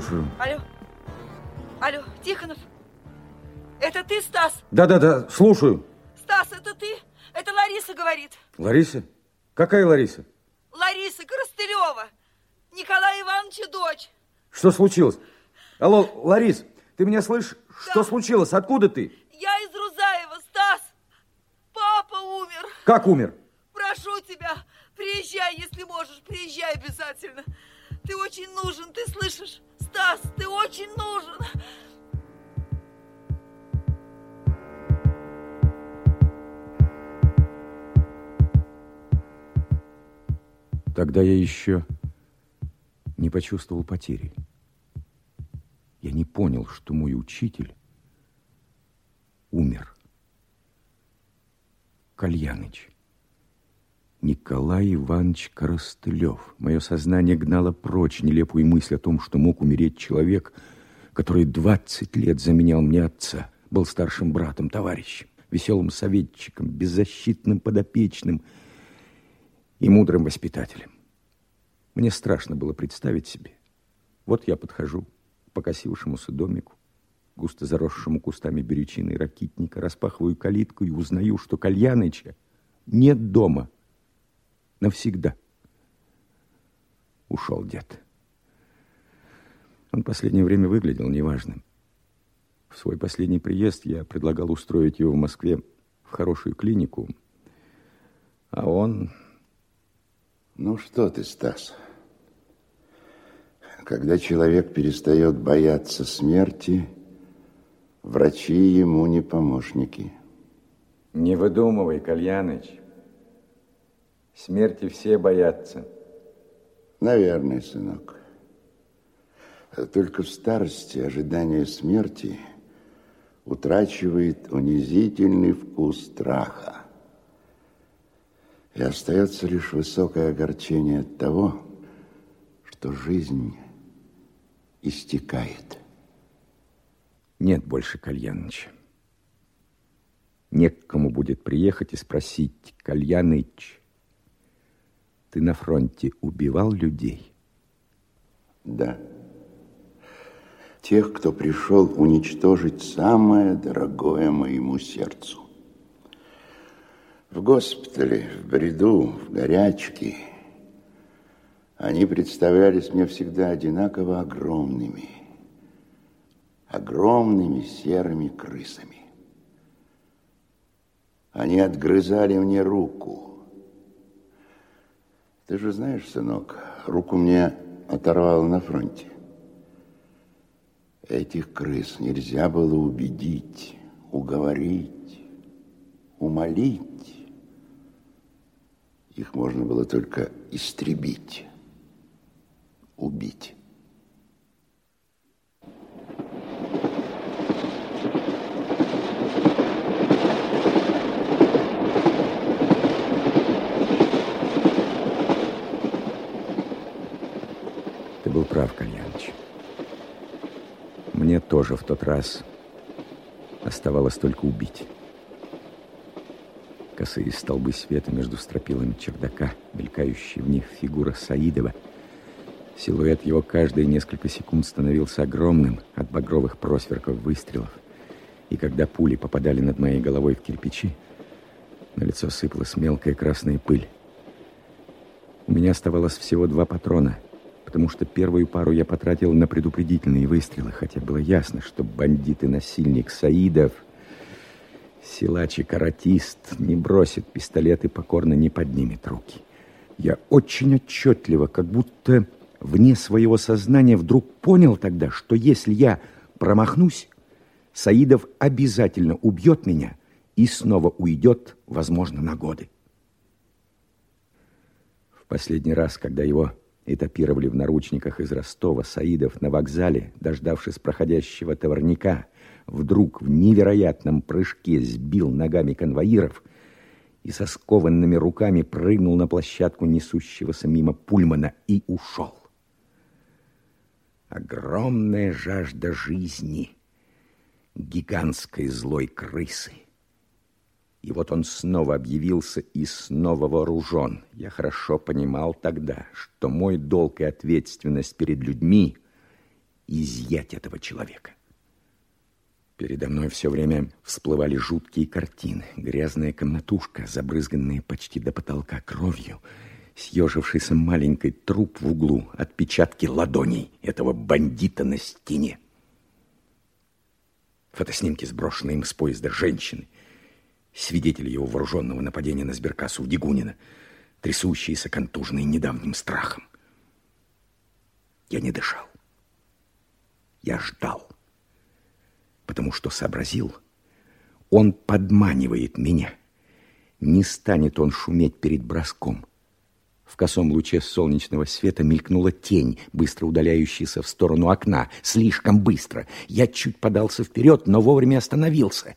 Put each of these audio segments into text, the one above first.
слушаю. Алло. Алло, Тихонов. Это ты, Стас? Да-да-да, слушаю. Стас, это ты? Это Лариса говорит. Лариса? Какая Лариса? Лариса Коростылева. Николая Ивановича дочь. Что случилось? Алло, Ларис, ты меня слышишь? Да. Что случилось? Откуда ты? Я из Рузаева, Стас. Папа умер. Как умер? Прошу тебя, приезжай, если можешь, приезжай обязательно. Ты очень нужен, ты слышишь? Стас, ты очень нужен. Тогда я еще не почувствовал потери. Я не понял, что мой учитель умер. Кальяныч. Николай Иванович Коростылев. Мое сознание гнало прочь нелепую мысль о том, что мог умереть человек, который 20 лет заменял мне отца, был старшим братом, товарищем, веселым советчиком, беззащитным подопечным – и мудрым воспитателем. Мне страшно было представить себе. Вот я подхожу к покосившемуся домику, густо заросшему кустами берючины и ракитника, распахиваю калитку и узнаю, что Кальяныча нет дома навсегда. Ушел дед. Он последнее время выглядел неважным. В свой последний приезд я предлагал устроить его в Москве в хорошую клинику, а он ну что ты, Стас? Когда человек перестает бояться смерти, врачи ему не помощники. Не выдумывай, Кальяныч. Смерти все боятся. Наверное, сынок. Только в старости ожидание смерти утрачивает унизительный вкус страха. И остается лишь высокое огорчение от того, что жизнь истекает. Нет больше Кальяныча. Не к кому будет приехать и спросить, Кальяныч, ты на фронте убивал людей? Да. Тех, кто пришел уничтожить самое дорогое моему сердцу. В госпитале, в бреду, в горячке они представлялись мне всегда одинаково огромными, огромными серыми крысами. Они отгрызали мне руку. Ты же знаешь, сынок, руку мне оторвало на фронте. Этих крыс нельзя было убедить, уговорить, умолить. Их можно было только истребить, убить. Был прав, Кальяныч. Мне тоже в тот раз оставалось только убить. Косые столбы света между стропилами чердака, мелькающая в них фигура Саидова. Силуэт его каждые несколько секунд становился огромным от багровых просверков выстрелов. И когда пули попадали над моей головой в кирпичи, на лицо сыпалась мелкая красная пыль. У меня оставалось всего два патрона, потому что первую пару я потратил на предупредительные выстрелы, хотя было ясно, что бандит и насильник Саидов — Силач и каратист не бросит пистолет и покорно не поднимет руки. Я очень отчетливо, как будто вне своего сознания вдруг понял тогда, что если я промахнусь, Саидов обязательно убьет меня и снова уйдет, возможно, на годы. В последний раз, когда его этапировали в наручниках из Ростова, Саидов на вокзале, дождавшись проходящего товарника, вдруг в невероятном прыжке сбил ногами конвоиров и со скованными руками прыгнул на площадку несущегося мимо пульмана и ушел. Огромная жажда жизни гигантской злой крысы. И вот он снова объявился и снова вооружен. Я хорошо понимал тогда, что мой долг и ответственность перед людьми изъять этого человека. Передо мной все время всплывали жуткие картины. Грязная комнатушка, забрызганная почти до потолка кровью, съежившийся маленький труп в углу, отпечатки ладоней этого бандита на стене. Фотоснимки, сброшенные им с поезда женщины, свидетели его вооруженного нападения на сберкассу Дегунина, трясущиеся, контуженные недавним страхом. Я не дышал. Я ждал потому что сообразил, он подманивает меня. Не станет он шуметь перед броском. В косом луче солнечного света мелькнула тень, быстро удаляющаяся в сторону окна. Слишком быстро. Я чуть подался вперед, но вовремя остановился.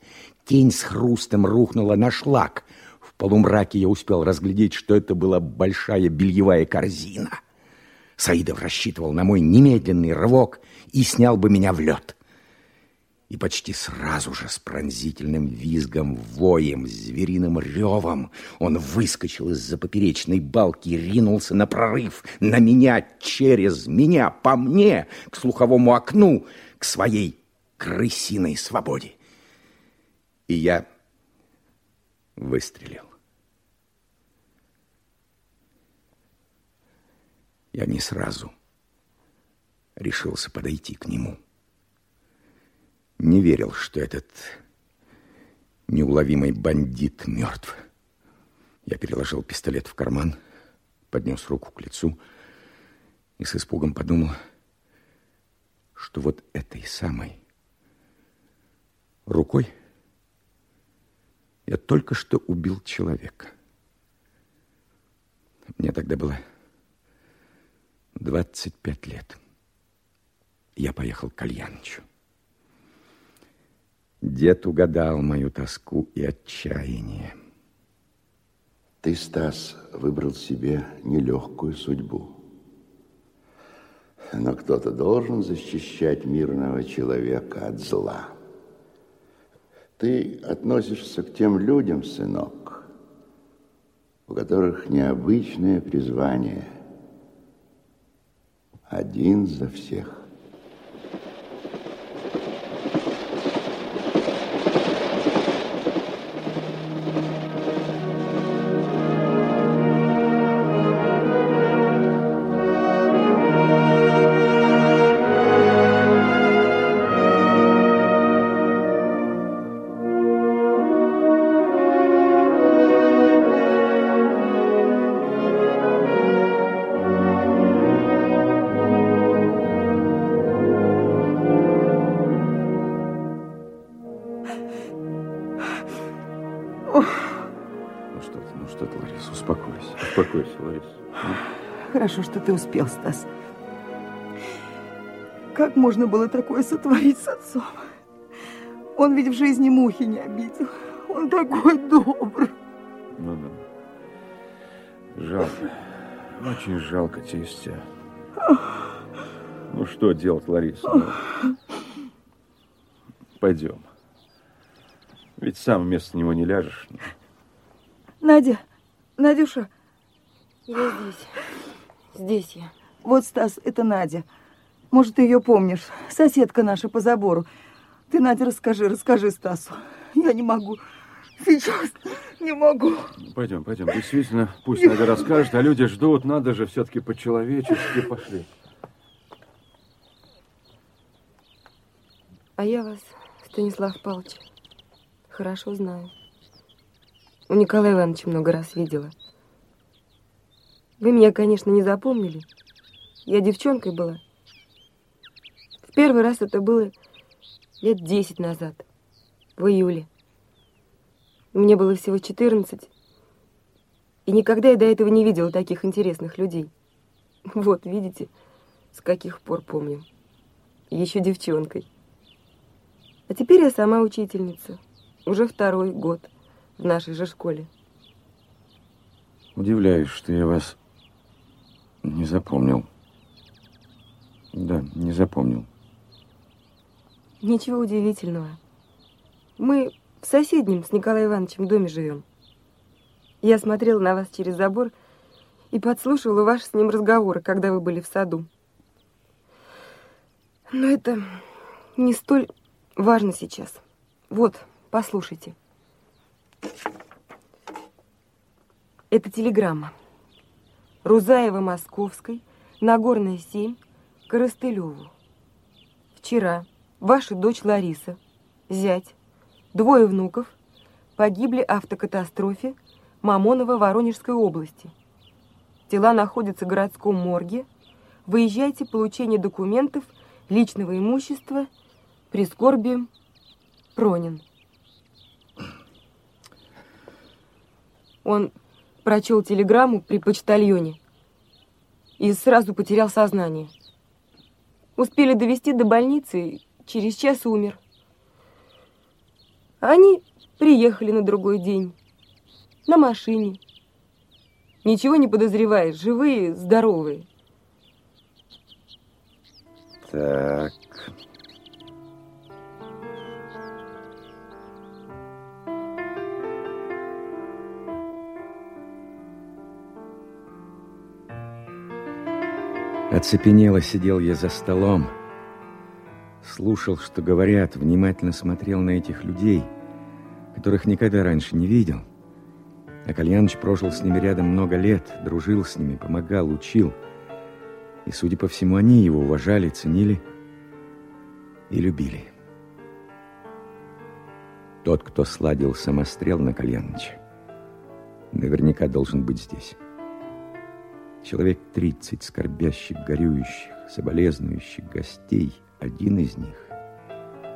Тень с хрустом рухнула на шлак. В полумраке я успел разглядеть, что это была большая бельевая корзина. Саидов рассчитывал на мой немедленный рывок и снял бы меня в лед и почти сразу же с пронзительным визгом, воем, звериным ревом он выскочил из-за поперечной балки и ринулся на прорыв, на меня, через меня, по мне, к слуховому окну, к своей крысиной свободе. И я выстрелил. Я не сразу решился подойти к нему не верил, что этот неуловимый бандит мертв. Я переложил пистолет в карман, поднес руку к лицу и с испугом подумал, что вот этой самой рукой я только что убил человека. Мне тогда было 25 лет. Я поехал к Кальянычу. Дед угадал мою тоску и отчаяние. Ты, Стас, выбрал себе нелегкую судьбу. Но кто-то должен защищать мирного человека от зла. Ты относишься к тем людям, сынок, у которых необычное призвание. Один за всех. Ты успел, Стас. Как можно было такое сотворить с отцом? Он ведь в жизни мухи не обидел. Он такой добр. Ну да. Жалко. Очень жалко тестя. Ну что делать, Лариса? Ну, пойдем. Ведь сам вместо него не ляжешь. Надя, Надюша. Я здесь. Здесь я. Вот, Стас, это Надя. Может, ты ее помнишь. Соседка наша по забору. Ты, Надя, расскажи, расскажи Стасу. Я не могу. Сейчас не могу. Пойдем, пойдем. Действительно, пусть Надя расскажет, а люди ждут. Надо же все-таки по-человечески. Пошли. А я вас, Станислав Павлович, хорошо знаю. У Николая Ивановича много раз видела. Вы меня, конечно, не запомнили. Я девчонкой была. В первый раз это было лет десять назад, в июле. Мне было всего 14. И никогда я до этого не видела таких интересных людей. Вот, видите, с каких пор помню. Еще девчонкой. А теперь я сама учительница. Уже второй год в нашей же школе. Удивляюсь, что я вас не запомнил. Да, не запомнил. Ничего удивительного. Мы в соседнем с Николаем Ивановичем доме живем. Я смотрела на вас через забор и подслушивала ваши с ним разговоры, когда вы были в саду. Но это не столь важно сейчас. Вот, послушайте. Это телеграмма. Рузаева Московской, Нагорная 7, Коростылеву. Вчера ваша дочь Лариса, зять, двое внуков погибли в автокатастрофе Мамонова Воронежской области. Тела находятся в городском морге. Выезжайте получение документов, личного имущества, прискорбием, Пронин. Он прочел телеграмму при почтальоне и сразу потерял сознание. Успели довести до больницы, через час умер. Они приехали на другой день на машине. Ничего не подозреваешь, живые, здоровые. Так. Оцепенело сидел я за столом, слушал, что говорят, внимательно смотрел на этих людей, которых никогда раньше не видел. А Кальяныч прожил с ними рядом много лет, дружил с ними, помогал, учил. И, судя по всему, они его уважали, ценили и любили. Тот, кто сладил самострел на Кальяныча, наверняка должен быть здесь. Человек тридцать скорбящих, горюющих, соболезнующих гостей, один из них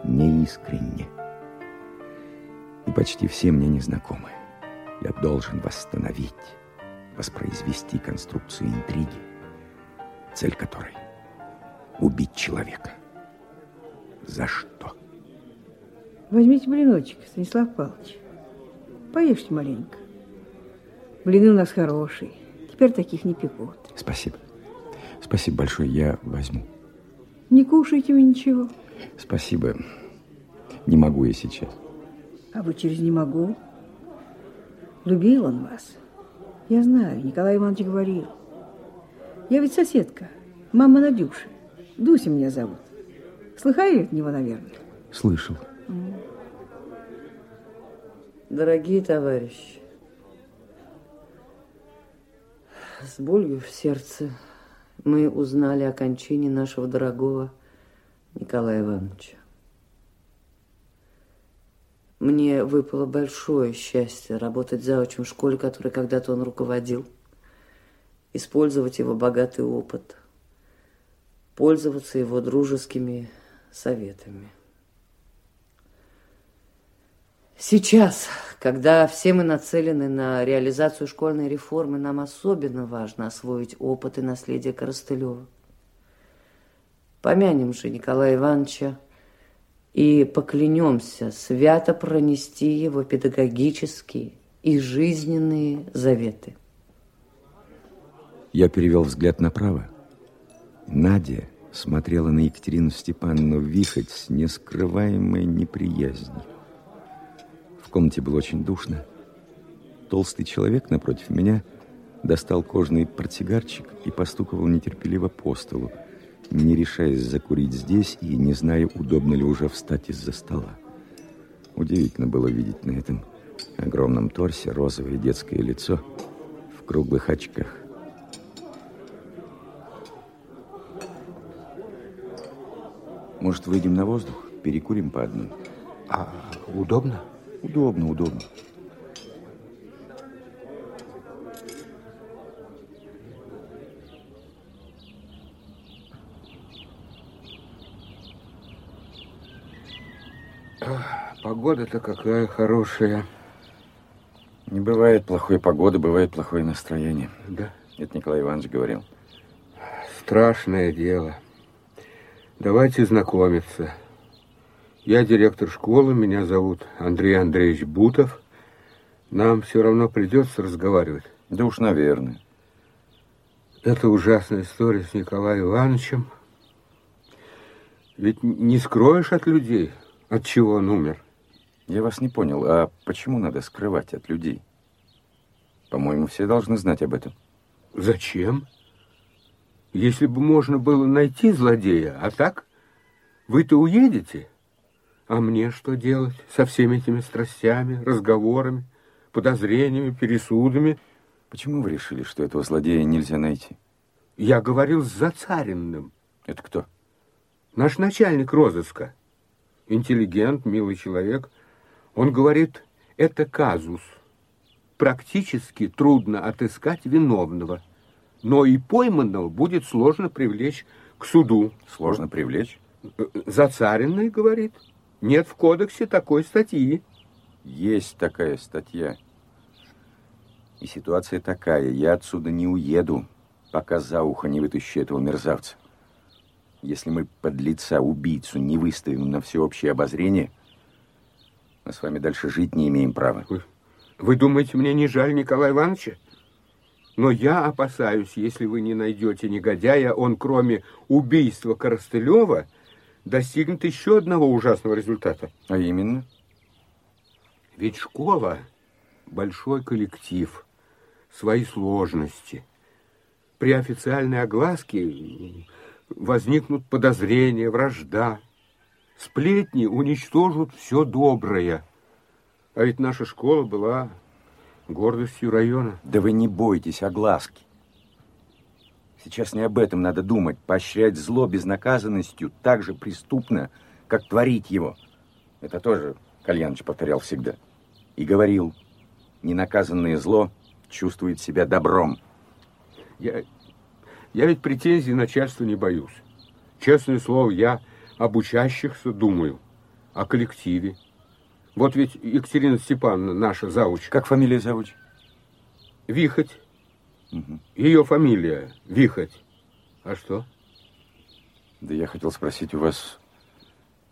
неискренне. И почти все мне незнакомы. Я должен восстановить, воспроизвести конструкцию интриги, цель которой — убить человека. За что? Возьмите блиночек, Станислав Павлович. Поешьте маленько. Блины у нас хорошие. Теперь таких не пекут. Спасибо. Спасибо большое, я возьму. Не кушайте вы ничего. Спасибо. Не могу я сейчас. А вы через «не могу»? Любил он вас. Я знаю, Николай Иванович говорил. Я ведь соседка, мама Надюши. Дуся меня зовут. Слыхали от него, наверное? Слышал. Дорогие товарищи, с болью в сердце мы узнали о кончине нашего дорогого Николая Ивановича. Мне выпало большое счастье работать заучим в школе, которой когда-то он руководил, использовать его богатый опыт, пользоваться его дружескими советами. Сейчас, когда все мы нацелены на реализацию школьной реформы, нам особенно важно освоить опыт и наследие Коростылева. Помянем же Николая Ивановича и поклянемся свято пронести его педагогические и жизненные заветы. Я перевел взгляд направо. Надя смотрела на Екатерину Степановну Вихоть с нескрываемой неприязнью. Комнате было очень душно. Толстый человек напротив меня достал кожный портсигарчик и постуковал нетерпеливо по столу, не решаясь закурить здесь и не зная, удобно ли уже встать из-за стола. Удивительно было видеть на этом огромном торсе розовое детское лицо в круглых очках. Может, выйдем на воздух? Перекурим по одной. А удобно? Удобно, удобно. Погода-то какая хорошая. Не бывает плохой погоды, бывает плохое настроение. Да. Это Николай Иванович говорил. Страшное дело. Давайте знакомиться. Я директор школы, меня зовут Андрей Андреевич Бутов. Нам все равно придется разговаривать. Да уж, наверное. Это ужасная история с Николаем Ивановичем. Ведь не скроешь от людей, от чего он умер. Я вас не понял, а почему надо скрывать от людей? По-моему, все должны знать об этом. Зачем? Если бы можно было найти злодея, а так Вы-то уедете? А мне что делать со всеми этими страстями, разговорами, подозрениями, пересудами? Почему вы решили, что этого злодея нельзя найти? Я говорил с Зацаренным. Это кто? Наш начальник розыска. Интеллигент, милый человек. Он говорит, это казус. Практически трудно отыскать виновного. Но и пойманного будет сложно привлечь к суду. Сложно привлечь? Зацаренный говорит. Нет в кодексе такой статьи. Есть такая статья. И ситуация такая. Я отсюда не уеду, пока за ухо не вытащу этого мерзавца. Если мы под лица убийцу не выставим на всеобщее обозрение, мы с вами дальше жить не имеем права. Вы, вы думаете, мне не жаль Николая Ивановича? Но я опасаюсь, если вы не найдете негодяя, он, кроме убийства Коростылева, достигнет еще одного ужасного результата. А именно? Ведь школа – большой коллектив, свои сложности. При официальной огласке возникнут подозрения, вражда. Сплетни уничтожат все доброе. А ведь наша школа была гордостью района. Да вы не бойтесь огласки. Сейчас не об этом надо думать. Поощрять зло безнаказанностью так же преступно, как творить его. Это тоже Кальяныч повторял всегда. И говорил, ненаказанное зло чувствует себя добром. Я, я ведь претензий начальству не боюсь. Честное слово, я об учащихся думаю, о коллективе. Вот ведь Екатерина Степановна, наша завуч. Как фамилия завуч? Вихоть. Угу. Ее фамилия Вихоть. А что? Да я хотел спросить у вас,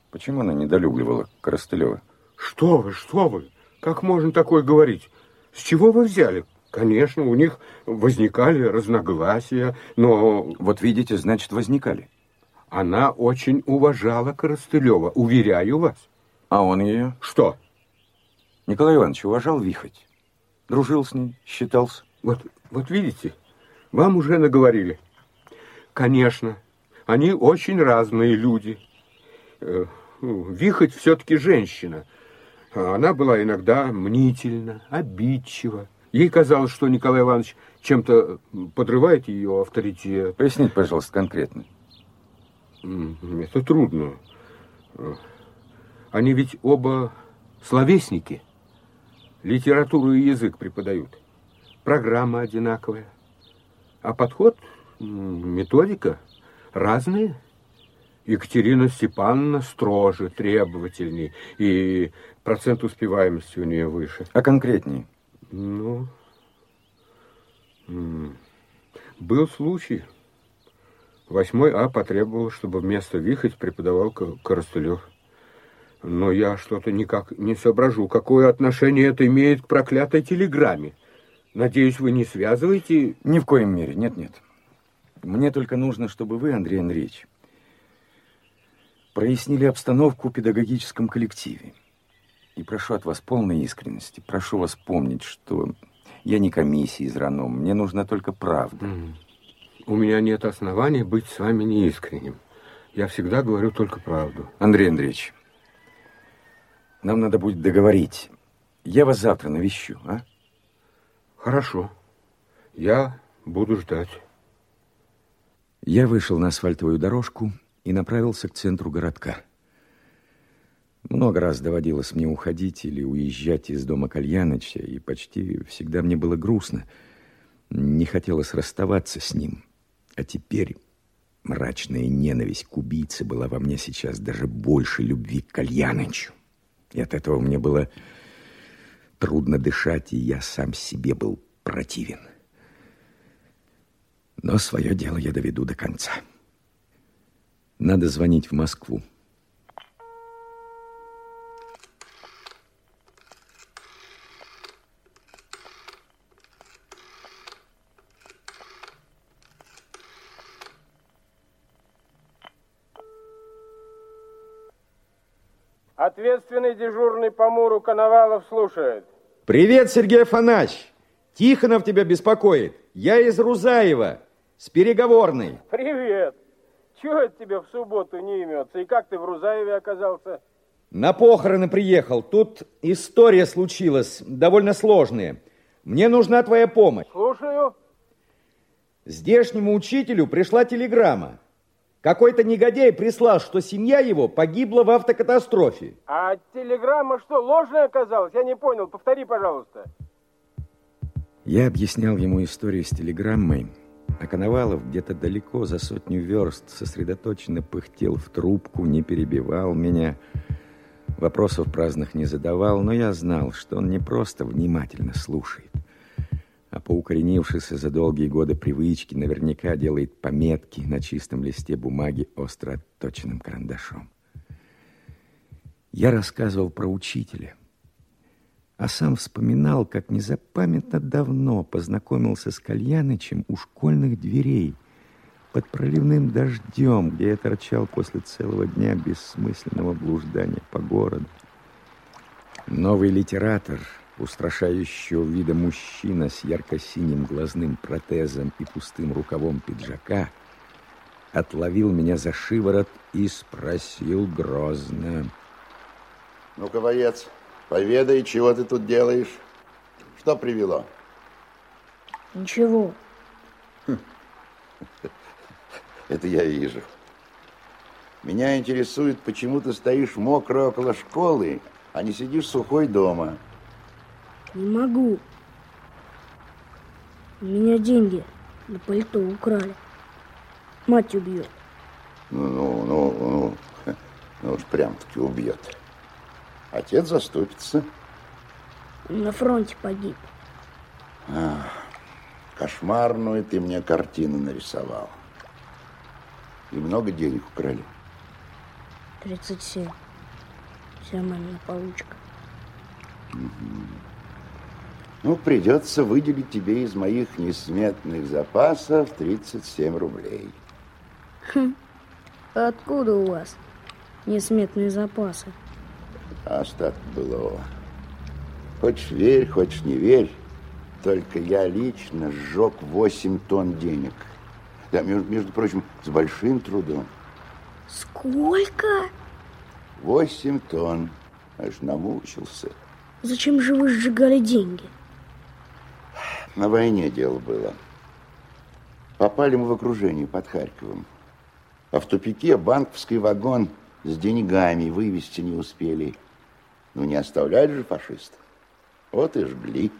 почему она недолюбливала Коростылева? Что вы, что вы? Как можно такое говорить? С чего вы взяли? Конечно, у них возникали разногласия, но... Вот видите, значит, возникали. Она очень уважала Коростылева, уверяю вас. А он ее? Что? Николай Иванович уважал Вихоть. Дружил с ней, считался. Вот, вот видите, вам уже наговорили. Конечно, они очень разные люди. Э, ну, Вихоть все-таки женщина. Она была иногда мнительна, обидчива. Ей казалось, что Николай Иванович чем-то подрывает ее авторитет. Поясните, пожалуйста, конкретно. Это трудно. Они ведь оба словесники. Литературу и язык преподают. Программа одинаковая. А подход, методика разные. Екатерина Степановна строже, требовательней, и процент успеваемости у нее выше. А конкретнее? Ну, был случай. Восьмой А потребовал, чтобы вместо Вихоть преподавал Коростылев. Но я что-то никак не соображу, какое отношение это имеет к проклятой телеграмме. Надеюсь, вы не связываете... Ни в коем мере, нет-нет. Мне только нужно, чтобы вы, Андрей Андреевич, прояснили обстановку в педагогическом коллективе. И прошу от вас полной искренности. Прошу вас помнить, что я не комиссия из РАНО. Мне нужна только правда. У меня нет оснований быть с вами неискренним. Я всегда говорю только правду. Андрей Андреевич, нам надо будет договорить. Я вас завтра навещу, а? Хорошо. Я буду ждать. Я вышел на асфальтовую дорожку и направился к центру городка. Много раз доводилось мне уходить или уезжать из дома Кальяныча, и почти всегда мне было грустно. Не хотелось расставаться с ним. А теперь мрачная ненависть к убийце была во мне сейчас даже больше любви к Кальянычу. И от этого мне было трудно дышать, и я сам себе был противен. Но свое дело я доведу до конца. Надо звонить в Москву. Ответственный дежурный по Муру Коновалов слушает. Привет, Сергей Афанасьевич. Тихонов тебя беспокоит. Я из Рузаева, с переговорной. Привет. чего это тебе в субботу не имется? И как ты в Рузаеве оказался? На похороны приехал. Тут история случилась, довольно сложная. Мне нужна твоя помощь. Слушаю. Здешнему учителю пришла телеграмма. Какой-то негодяй прислал, что семья его погибла в автокатастрофе. А телеграмма что, ложная оказалась? Я не понял. Повтори, пожалуйста. Я объяснял ему историю с телеграммой, а Коновалов где-то далеко, за сотню верст, сосредоточенно пыхтел в трубку, не перебивал меня, вопросов праздных не задавал, но я знал, что он не просто внимательно слушает, а по укоренившейся за долгие годы привычки наверняка делает пометки на чистом листе бумаги остро отточенным карандашом. Я рассказывал про учителя, а сам вспоминал, как незапамятно давно познакомился с Кальянычем у школьных дверей под проливным дождем, где я торчал после целого дня бессмысленного блуждания по городу. Новый литератор — устрашающего вида мужчина с ярко-синим глазным протезом и пустым рукавом пиджака отловил меня за шиворот и спросил грозно. Ну-ка, боец, поведай, чего ты тут делаешь? Что привело? Ничего. Это я вижу. Меня интересует, почему ты стоишь мокро около школы, а не сидишь сухой дома. Не могу. У меня деньги на пальто украли. Мать убьет. Ну, ну, ну, ну, ну уж прям-таки убьет. Отец заступится. Он на фронте погиб. А, кошмарную ты мне картину нарисовал. И много денег украли? 37. Вся мамина получка. Угу. Ну, придется выделить тебе из моих несметных запасов 37 рублей. Хм. Откуда у вас несметные запасы? Остаток былого. Хочешь верь, хочешь не верь, только я лично сжег 8 тонн денег. Да, между, между прочим, с большим трудом. Сколько? 8 тонн. Аж намучился. Зачем же вы сжигали деньги? На войне дело было. Попали мы в окружение под Харьковом. А в тупике банковский вагон с деньгами вывести не успели. Ну, не оставляли же фашистов. Вот и жгли.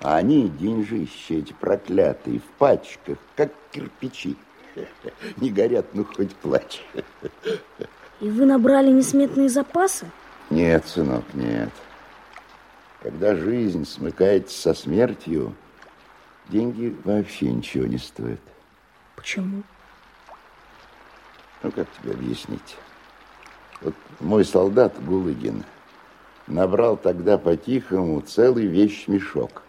А они, деньжища эти проклятые, в пачках, как кирпичи. Не горят, ну хоть плачь. И вы набрали несметные запасы? Нет, сынок, нет. Когда жизнь смыкается со смертью, деньги вообще ничего не стоят. Почему? Ну, как тебе объяснить? Вот мой солдат Гулыгин набрал тогда по-тихому целый вещмешок.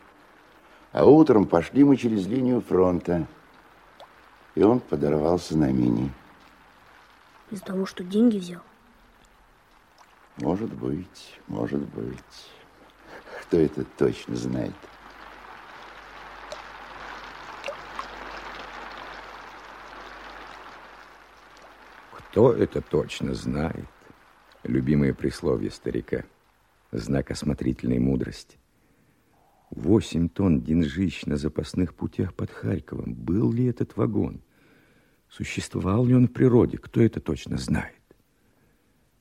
А утром пошли мы через линию фронта, и он подорвался на мине. Из-за того, что деньги взял? Может быть, может быть. Кто это точно знает? Кто это точно знает? Любимое присловие старика. Знак осмотрительной мудрости. Восемь тонн деньжищ на запасных путях под Харьковом. Был ли этот вагон? Существовал ли он в природе? Кто это точно знает?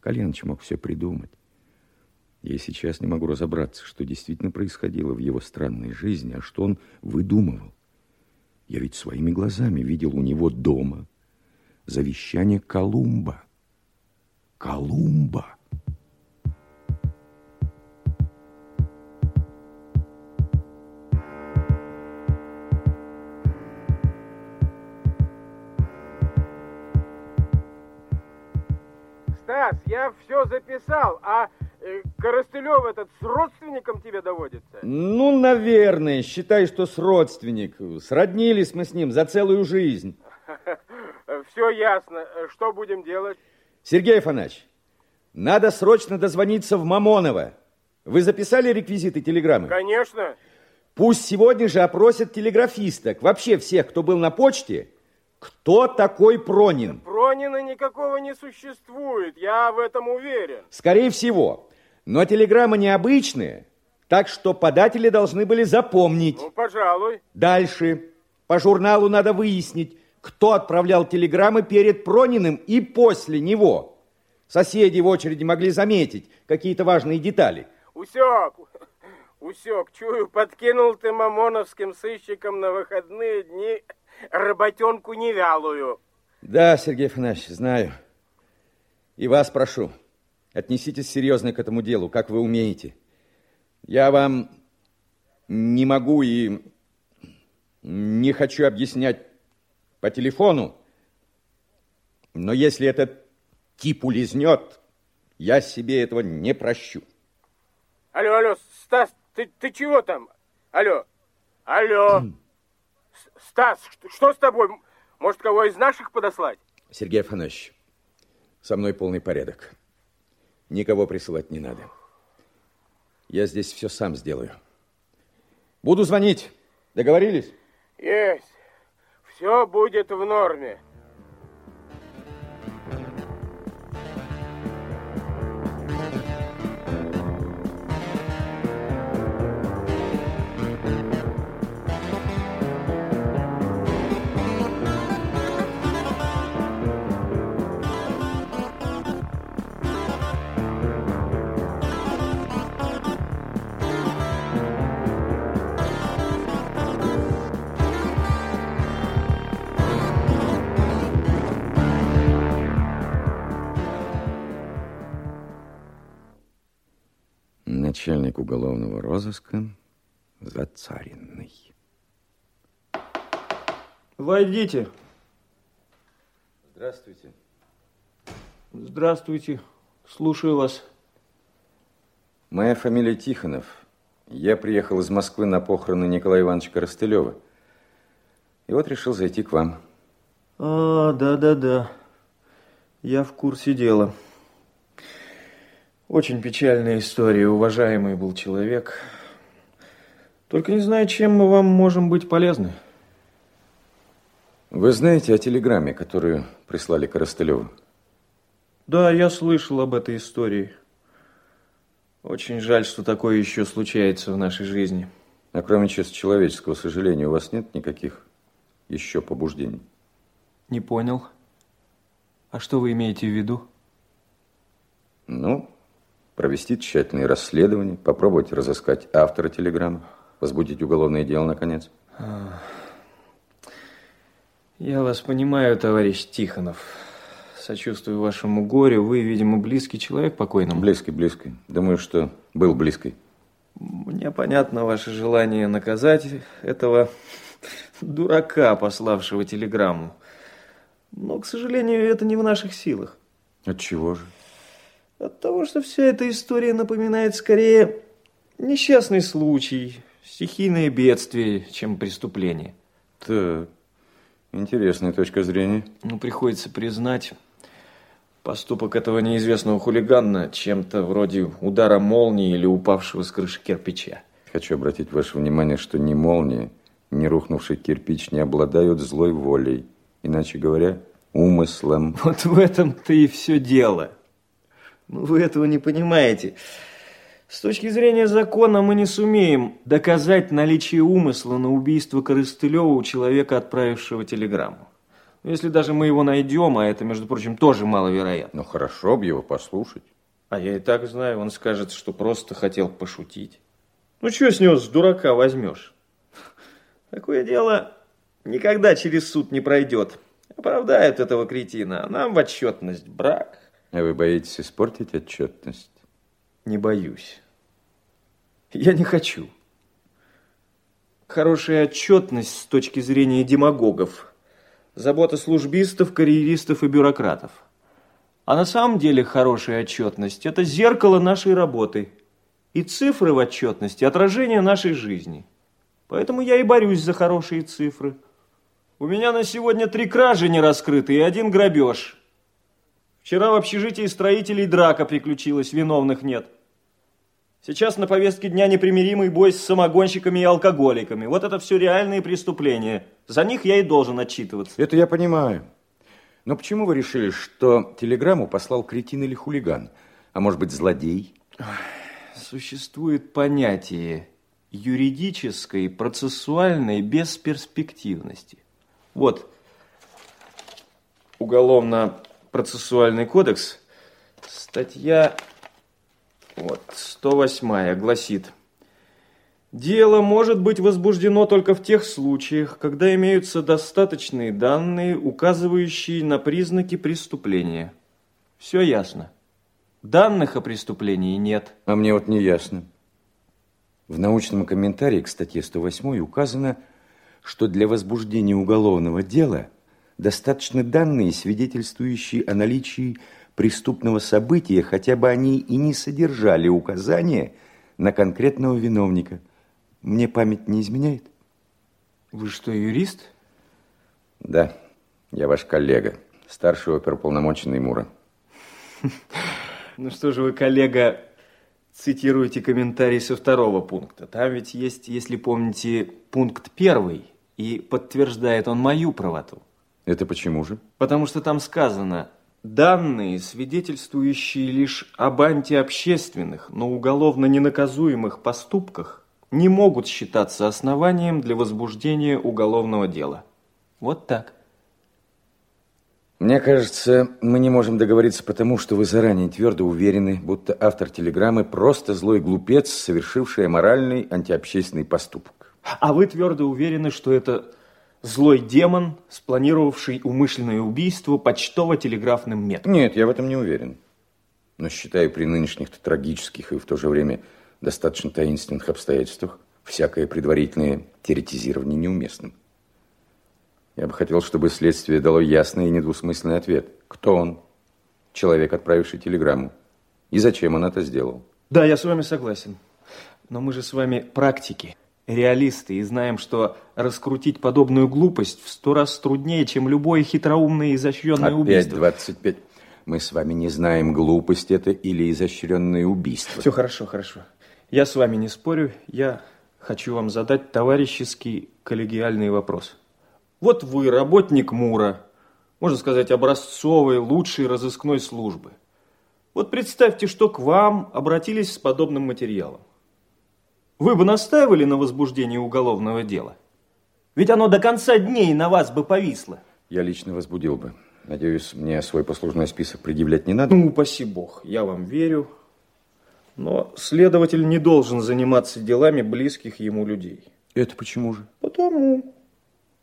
Кальяныч мог все придумать. Я сейчас не могу разобраться, что действительно происходило в его странной жизни, а что он выдумывал. Я ведь своими глазами видел у него дома завещание Колумба. Колумба! Стас, я все записал, а Коростылев этот с родственником тебе доводится? Ну, наверное. Считай, что с родственник. Сроднились мы с ним за целую жизнь. Все ясно. Что будем делать? Сергей Афанасьевич, надо срочно дозвониться в Мамоново. Вы записали реквизиты телеграммы? Конечно. Пусть сегодня же опросят телеграфисток, вообще всех, кто был на почте, Кто такой Пронин? Пронина никакого не существует, я в этом уверен. Скорее всего. Но телеграмма необычная, так что податели должны были запомнить. Ну, пожалуй. Дальше. По журналу надо выяснить, кто отправлял телеграммы перед Прониным и после него. Соседи в очереди могли заметить какие-то важные детали. Усек, усек, чую, подкинул ты мамоновским сыщикам на выходные дни работенку невялую. Да, Сергей Афанасьевич, знаю. И вас прошу, отнеситесь серьезно к этому делу, как вы умеете. Я вам не могу и не хочу объяснять по телефону, но если этот тип улизнет, я себе этого не прощу. Алло, алло, Стас, ты, ты чего там? Алло, алло. Стас, что, что с тобой? Может, кого из наших подослать? Сергей Афанасьевич, со мной полный порядок. Никого присылать не надо. Я здесь все сам сделаю. Буду звонить. Договорились? Есть. Все будет в норме. Начальник уголовного розыска Зацаренный. Войдите. Здравствуйте. Здравствуйте. Слушаю вас. Моя фамилия Тихонов. Я приехал из Москвы на похороны Николая Ивановича Коростылева. И вот решил зайти к вам. А, да-да-да. Я в курсе дела. Очень печальная история. Уважаемый был человек. Только не знаю, чем мы вам можем быть полезны. Вы знаете о телеграмме, которую прислали Коростылеву? Да, я слышал об этой истории. Очень жаль, что такое еще случается в нашей жизни. А кроме чисто человеческого сожаления, у вас нет никаких еще побуждений? Не понял. А что вы имеете в виду? Ну, провести тщательные расследования, попробовать разыскать автора телеграммы, возбудить уголовное дело, наконец. А, Я вас понимаю, товарищ Тихонов. Сочувствую вашему горю. Вы, видимо, близкий человек покойному. Близкий, близкий. Думаю, что был близкий. Мне понятно ваше желание наказать этого дурака, пославшего телеграмму. Но, к сожалению, это не в наших силах. От чего же? От того, что вся эта история напоминает скорее несчастный случай, стихийное бедствие, чем преступление. Так, интересная точка зрения. Ну, приходится признать, поступок этого неизвестного хулигана чем-то вроде удара молнии или упавшего с крыши кирпича. Хочу обратить ваше внимание, что ни молния, ни рухнувший кирпич не обладают злой волей. Иначе говоря, умыслом. Вот в этом-то и все дело. Ну, вы этого не понимаете. С точки зрения закона мы не сумеем доказать наличие умысла на убийство Корыстылева у человека, отправившего телеграмму. Но Если даже мы его найдем, а это, между прочим, тоже маловероятно. Ну, хорошо бы его послушать. А я и так знаю, он скажет, что просто хотел пошутить. Ну, что с него с дурака возьмешь? Такое дело никогда через суд не пройдет. Оправдают этого кретина, а нам в отчетность брак. А вы боитесь испортить отчетность? Не боюсь. Я не хочу. Хорошая отчетность с точки зрения демагогов. Забота службистов, карьеристов и бюрократов. А на самом деле хорошая отчетность – это зеркало нашей работы. И цифры в отчетности – отражение нашей жизни. Поэтому я и борюсь за хорошие цифры. У меня на сегодня три кражи не раскрыты и один грабеж. Вчера в общежитии строителей драка приключилась, виновных нет. Сейчас на повестке дня непримиримый бой с самогонщиками и алкоголиками. Вот это все реальные преступления. За них я и должен отчитываться. Это я понимаю. Но почему вы решили, что телеграмму послал кретин или хулиган? А может быть, злодей? Существует понятие юридической, процессуальной бесперспективности. Вот, Уголовно-процессуальный кодекс, статья вот, 108 гласит, Дело может быть возбуждено только в тех случаях, когда имеются достаточные данные, указывающие на признаки преступления. Все ясно. Данных о преступлении нет. А мне вот не ясно. В научном комментарии к статье 108 указано, что для возбуждения уголовного дела достаточно данные, свидетельствующие о наличии преступного события, хотя бы они и не содержали указания на конкретного виновника. Мне память не изменяет? Вы что, юрист? Да, я ваш коллега, старший оперуполномоченный Мура. Ну что же вы, коллега, цитируете комментарий со второго пункта. Там ведь есть, если помните, пункт первый, и подтверждает он мою правоту. Это почему же? Потому что там сказано, данные, свидетельствующие лишь об антиобщественных, но уголовно ненаказуемых поступках, не могут считаться основанием для возбуждения уголовного дела. Вот так. Мне кажется, мы не можем договориться потому, что вы заранее твердо уверены, будто автор телеграммы просто злой глупец, совершивший аморальный антиобщественный поступок. А вы твердо уверены, что это злой демон, спланировавший умышленное убийство почтово-телеграфным методом? Нет, я в этом не уверен. Но считаю при нынешних трагических и в то же время достаточно таинственных обстоятельствах всякое предварительное теоретизирование неуместным. Я бы хотел, чтобы следствие дало ясный и недвусмысленный ответ. Кто он? Человек, отправивший телеграмму. И зачем он это сделал? Да, я с вами согласен. Но мы же с вами практики, реалисты, и знаем, что раскрутить подобную глупость в сто раз труднее, чем любое хитроумное и изощренное Опять убийство. 25. Мы с вами не знаем, глупость это или изощренное убийство. Все хорошо, хорошо. Я с вами не спорю. Я хочу вам задать товарищеский коллегиальный вопрос. Вот вы работник МУРа, можно сказать, образцовой, лучшей разыскной службы. Вот представьте, что к вам обратились с подобным материалом. Вы бы настаивали на возбуждении уголовного дела? Ведь оно до конца дней на вас бы повисло. Я лично возбудил бы. Надеюсь, мне свой послужной список предъявлять не надо? Ну, упаси бог, я вам верю. Но следователь не должен заниматься делами близких ему людей. Это почему же? Потому.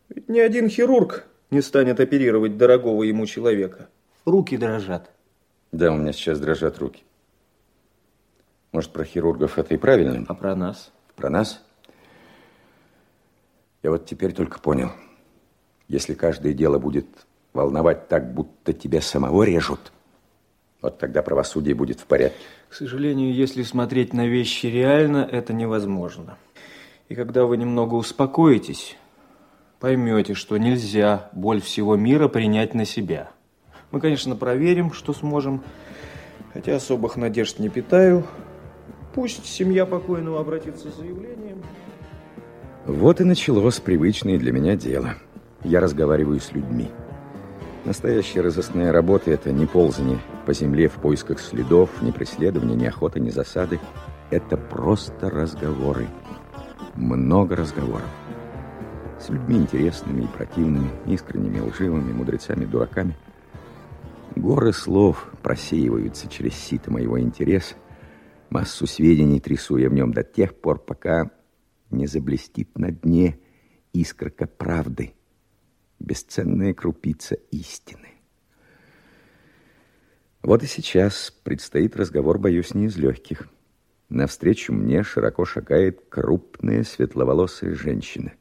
Ведь ни один хирург не станет оперировать дорогого ему человека. Руки дрожат. Да, у меня сейчас дрожат руки. Может, про хирургов это и правильно? А про нас? Про нас? Я вот теперь только понял. Если каждое дело будет волновать так, будто тебя самого режут, вот тогда правосудие будет в порядке. К сожалению, если смотреть на вещи реально, это невозможно. И когда вы немного успокоитесь, поймете, что нельзя боль всего мира принять на себя. Мы, конечно, проверим, что сможем, хотя особых надежд не питаю. Пусть семья покойного обратится с заявлением. Вот и началось привычное для меня дело. Я разговариваю с людьми. Настоящая разыскная работа – это не ползание по земле в поисках следов, не преследование, не охота, не засады. Это просто разговоры. Много разговоров. С людьми интересными и противными, искренними, лживыми, мудрецами, дураками. Горы слов просеиваются через сито моего интереса. Массу сведений трясу я в нем до тех пор, пока не заблестит на дне искорка правды, бесценная крупица истины. Вот и сейчас предстоит разговор, боюсь, не из легких. Навстречу мне широко шагает крупная светловолосая женщина.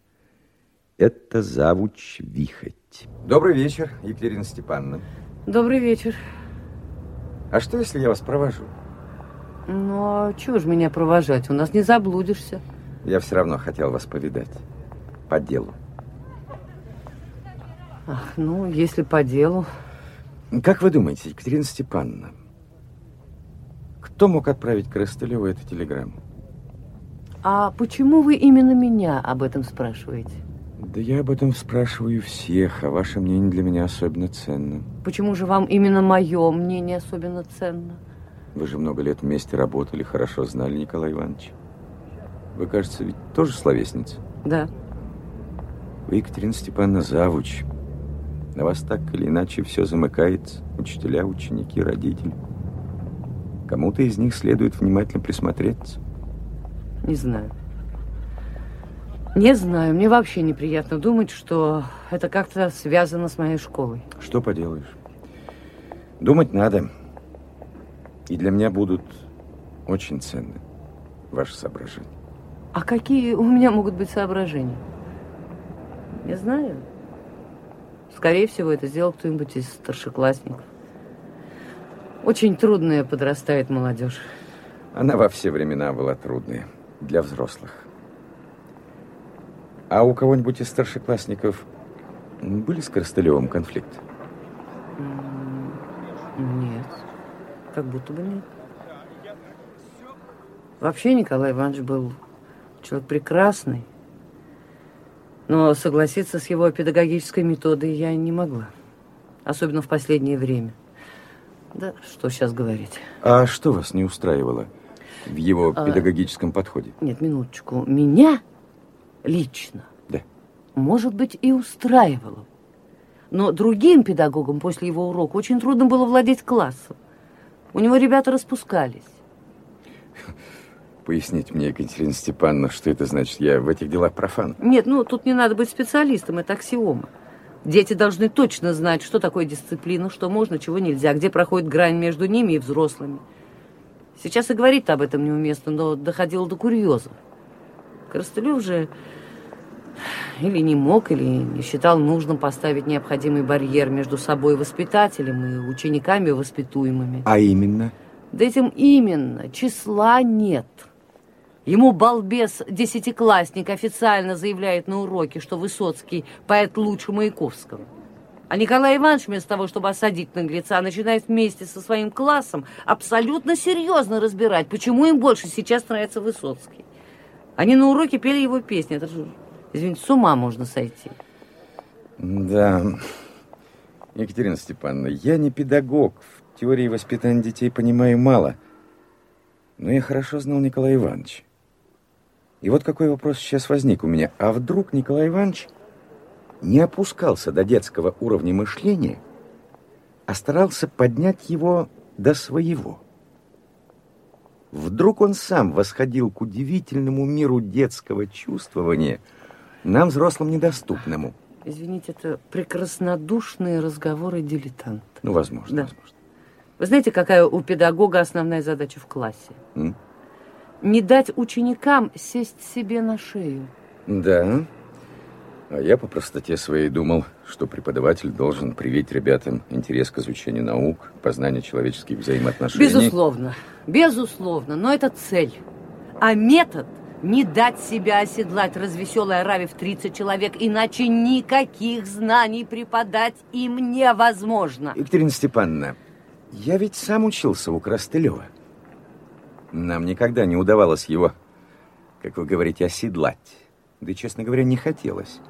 Это завуч Вихоть. Добрый вечер, Екатерина Степановна. Добрый вечер. А что, если я вас провожу? Ну, а чего ж меня провожать? У нас не заблудишься. Я все равно хотел вас повидать. По делу. Ах, ну, если по делу. Как вы думаете, Екатерина Степановна, Кто мог отправить Крыстылеву эту телеграмму? А почему вы именно меня об этом спрашиваете? Да я об этом спрашиваю всех, а ваше мнение для меня особенно ценно. Почему же вам именно мое мнение особенно ценно? Вы же много лет вместе работали, хорошо знали Николая Ивановича. Вы, кажется, ведь тоже словесница? Да. Вы, Екатерина Степановна, завуч. На вас так или иначе все замыкается. Учителя, ученики, родители. Кому-то из них следует внимательно присмотреться. Не знаю. Не знаю. Мне вообще неприятно думать, что это как-то связано с моей школой. Что поделаешь? Думать надо. И для меня будут очень ценны ваши соображения. А какие у меня могут быть соображения? Не знаю. Скорее всего, это сделал кто-нибудь из старшеклассников. Очень трудная подрастает молодежь. Она во все времена была трудная для взрослых. А у кого-нибудь из старшеклассников были с Коростылевым конфликты? Нет, как будто бы нет. Вообще Николай Иванович был человек прекрасный, но согласиться с его педагогической методой я не могла, особенно в последнее время. Да, что сейчас говорить. А что вас не устраивало в его А, педагогическом подходе? Нет, минуточку. Меня лично, Да. может быть, и устраивало. Но другим педагогам после его урока очень трудно было владеть классом. У него ребята распускались. Поясните мне, Екатерина Степановна, что это значит? Я в этих делах профан. Нет, ну тут не надо быть специалистом, это аксиома. Дети должны точно знать, что такое дисциплина, что можно, чего нельзя, где проходит грань между ними и взрослыми. Сейчас и говорить об этом неуместно, но доходило до курьезов. Коростылев же или не мог, или не считал нужным поставить необходимый барьер между собой воспитателем и учениками воспитуемыми. А именно? Да этим именно числа нет. Ему балбес-десятиклассник официально заявляет на уроке, что Высоцкий поэт лучше Маяковского. А Николай Иванович вместо того, чтобы осадить наглеца, начинает вместе со своим классом абсолютно серьезно разбирать, почему им больше сейчас нравится Высоцкий. Они на уроке пели его песни. Это же, извините, с ума можно сойти. Да. Екатерина Степановна, я не педагог. В теории воспитания детей понимаю мало. Но я хорошо знал Николая Ивановича. И вот какой вопрос сейчас возник у меня. А вдруг Николай Иванович не опускался до детского уровня мышления, а старался поднять его до своего? Вдруг он сам восходил к удивительному миру детского чувствования, нам, взрослым, недоступному. Извините, это прекраснодушные разговоры дилетант. Ну, возможно, Да. возможно. Вы знаете, какая у педагога основная задача в классе? М? Не дать ученикам сесть себе на шею. Да. А я по простоте своей думал, что преподаватель должен привить ребятам интерес к изучению наук, познанию человеческих взаимоотношений. Безусловно, безусловно, но это цель. А метод не дать себя оседлать развеселой ораве в 30 человек, иначе никаких знаний преподать им невозможно. Екатерина Степановна, я ведь сам учился у Крастылева. Нам никогда не удавалось его, как вы говорите, оседлать. Да, и, честно говоря, не хотелось.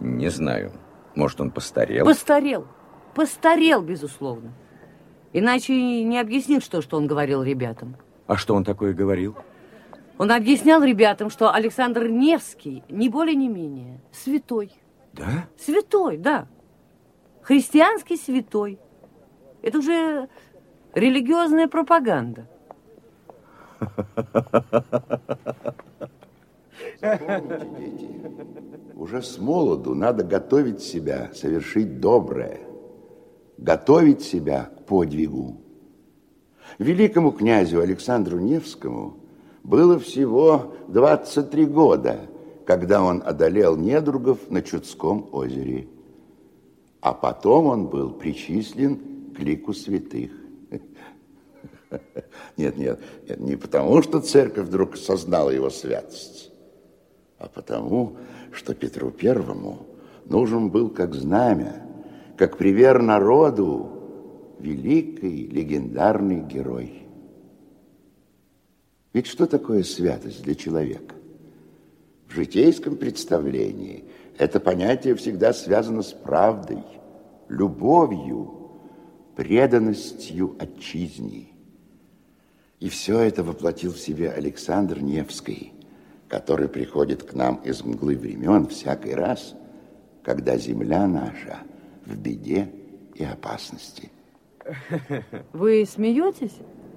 Не знаю, может, он постарел? Постарел, постарел, безусловно. Иначе не объяснит, что, что он говорил ребятам. А что он такое говорил? Он объяснял ребятам, что Александр Невский, не более не менее, святой. Да? Святой, да. Христианский святой. Это уже религиозная пропаганда. Запомните, дети, уже с молоду надо готовить себя, совершить доброе, готовить себя к подвигу. Великому князю Александру Невскому было всего 23 года, когда он одолел недругов на Чудском озере. А потом он был причислен к лику святых. Нет, нет, не потому, что церковь вдруг сознала его святость, а потому, что Петру Первому нужен был как знамя, как пример народу великий легендарный герой. Ведь что такое святость для человека? В житейском представлении это понятие всегда связано с правдой, любовью, преданностью отчизне. И все это воплотил в себе Александр Невский, который приходит к нам из мглы времен всякий раз, когда земля наша в беде и опасности. Вы смеетесь?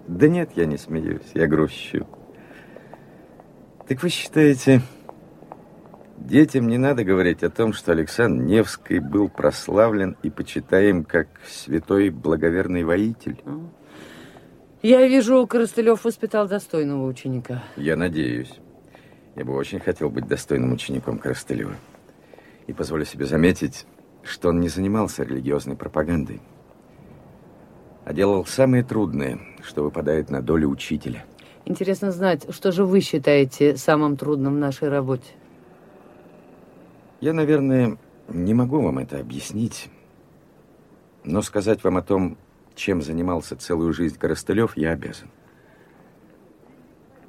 Да нет, я не смеюсь, я грущу. Так вы считаете, детям не надо говорить о том, что Александр Невский был прославлен и почитаем как святой благоверный воитель? Я вижу, Коростылев воспитал достойного ученика. Я надеюсь. Я бы очень хотел быть достойным учеником Коростылева. И позволю себе заметить, что он не занимался религиозной пропагандой, а делал самое трудное, что выпадает на долю учителя. Интересно знать, что же вы считаете самым трудным в нашей работе? Я, наверное, не могу вам это объяснить, но сказать вам о том, чем занимался целую жизнь Коростылев, я обязан.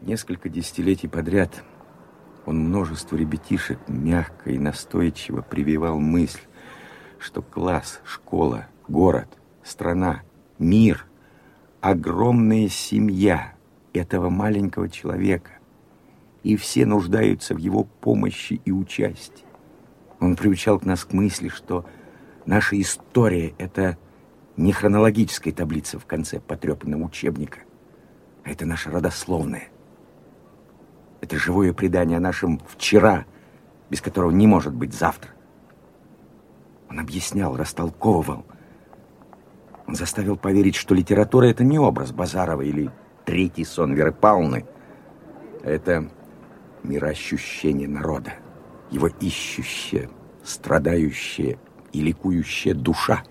Несколько десятилетий подряд он множеству ребятишек мягко и настойчиво прививал мысль, что класс, школа, город, страна, мир, огромная семья этого маленького человека, и все нуждаются в его помощи и участии. Он приучал к нас к мысли, что наша история – это не хронологическая таблица в конце потрепанного учебника, а это наша родословная. Это живое предание о нашем вчера, без которого не может быть завтра. Он объяснял, растолковывал. Он заставил поверить, что литература — это не образ Базарова или третий сон Веры Павловны. Это мироощущение народа, его ищущая, страдающая и ликующая душа.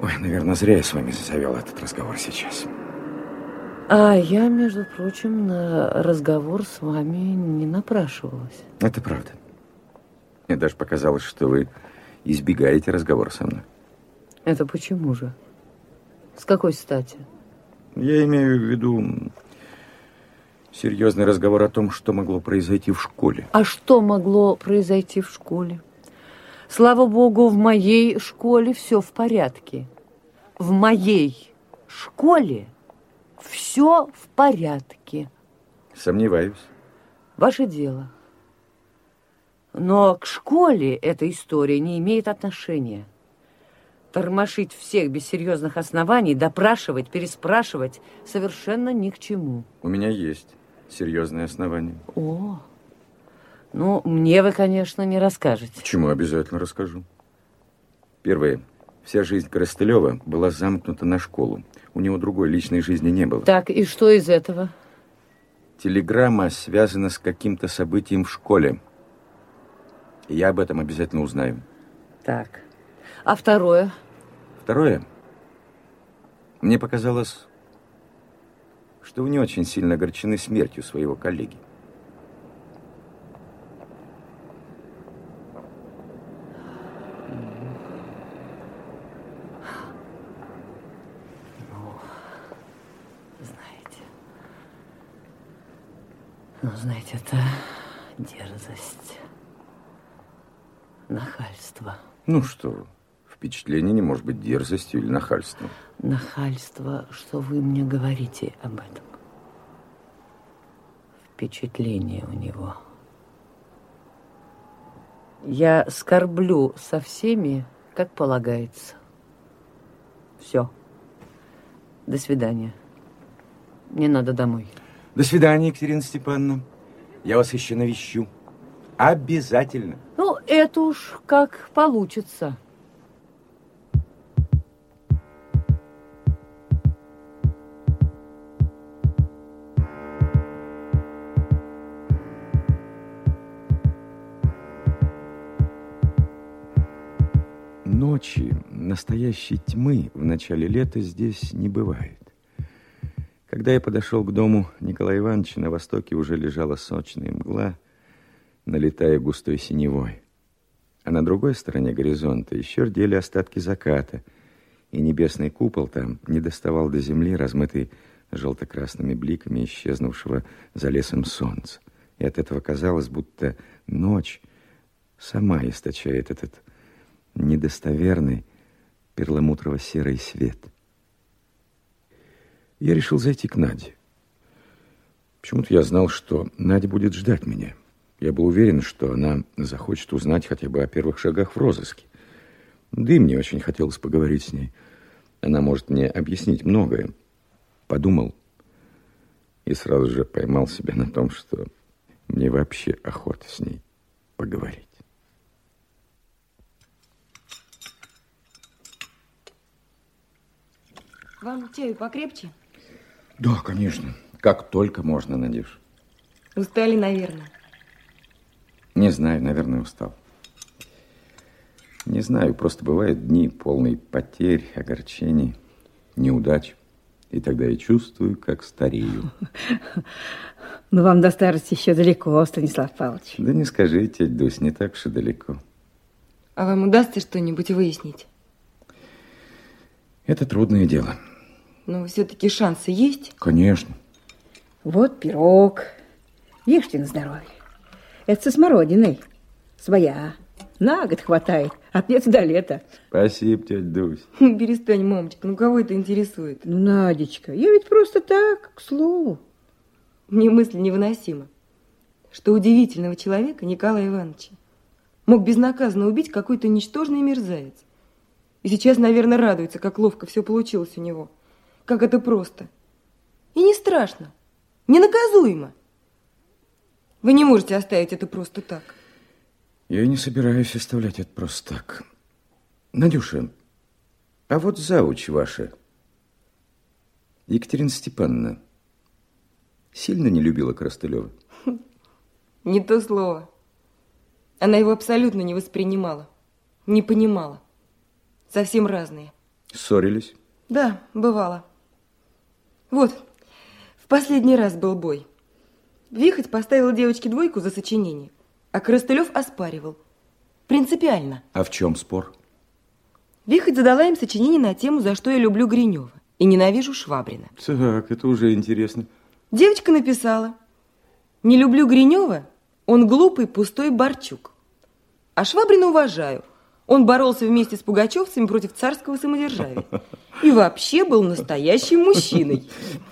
Ой, наверное, зря я с вами завел этот разговор сейчас. А я, между прочим, на разговор с вами не напрашивалась. Это правда. Мне даже показалось, что вы избегаете разговора со мной. Это почему же? С какой стати? Я имею в виду серьезный разговор о том, что могло произойти в школе. А что могло произойти в школе? Слава богу, в моей школе все в порядке. В моей школе все в порядке. Сомневаюсь. Ваше дело. Но к школе эта история не имеет отношения. Тормошить всех без серьезных оснований, допрашивать, переспрашивать совершенно ни к чему. У меня есть серьезные основания. О, ну, мне вы, конечно, не расскажете. Почему? Обязательно расскажу. Первое. Вся жизнь Коростылева была замкнута на школу. У него другой личной жизни не было. Так, и что из этого? Телеграмма связана с каким-то событием в школе. Я об этом обязательно узнаю. Так. А второе? Второе. Мне показалось, что вы не очень сильно огорчены смертью своего коллеги. Ну, знаете, это дерзость, нахальство. Ну что, впечатление не может быть дерзостью или нахальством. Нахальство, что вы мне говорите об этом. Впечатление у него. Я скорблю со всеми, как полагается. Все. До свидания. Мне надо домой. До свидания, Екатерина Степановна. Я вас еще навещу. Обязательно. Ну, это уж как получится. Ночи, настоящей тьмы в начале лета здесь не бывает. Когда я подошел к дому Николая Ивановича, на востоке уже лежала сочная мгла, налетая густой синевой. А на другой стороне горизонта еще рдели остатки заката, и небесный купол там не доставал до земли, размытый желто-красными бликами исчезнувшего за лесом солнца. И от этого казалось, будто ночь сама источает этот недостоверный перламутрово-серый свет. Я решил зайти к Наде. Почему-то я знал, что Надя будет ждать меня. Я был уверен, что она захочет узнать хотя бы о первых шагах в розыске. Да и мне очень хотелось поговорить с ней. Она может мне объяснить многое. Подумал и сразу же поймал себя на том, что мне вообще охота с ней поговорить. Вам чаю покрепче? Да, конечно. Как только можно, Надюш. Устали, наверное. Не знаю, наверное, устал. Не знаю, просто бывают дни полные потерь, огорчений, неудач. И тогда я чувствую, как старею. Но вам до старости еще далеко, Станислав Павлович. Да не скажите, Дусь, не так уж и далеко. А вам удастся что-нибудь выяснить? Это трудное дело. Но все-таки шансы есть? Конечно. Вот пирог. Ешьте на здоровье. Это со смородиной. Своя. На год хватает. От лета до лета. Спасибо, тетя Дусь. Перестань, мамочка, ну кого это интересует? Ну, Надечка, я ведь просто так, к слову. Мне мысль невыносима, что удивительного человека Николая Ивановича мог безнаказанно убить какой-то ничтожный мерзавец. И сейчас, наверное, радуется, как ловко все получилось у него. Как это просто. И не страшно, ненаказуемо. Вы не можете оставить это просто так. Я не собираюсь оставлять это просто так. Надюша, а вот зауч ваша, Екатерина Степановна, сильно не любила Коростылева? Не то слово. Она его абсолютно не воспринимала, не понимала. Совсем разные. Ссорились? Да, бывало. Вот, в последний раз был бой. Вихоть поставил девочке двойку за сочинение, а Коростылев оспаривал. Принципиально. А в чем спор? Вихоть задала им сочинение на тему «За что я люблю Гринева» и ненавижу Швабрина. Так, это уже интересно. Девочка написала «Не люблю Гринева, он глупый, пустой Борчук. А Швабрина уважаю, он боролся вместе с пугачевцами против царского самодержавия. И вообще был настоящим мужчиной.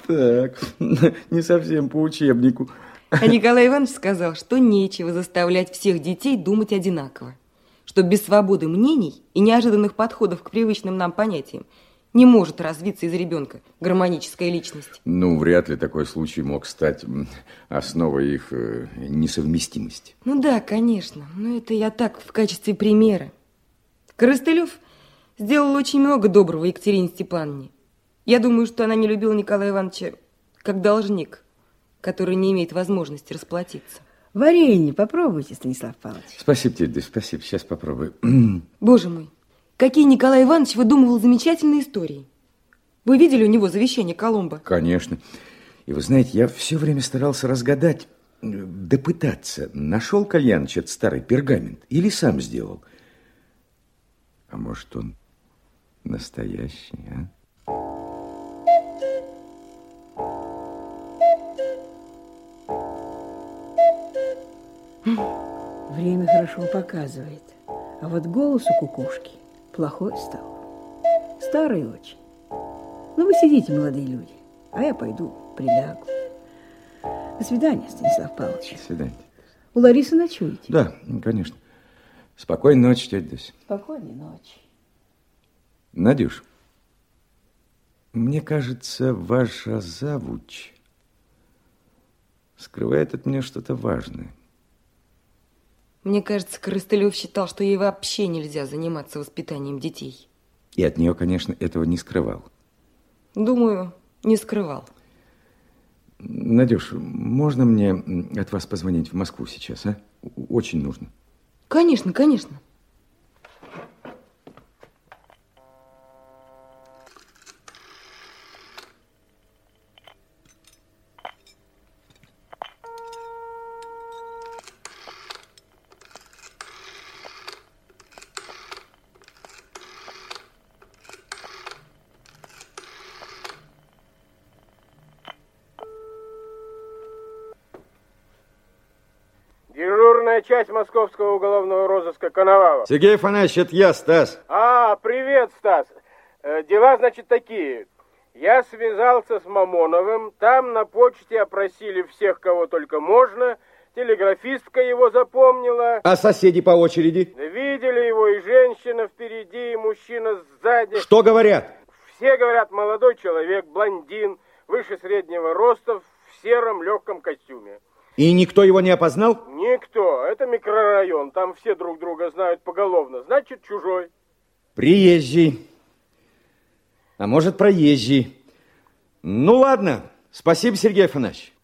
Так, не совсем по учебнику. А Николай Иванович сказал, что нечего заставлять всех детей думать одинаково. Что без свободы мнений и неожиданных подходов к привычным нам понятиям не может развиться из ребенка гармоническая личность. Ну, вряд ли такой случай мог стать основой их э, несовместимости. Ну да, конечно. Но это я так в качестве примера. Коростылев сделал очень много доброго Екатерине Степановне. Я думаю, что она не любила Николая Ивановича как должник, который не имеет возможности расплатиться. Варенье попробуйте, Станислав Павлович. Спасибо, тебе, спасибо. Сейчас попробую. Боже мой, какие Николай Иванович выдумывал замечательные истории. Вы видели у него завещание Коломбо? Конечно. И вы знаете, я все время старался разгадать, допытаться, нашел Кальяныч этот старый пергамент или сам сделал. А может, он настоящий, а? Время хорошо показывает. А вот голос у кукушки плохой стал. Старый очень. Ну, вы сидите, молодые люди, а я пойду прилягу. До свидания, Станислав Павлович. До свидания. У Ларисы ночуете? Да, конечно. Спокойной ночи, тетя Дусь. Спокойной ночи. Надюш, мне кажется, ваша завуч скрывает от меня что-то важное. Мне кажется, Коростылев считал, что ей вообще нельзя заниматься воспитанием детей. И от нее, конечно, этого не скрывал. Думаю, не скрывал. Надюш, можно мне от вас позвонить в Москву сейчас, а? Очень нужно. Конечно, конечно. следственная часть московского уголовного розыска Коновалов. Сергей Афанасьевич, это я, Стас. А, привет, Стас. Э, дела, значит, такие. Я связался с Мамоновым, там на почте опросили всех, кого только можно, телеграфистка его запомнила. А соседи по очереди? Видели его и женщина впереди, и мужчина сзади. Что говорят? Все говорят, молодой человек, блондин, выше среднего роста, в сером легком костюме. И никто его не опознал? Никто. Это микрорайон, там все друг друга знают поголовно. Значит, чужой. Приезжий. А может, проезжий. Ну, ладно. Спасибо, Сергей Афанасьевич.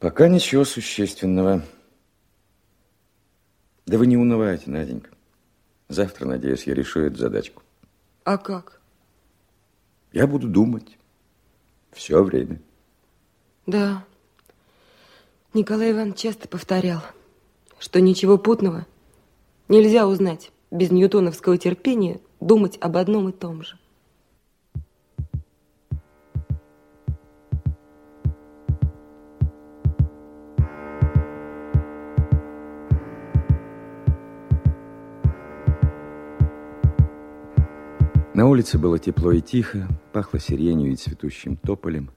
Пока ничего существенного. Да вы не унывайте, Наденька. Завтра, надеюсь, я решу эту задачку. А как? Я буду думать. Все время. Да. Николай Иванович часто повторял, что ничего путного нельзя узнать без ньютоновского терпения думать об одном и том же. На улице было тепло и тихо, пахло сиренью и цветущим тополем.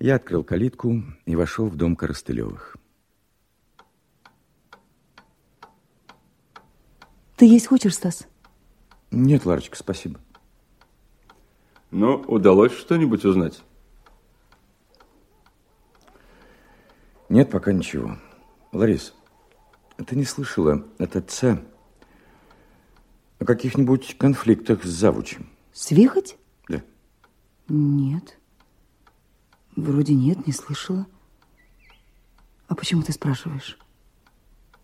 Я открыл калитку и вошел в дом Коростылевых. Ты есть хочешь, Стас? Нет, Ларочка, спасибо. Ну, удалось что-нибудь узнать? Нет, пока ничего. Ларис, ты не слышала от отца о каких-нибудь конфликтах с завучем? Свихать? Да. Нет. Вроде нет, не слышала. А почему ты спрашиваешь?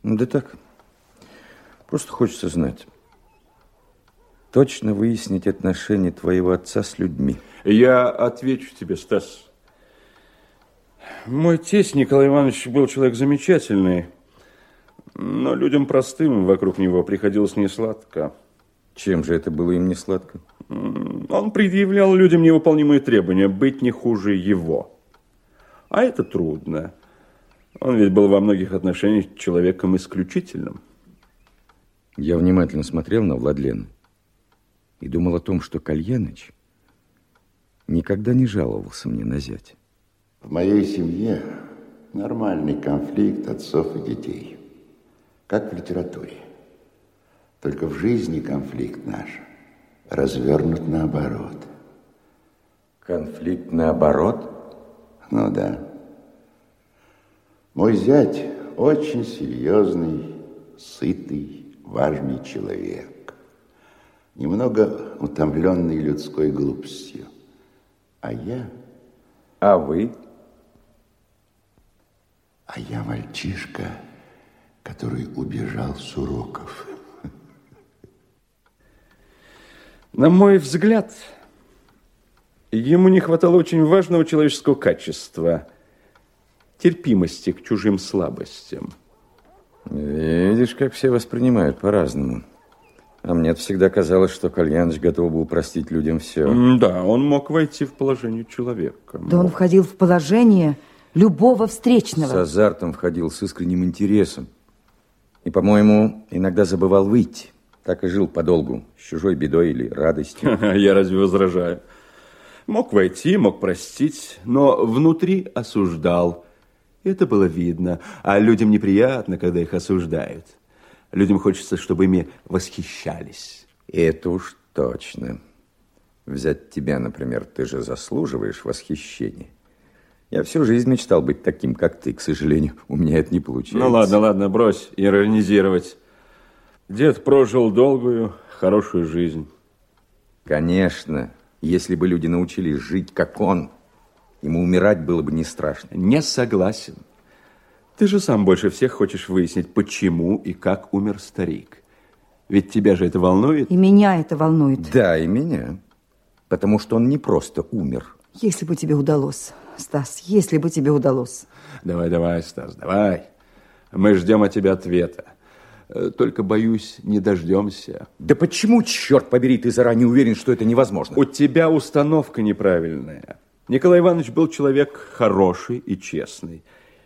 Ну, да так. Просто хочется знать. Точно выяснить отношения твоего отца с людьми. Я отвечу тебе, Стас. Мой тесть Николай Иванович был человек замечательный, но людям простым вокруг него приходилось не сладко. Чем же это было им не сладко? Он предъявлял людям невыполнимые требования, быть не хуже его. А это трудно. Он ведь был во многих отношениях человеком исключительным. Я внимательно смотрел на Владлена и думал о том, что Кальяныч никогда не жаловался мне на зять. В моей семье нормальный конфликт отцов и детей, как в литературе. Только в жизни конфликт наш развернут наоборот. Конфликт наоборот? Ну да. Мой зять очень серьезный, сытый, важный человек. Немного утомленный людской глупостью. А я... А вы? А я мальчишка, который убежал с уроков. На мой взгляд, ему не хватало очень важного человеческого качества – терпимости к чужим слабостям. Видишь, как все воспринимают по-разному. А мне всегда казалось, что Кальяныч готов был простить людям все. Да, он мог войти в положение человека. Да он входил в положение любого встречного. С азартом входил, с искренним интересом. И, по-моему, иногда забывал выйти. Так и жил подолгу, с чужой бедой или радостью. Я разве возражаю? Мог войти, мог простить, но внутри осуждал. Это было видно, а людям неприятно, когда их осуждают. Людям хочется, чтобы ими восхищались. Это уж точно. Взять тебя, например, ты же заслуживаешь восхищения. Я всю жизнь мечтал быть таким, как ты. К сожалению, у меня это не получается. Ну ладно, ладно, брось иронизировать. Дед прожил долгую, хорошую жизнь. Конечно, если бы люди научились жить, как он, ему умирать было бы не страшно. Не согласен. Ты же сам больше всех хочешь выяснить, почему и как умер старик. Ведь тебя же это волнует? И меня это волнует. Да, и меня. Потому что он не просто умер. Если бы тебе удалось, Стас, если бы тебе удалось. Давай, давай, Стас, давай. Мы ждем от тебя ответа. Э, только, боюсь, не дождемся. Да почему, черт побери, ты заранее уверен, что это невозможно? У тебя установка неправильная. Николай Иванович был человек хороший и честный.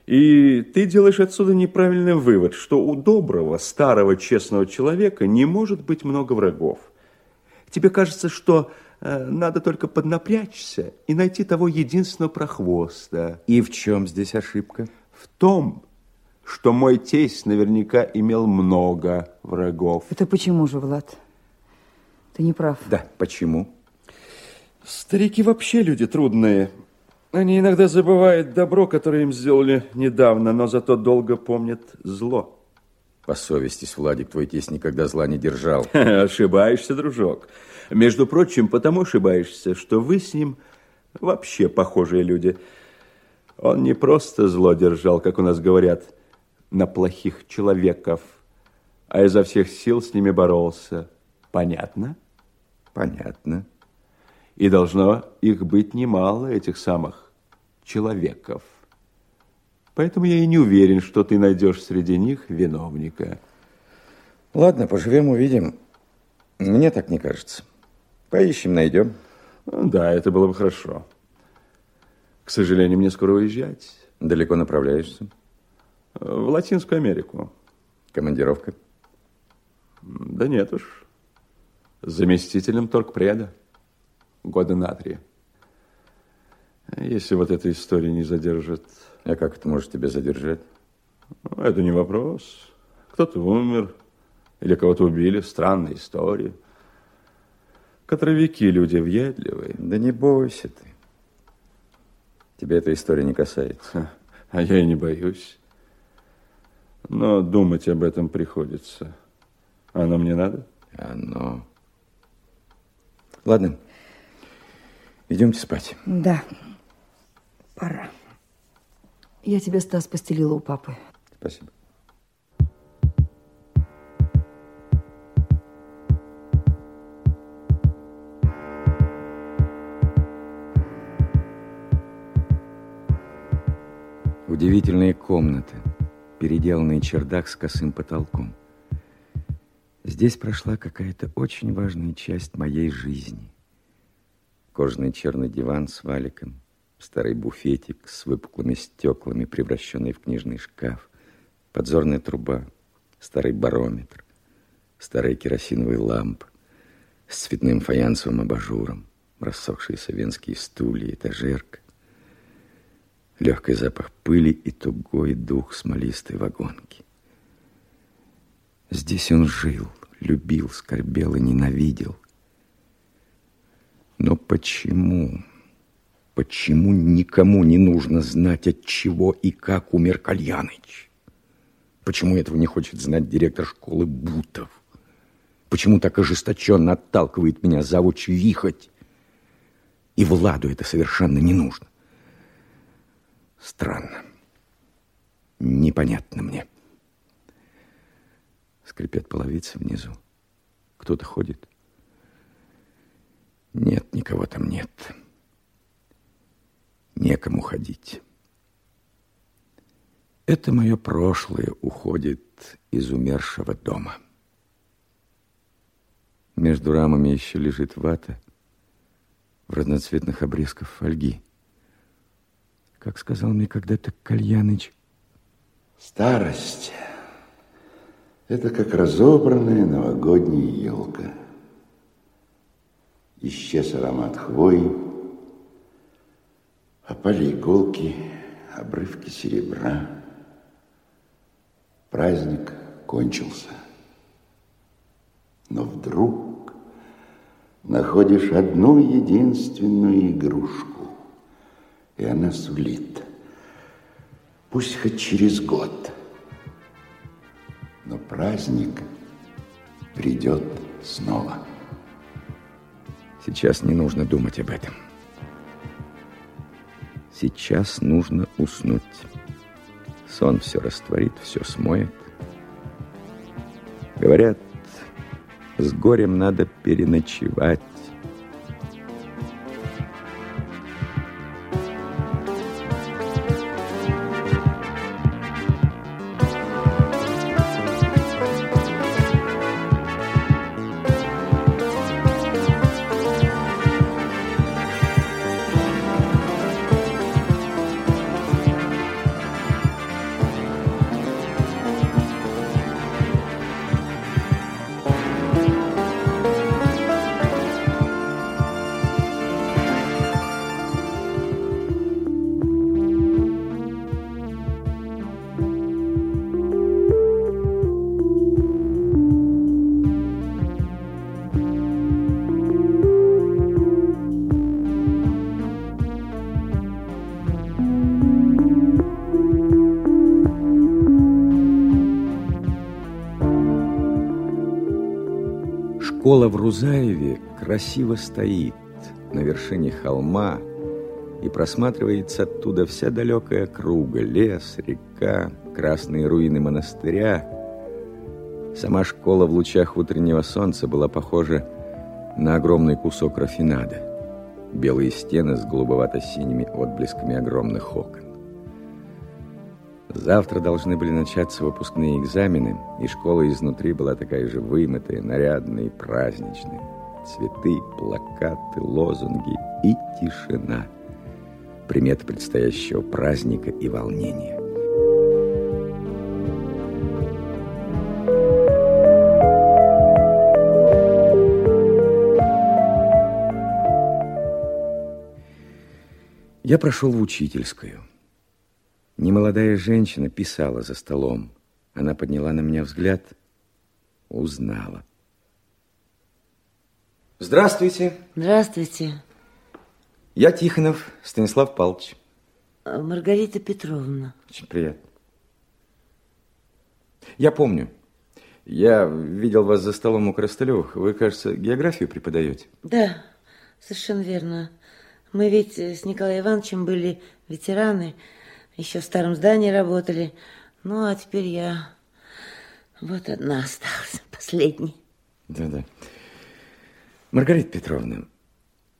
И ты делаешь отсюда неправильный вывод, что у доброго, старого, честного человека не может быть много врагов. Тебе кажется, что э, надо только поднапрячься и найти того единственного прохвоста. И в чем здесь ошибка? В том, что мой тесть наверняка имел много врагов. Это почему же, Влад? Ты не прав. Да, почему? Старики вообще люди трудные. Они иногда забывают добро, которое им сделали недавно, но зато долго помнят зло. По совести, Владик, твой тесть никогда зла не держал. Ошибаешься, дружок. Между прочим, потому ошибаешься, что вы с ним вообще похожие люди. Он не просто зло держал, как у нас говорят, на плохих человеков, а изо всех сил с ними боролся. Понятно? Понятно. И должно их быть немало, этих самых человеков. Поэтому я и не уверен, что ты найдешь среди них виновника. Ладно, поживем, увидим. Мне так не кажется. Поищем, найдем. Да, это было бы хорошо. К сожалению, мне скоро уезжать. Далеко направляешься? В Латинскую Америку. Командировка? Да нет уж. Заместителем торгпреда года на три. Если вот эта история не задержит... А как это может тебя задержать? Это не вопрос. Кто-то умер или кого-то убили. Странная история. Катровики люди въедливые. Да не бойся ты. Тебе эта история не касается. А я и не боюсь. Но думать об этом приходится. Оно мне надо? Оно... Ладно. Идемте спать. Да, пора. Я тебе, Стас, постелила у папы. Спасибо. Удивительные комнаты, переделанный чердак с косым потолком. Здесь прошла какая-то очень важная часть моей жизни – кожаный черный диван с валиком, старый буфетик с выпуклыми стеклами, превращенный в книжный шкаф, подзорная труба, старый барометр, старая керосиновая лампа с цветным фаянсовым абажуром, рассохшиеся венские стулья, этажерка, легкий запах пыли и тугой дух смолистой вагонки. Здесь он жил, любил, скорбел и ненавидел – но почему? Почему никому не нужно знать, от чего и как умер Кальяныч? Почему этого не хочет знать директор школы Бутов? Почему так ожесточенно отталкивает меня завуч Вихоть? И Владу это совершенно не нужно. Странно. Непонятно мне. Скрипят половицы внизу. Кто-то ходит. Нет, никого там нет. Некому ходить. Это мое прошлое уходит из умершего дома. Между рамами еще лежит вата в разноцветных обрезках фольги. Как сказал мне когда-то Кальяныч. Старость – это как разобранная новогодняя елка – Исчез аромат хвои, опали иголки, обрывки серебра. Праздник кончился. Но вдруг находишь одну единственную игрушку, и она сулит. Пусть хоть через год, но праздник придет снова. Сейчас не нужно думать об этом. Сейчас нужно уснуть. Сон все растворит, все смоет. Говорят, с горем надо переночевать. В Рузаеве красиво стоит на вершине холма, и просматривается оттуда вся далекая круга, лес, река, красные руины монастыря. Сама школа в лучах утреннего солнца была похожа на огромный кусок рафинада. Белые стены с голубовато-синими отблесками огромных окон. Завтра должны были начаться выпускные экзамены, и школа изнутри была такая же вымытая, нарядная и праздничная. Цветы, плакаты, лозунги и тишина. Примета предстоящего праздника и волнения. Я прошел в учительскую. Немолодая женщина писала за столом. Она подняла на меня взгляд, узнала. Здравствуйте. Здравствуйте. Я Тихонов Станислав Павлович. А, Маргарита Петровна. Очень приятно. Я помню. Я видел вас за столом у Коростылевых. Вы, кажется, географию преподаете? Да, совершенно верно. Мы ведь с Николаем Ивановичем были ветераны, еще в старом здании работали. Ну, а теперь я вот одна осталась, последней. Да-да. Маргарита Петровна,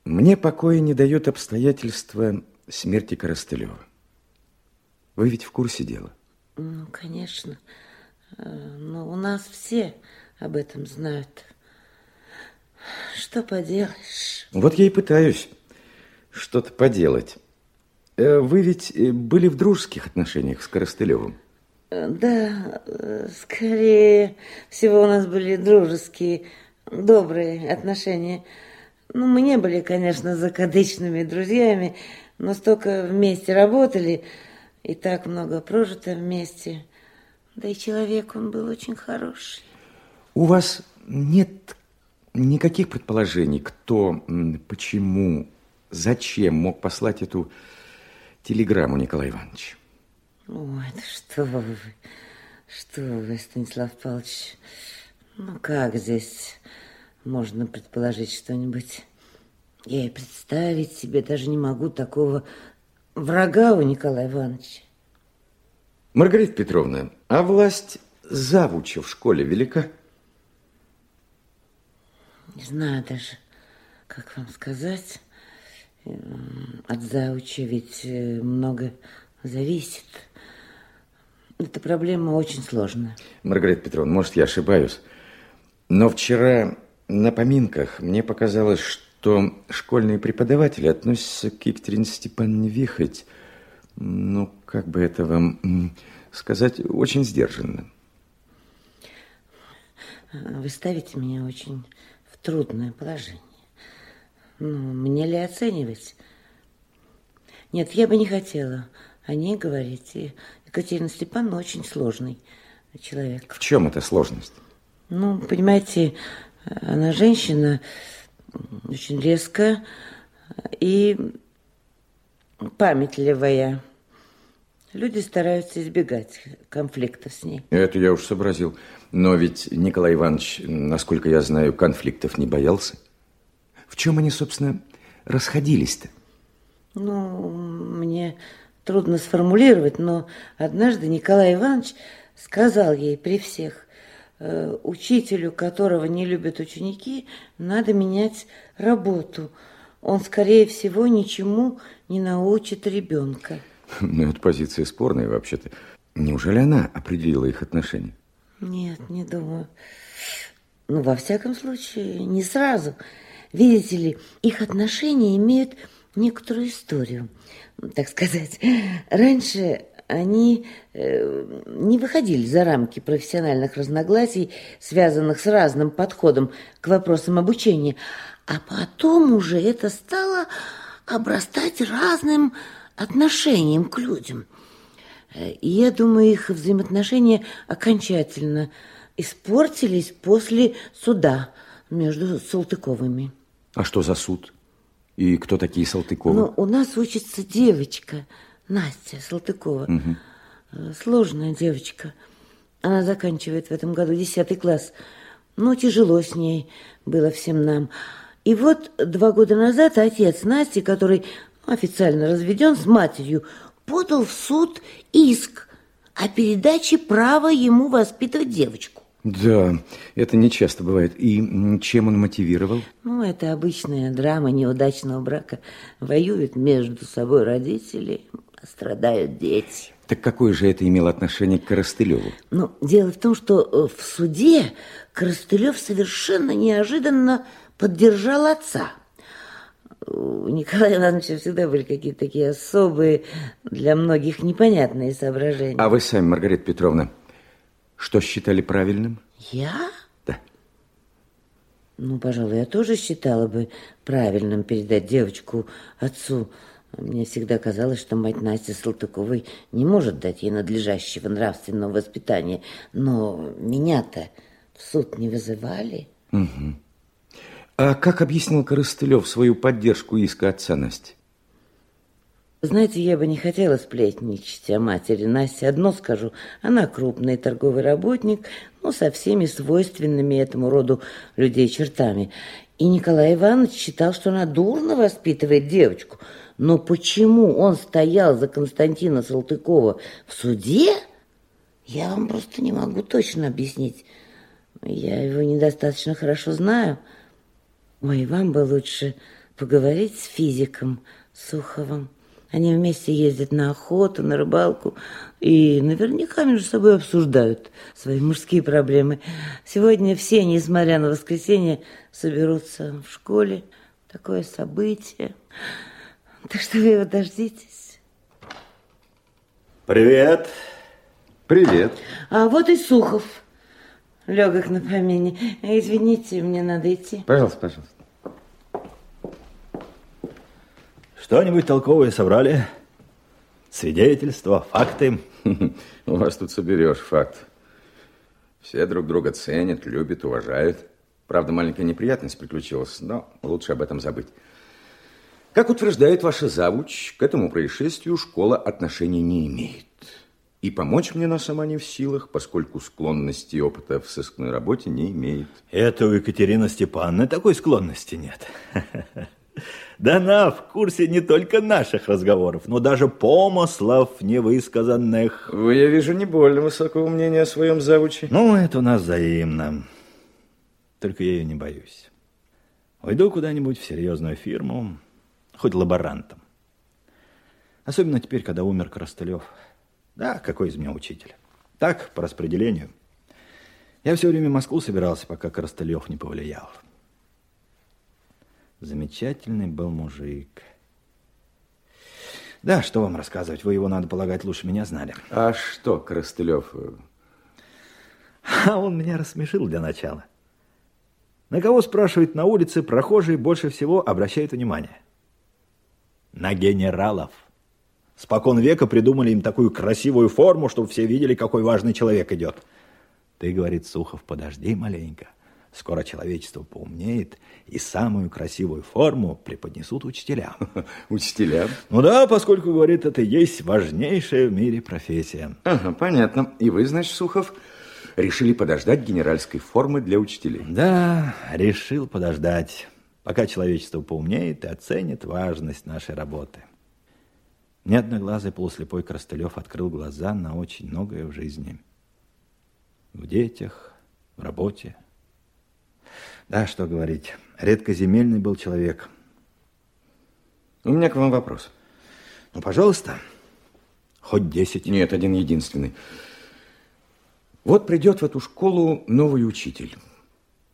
мне покоя не дает обстоятельства смерти Коростылева. Вы ведь в курсе дела? Ну, конечно. Э, Но у нас все об этом знают. Что поделаешь? Вот я и пытаюсь что-то поделать. Э, Вы ведь э, были в дружеских отношениях с Коростылевым? Э, Да, скорее всего у нас были дружеские, добрые отношения. Ну, мы не были, конечно, закадычными друзьями, но столько вместе работали и так много прожито вместе. Да и человек он был очень хороший. У вас нет никаких предположений, кто, почему, зачем мог послать эту телеграмму Николаю Ивановичу? Ой, да что вы, что вы, Станислав Павлович. Ну, как здесь можно предположить что-нибудь? Я и представить себе даже не могу такого врага у Николая Ивановича. Маргарита Петровна, а власть завуча в школе велика? Не знаю даже, как вам сказать. Эм, От зауча ведь э, много зависит. Эта проблема очень сложная. Маргарита Петровна, может, я ошибаюсь, но вчера на поминках мне показалось, что школьные преподаватели относятся к Екатерине Степановне Вихоть, ну, как бы это вам сказать, очень сдержанно. Вы ставите меня очень в трудное положение. Ну, мне ли оценивать? Нет, я бы не хотела о ней говорить. И Екатерина Степановна очень сложный человек. В чем эта сложность? Ну, понимаете, она женщина очень резкая и памятливая. Люди стараются избегать конфликтов с ней. Это я уж сообразил. Но ведь Николай Иванович, насколько я знаю, конфликтов не боялся. В чем они, собственно, расходились-то? Ну, мне трудно сформулировать, но однажды Николай Иванович сказал ей при всех, э, учителю, которого не любят ученики, надо менять работу. Он, скорее всего, ничему не научит ребенка. Ну, это позиция спорная вообще-то. Неужели она определила их отношения? Нет, не думаю. Ну, во всяком случае, не сразу. Видите ли, их отношения имеют некоторую историю, так сказать. Раньше они э, не выходили за рамки профессиональных разногласий, связанных с разным подходом к вопросам обучения, а потом уже это стало обрастать разным отношением к людям. Э, И я думаю, их взаимоотношения окончательно испортились после суда между Салтыковыми. А что за суд? И кто такие Салтыковы? Ну, у нас учится девочка, Настя Салтыкова. Э, Сложная девочка. Она заканчивает в этом году 10 класс. Ну, тяжело с ней было всем нам. И вот два года назад отец Насти, который официально разведен с матерью, подал в суд иск о передаче права ему воспитывать девочку. Да, это не часто бывает. И чем он мотивировал? Ну, это обычная драма неудачного брака. Воюют между собой родители, страдают дети. Так какое же это имело отношение к Коростылеву? Ну, дело в том, что э, в суде Коростылев совершенно неожиданно поддержал отца. У Николая Ивановича всегда были какие-то такие особые, для многих непонятные соображения. А вы сами, Маргарита Петровна, что считали правильным? Я? Да. Ну, пожалуй, я тоже считала бы правильным передать девочку отцу. Мне всегда казалось, что мать Насти Салтыковой не может дать ей надлежащего нравственного воспитания. Но меня-то в суд не вызывали. Угу. А как объяснил Коростылев свою поддержку иска отца Насти? Знаете, я бы не хотела сплетничать о матери Насти. Одно скажу, она крупный торговый работник, ну, со всеми свойственными этому роду людей чертами. И Николай Иванович считал, что она дурно воспитывает девочку. Но почему он стоял за Константина Салтыкова в суде, я вам просто не могу точно объяснить. Я его недостаточно хорошо знаю. Ой, вам бы лучше поговорить с физиком Суховым. Они вместе ездят на охоту, на рыбалку и наверняка между собой обсуждают свои мужские проблемы. Сегодня все, несмотря на воскресенье, соберутся в школе. Такое событие. Так что вы его дождитесь. Привет. Привет. А вот и Сухов легок на помине. Извините, мне надо идти. Пожалуйста, пожалуйста. Что-нибудь толковое собрали? Свидетельства, факты? У вас тут соберешь факт. Все друг друга ценят, любят, уважают. Правда, маленькая неприятность приключилась, но лучше об этом забыть. Как утверждает ваша завуч, к этому происшествию школа отношения не имеет. И помочь мне она сама не в силах, поскольку склонности и опыта в сыскной работе не имеет. Это у Екатерины Степановны такой склонности нет. Да она в курсе не только наших разговоров, но даже помыслов невысказанных. Вы, я вижу, не больно высокого мнения о своем завуче. Ну, это у нас взаимно. Только я ее не боюсь. Уйду куда-нибудь в серьезную фирму, хоть лаборантом. Особенно теперь, когда умер Коростылев. Да, какой из меня учитель. Так, по распределению. Я все время в Москву собирался, пока Коростылев не повлиял. Замечательный был мужик. Да, что вам рассказывать, вы его, надо полагать, лучше меня знали. А что, Коростылев? А он меня рассмешил для начала. На кого, спрашивают на улице, прохожие больше всего обращают внимание? На генералов. Спокон века придумали им такую красивую форму, чтобы все видели, какой важный человек идет. Ты, говорит Сухов, подожди маленько. Скоро человечество поумнеет, и самую красивую форму преподнесут учителям. Учителям? Ну да, поскольку, говорит, это есть важнейшая в мире профессия. Ага, понятно. И вы, значит, Сухов, решили подождать генеральской формы для учителей? Да, решил подождать, пока человечество поумнеет и оценит важность нашей работы. Неодноглазый полуслепой Коростылев открыл глаза на очень многое в жизни. В детях, в работе, да, что говорить. Редкоземельный был человек. У меня к вам вопрос. Ну, пожалуйста. Хоть десять. Нет, один единственный. Вот придет в эту школу новый учитель.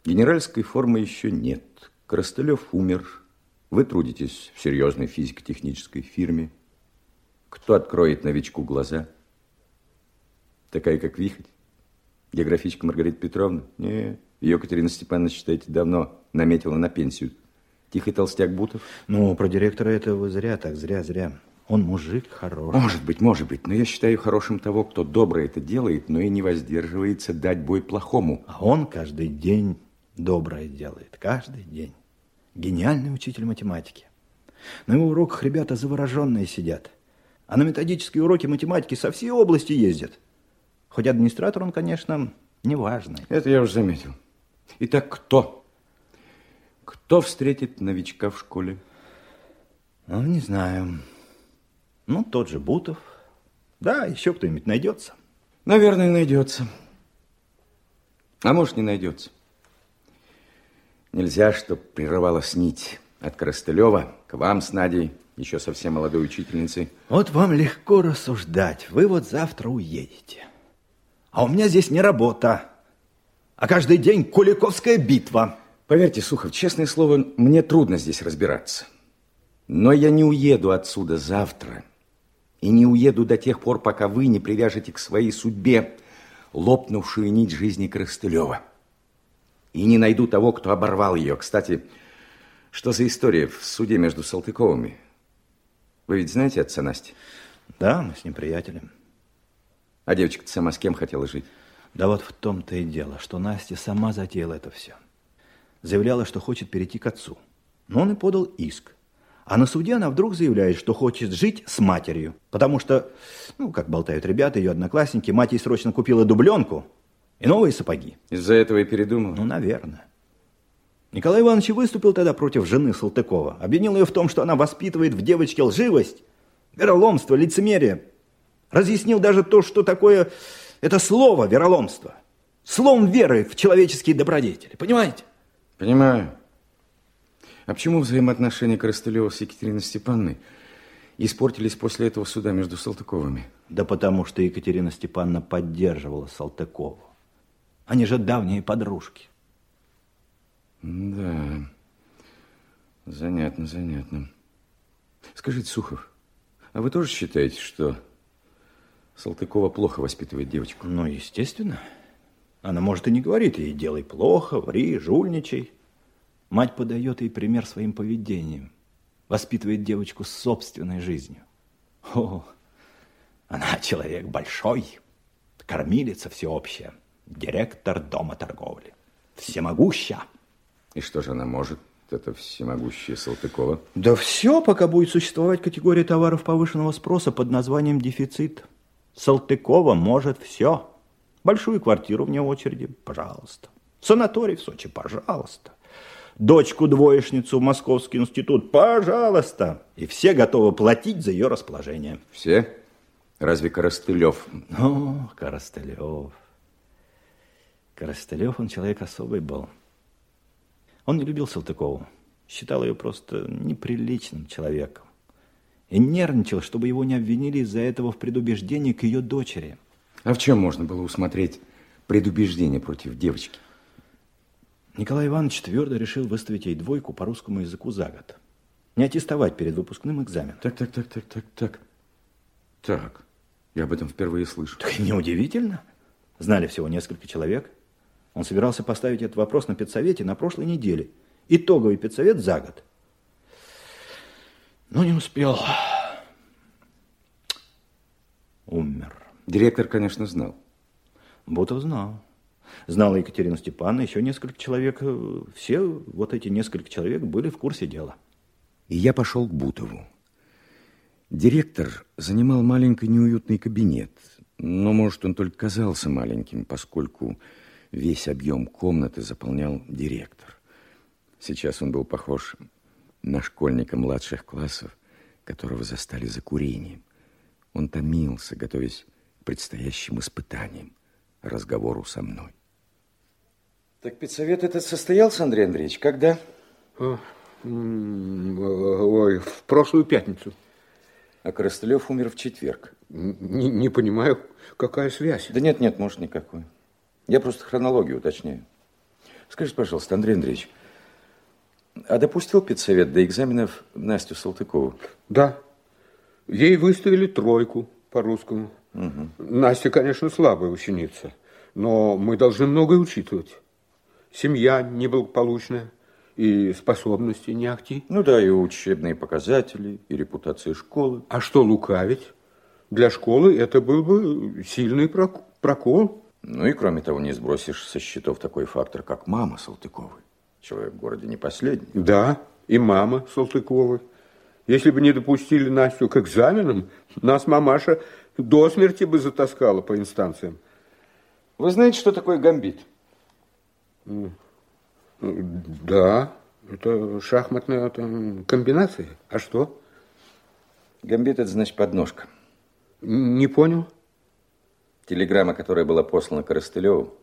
Генеральской формы еще нет. Коростылев умер. Вы трудитесь в серьезной физико-технической фирме. Кто откроет новичку глаза? Такая, как Вихрь? Географичка Маргарита Петровна? Нет. Ее Катерина Степановна, считаете, давно наметила на пенсию. Тихий толстяк Бутов? Ну, про директора это вы зря, так зря, зря. Он мужик хороший. Может быть, может быть. Но я считаю хорошим того, кто доброе это делает, но и не воздерживается дать бой плохому. А он каждый день доброе делает. Каждый день. Гениальный учитель математики. На его уроках ребята завороженные сидят. А на методические уроки математики со всей области ездят. Хоть администратор он, конечно, неважный. Это я уже заметил. Итак, кто? Кто встретит новичка в школе? Ну, не знаю. Ну, тот же Бутов. Да, еще кто-нибудь найдется. Наверное, найдется. А может, не найдется. Нельзя, чтоб прерывалась нить от Коростылева к вам с Надей, еще совсем молодой учительницей. Вот вам легко рассуждать. Вы вот завтра уедете. А у меня здесь не работа, а каждый день Куликовская битва. Поверьте, Сухов, честное слово, мне трудно здесь разбираться. Но я не уеду отсюда завтра. И не уеду до тех пор, пока вы не привяжете к своей судьбе лопнувшую нить жизни Коростылева и не найду того, кто оборвал ее. Кстати, что за история в суде между Салтыковыми? Вы ведь знаете отца Насти? Да, мы с ним приятелем. А девочка-то сама с кем хотела жить? Да вот в том-то и дело, что Настя сама затеяла это все. Заявляла, что хочет перейти к отцу. Но он и подал иск. А на суде она вдруг заявляет, что хочет жить с матерью. Потому что, ну, как болтают ребята, ее одноклассники, мать ей срочно купила дубленку, и новые сапоги. Из-за этого и передумал? Ну, наверное. Николай Иванович выступил тогда против жены Салтыкова. Обвинил ее в том, что она воспитывает в девочке лживость, вероломство, лицемерие. Разъяснил даже то, что такое это слово вероломство. Словом веры в человеческие добродетели. Понимаете? Понимаю. А почему взаимоотношения Коростылева с Екатериной Степановной испортились после этого суда между Салтыковыми? Да потому что Екатерина Степановна поддерживала Салтыкову. Они же давние подружки. Да, занятно, занятно. Скажите, Сухов, а вы тоже считаете, что Салтыкова плохо воспитывает девочку? Ну, естественно. Она, может, и не говорит ей, делай плохо, ври, жульничай. Мать подает ей пример своим поведением. Воспитывает девочку собственной жизнью. О, она человек большой, кормилица всеобщая директор дома торговли. Всемогуща. И что же она может, это всемогущая Салтыкова? Да все, пока будет существовать категория товаров повышенного спроса под названием дефицит. Салтыкова может все. Большую квартиру вне очереди, пожалуйста. Санаторий в Сочи, пожалуйста. Дочку-двоечницу в Московский институт, пожалуйста. И все готовы платить за ее расположение. Все? Разве Коростылев? О, Коростылев. Коростылев, он человек особый был. Он не любил Салтыкову, считал ее просто неприличным человеком. И нервничал, чтобы его не обвинили из-за этого в предубеждении к ее дочери. А в чем можно было усмотреть предубеждение против девочки? Николай Иванович твердо решил выставить ей двойку по русскому языку за год. Не аттестовать перед выпускным экзаменом. Так, так, так, так, так, так. Так, я об этом впервые слышу. Так неудивительно. Знали всего несколько человек. Он собирался поставить этот вопрос на педсовете на прошлой неделе. Итоговый педсовет за год. Но не успел. Умер. Директор, конечно, знал. Бутов знал. Знала Екатерина Степановна, еще несколько человек. Все вот эти несколько человек были в курсе дела. И я пошел к Бутову. Директор занимал маленький неуютный кабинет. Но, может, он только казался маленьким, поскольку Весь объем комнаты заполнял директор. Сейчас он был похож на школьника младших классов, которого застали за курением. Он томился, готовясь к предстоящим испытаниям, разговору со мной. Так педсовет этот состоялся, Андрей Андреевич, когда? Ой, в прошлую пятницу. А Коростылев умер в четверг. Не, не понимаю, какая связь? Да нет, нет, может, никакой. Я просто хронологию уточняю. Скажите, пожалуйста, Андрей Андреевич, а допустил педсовет до экзаменов Настю Салтыкову? Да. Ей выставили тройку по-русскому. Угу. Настя, конечно, слабая ученица, но мы должны многое учитывать. Семья неблагополучная и способности не ахти. Ну да, и учебные показатели, и репутация школы. А что лукавить? Для школы это был бы сильный прокол. Ну и кроме того, не сбросишь со счетов такой фактор, как мама Салтыковой. Человек в городе не последний. Да, и мама Салтыковой. Если бы не допустили Настю к экзаменам, нас мамаша до смерти бы затаскала по инстанциям. Вы знаете, что такое гамбит? Да, это шахматная там, комбинация. А что? Гамбит это значит подножка. Не понял. Телеграмма, которая была послана Коростылеву,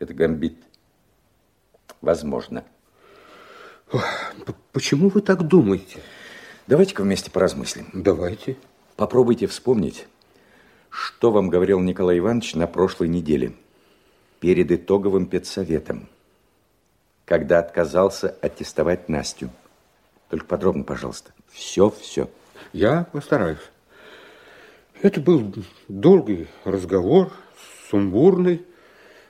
это гамбит. Возможно. Почему вы так думаете? Давайте-ка вместе поразмыслим. Давайте. Попробуйте вспомнить, что вам говорил Николай Иванович на прошлой неделе перед итоговым педсоветом, когда отказался аттестовать Настю. Только подробно, пожалуйста. Все-все. Я постараюсь. Это был долгий разговор, сумбурный.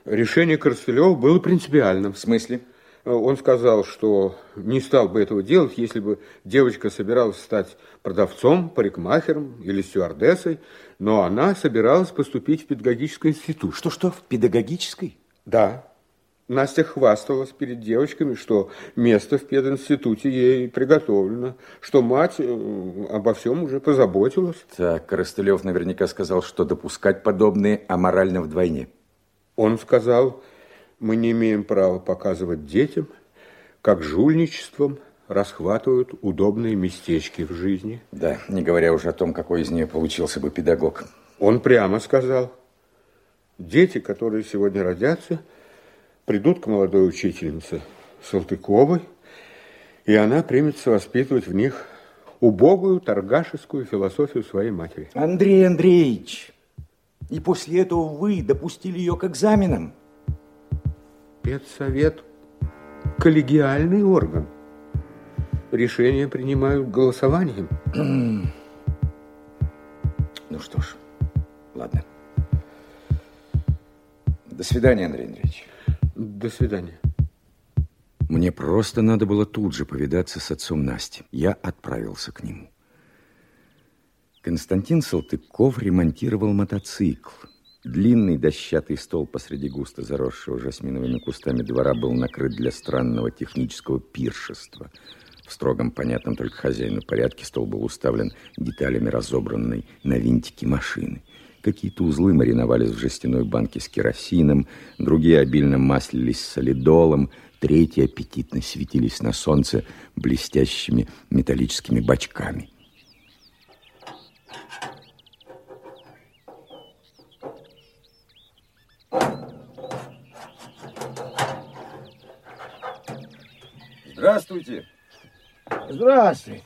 Решение Коростылева было принципиальным. В смысле? Он сказал, что не стал бы этого делать, если бы девочка собиралась стать продавцом, парикмахером или стюардессой, но она собиралась поступить в педагогический институт. Что-что, в педагогический? Да. Настя хвасталась перед девочками, что место в пединституте ей приготовлено, что мать э, обо всем уже позаботилась. Так, Коростылев наверняка сказал, что допускать подобные аморально вдвойне. Он сказал, мы не имеем права показывать детям, как жульничеством расхватывают удобные местечки в жизни. Да, не говоря уже о том, какой из нее получился бы педагог. Он прямо сказал, дети, которые сегодня родятся, придут к молодой учительнице Салтыковой, и она примется воспитывать в них убогую торгашескую философию своей матери. Андрей Андреевич, и после этого вы допустили ее к экзаменам. Педсовет – коллегиальный орган. Решения принимают голосованием. Ну что ж, ладно. До свидания, Андрей Андреевич. До свидания. Мне просто надо было тут же повидаться с отцом Насти. Я отправился к нему. Константин Салтыков ремонтировал мотоцикл. Длинный дощатый стол посреди густо заросшего жасминовыми кустами двора был накрыт для странного технического пиршества. В строгом, понятном только хозяину порядке стол был уставлен деталями разобранной на винтики машины. Какие-то узлы мариновались в жестяной банке с керосином, другие обильно маслились солидолом, третьи аппетитно светились на солнце блестящими металлическими бачками. Здравствуйте. Здравствуйте.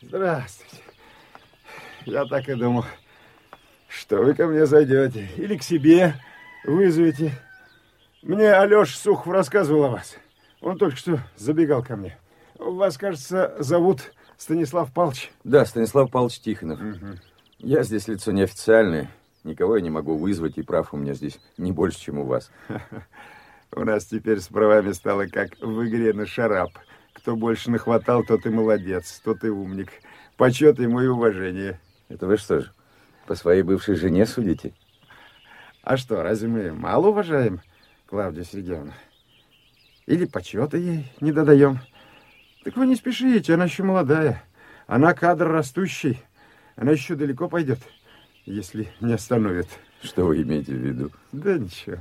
Здравствуйте. Я так и думал, что вы ко мне зайдете. Или к себе вызовете. Мне Алеша Сухов рассказывал о вас. Он только что забегал ко мне. Вас, кажется, зовут Станислав Павлович? Да, Станислав Павлович Тихонов. Угу. Я здесь лицо неофициальное. Никого я не могу вызвать, и прав у меня здесь не больше, чем у вас. У нас теперь с правами стало как в игре на шарап. Кто больше нахватал, тот и молодец, тот и умник. Почет ему и уважение. Это вы что же, по своей бывшей жене судите? А что, разве мы мало уважаем Клавдию Сергеевну? Или почета ей не додаем? Так вы не спешите, она еще молодая. Она кадр растущий. Она еще далеко пойдет, если не остановит. Что вы имеете в виду? Да ничего.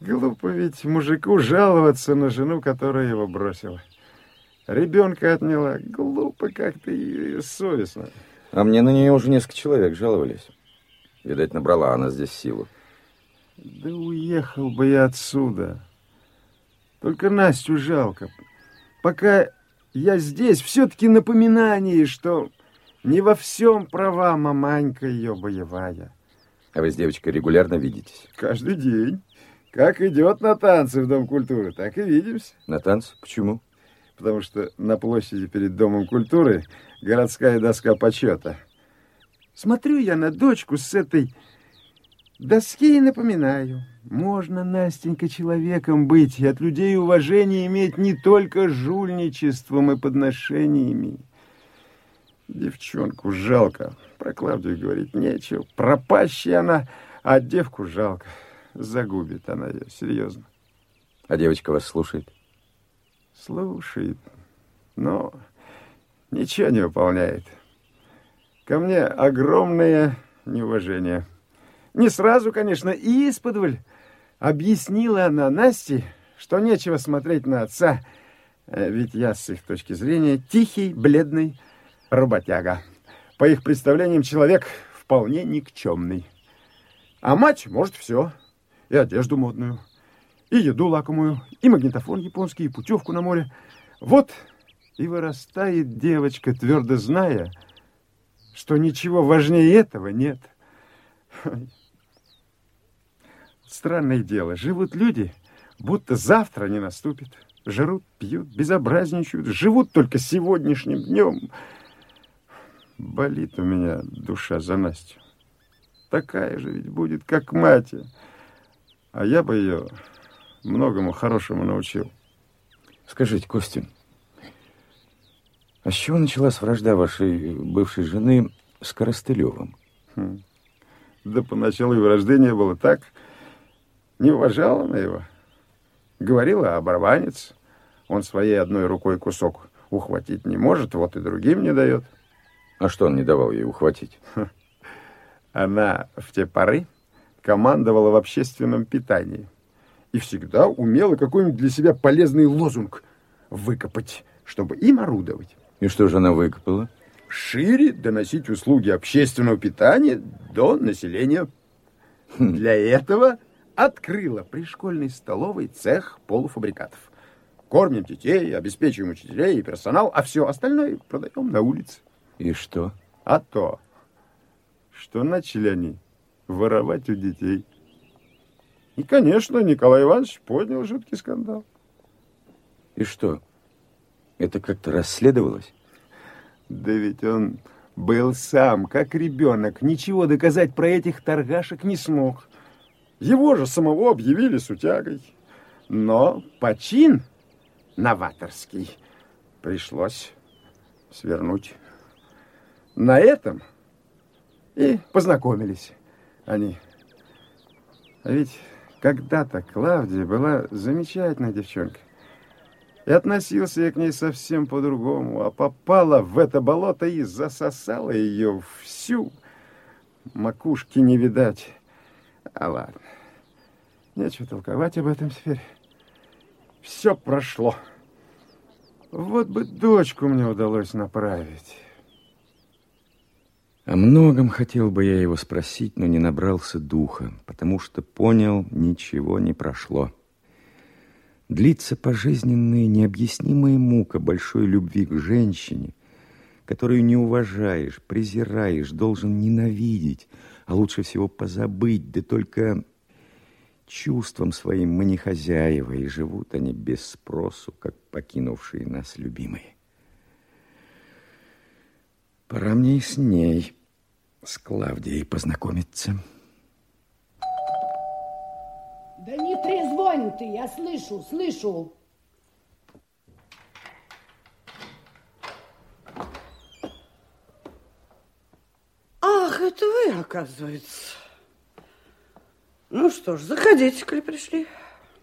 Глупо ведь мужику жаловаться на жену, которая его бросила. Ребенка отняла. Глупо как-то и совестно. А мне на нее уже несколько человек жаловались. Видать, набрала она здесь силу. Да уехал бы я отсюда. Только Настю жалко. Пока я здесь, все-таки напоминание, что не во всем права маманька ее боевая. А вы с девочкой регулярно видитесь? Каждый день. Как идет на танцы в Дом культуры, так и видимся. На танцы? Почему? Потому что на площади перед Домом культуры городская доска почета. Смотрю я на дочку с этой доски и напоминаю. Можно, Настенька, человеком быть и от людей уважение иметь не только жульничеством и подношениями. Девчонку жалко. Про Клавдию говорить нечего. Пропащая она, а девку жалко. Загубит она ее, серьезно. А девочка вас слушает? Слушает, но ничего не выполняет. Ко мне огромное неуважение. Не сразу, конечно, и исподволь, Объяснила она Насте, что нечего смотреть на отца, э, ведь я, с их точки зрения, тихий, бледный работяга. По их представлениям, человек вполне никчемный. А мать может все. И одежду модную, и еду лакомую, и магнитофон японский, и путевку на море. Вот и вырастает девочка, твердо зная, что ничего важнее этого нет. Странное дело, живут люди, будто завтра не наступит. Жрут, пьют, безобразничают, живут только сегодняшним днем. Болит у меня душа за Настю. Такая же ведь будет, как мать. А я бы ее многому хорошему научил. Скажите, Костя, а с чего началась вражда вашей бывшей жены с Коростылевым? Хм. Да поначалу и вражды не было так. Не уважала она его. Говорила, оборванец. Он своей одной рукой кусок ухватить не может, вот и другим не дает. А что он не давал ей ухватить? Она в те поры командовала в общественном питании и всегда умела какой-нибудь для себя полезный лозунг выкопать, чтобы им орудовать. И что же она выкопала? Шире доносить услуги общественного питания до населения. Хм. Для этого открыла при школьной столовой цех полуфабрикатов. Кормим детей, обеспечиваем учителей и персонал, а все остальное продаем на улице. И что? А то, что начали они воровать у детей. И, конечно, Николай Иванович поднял жуткий скандал. И что, это как-то расследовалось? Да ведь он был сам, как ребенок, ничего доказать про этих торгашек не смог. Его же самого объявили сутягой. Но почин новаторский пришлось свернуть. На этом и познакомились они. А ведь когда-то Клавдия была замечательной девчонкой. И относился я к ней совсем по-другому, а попала в это болото и засосала ее всю. Макушки не видать. А ладно, нечего толковать об этом теперь. Все прошло. Вот бы дочку мне удалось направить. О многом хотел бы я его спросить, но не набрался духа, потому что понял, ничего не прошло. Длится пожизненная необъяснимая мука большой любви к женщине, которую не уважаешь, презираешь, должен ненавидеть, а лучше всего позабыть, да только чувством своим мы не хозяева, и живут они без спросу, как покинувшие нас любимые. Пора мне и с ней, с Клавдией, познакомиться. Да не трезвонь ты, я слышу, слышу. Ах, это вы, оказывается. Ну что ж, заходите, коли пришли.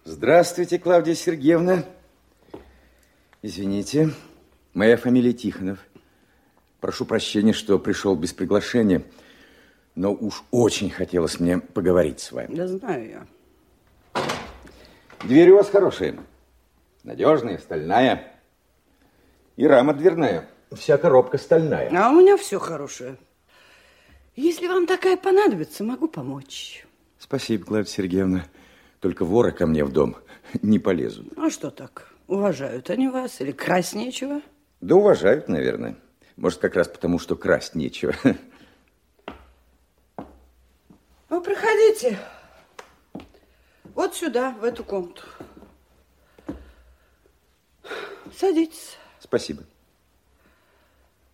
Здравствуйте, Клавдия Сергеевна. Извините, моя фамилия Тихонов. Прошу прощения, что пришел без приглашения, но уж очень хотелось мне поговорить с вами. Да знаю я. Дверь у вас хорошая, надежная, стальная. И рама дверная, вся коробка стальная. А у меня все хорошее. Если вам такая понадобится, могу помочь. Спасибо, Клавдия Сергеевна. Только воры ко мне в дом не полезут. А что так? Уважают они вас или красть нечего? Да уважают, наверное. Может, как раз потому, что красть нечего. Ну, проходите. Вот сюда, в эту комнату. Садитесь. Спасибо.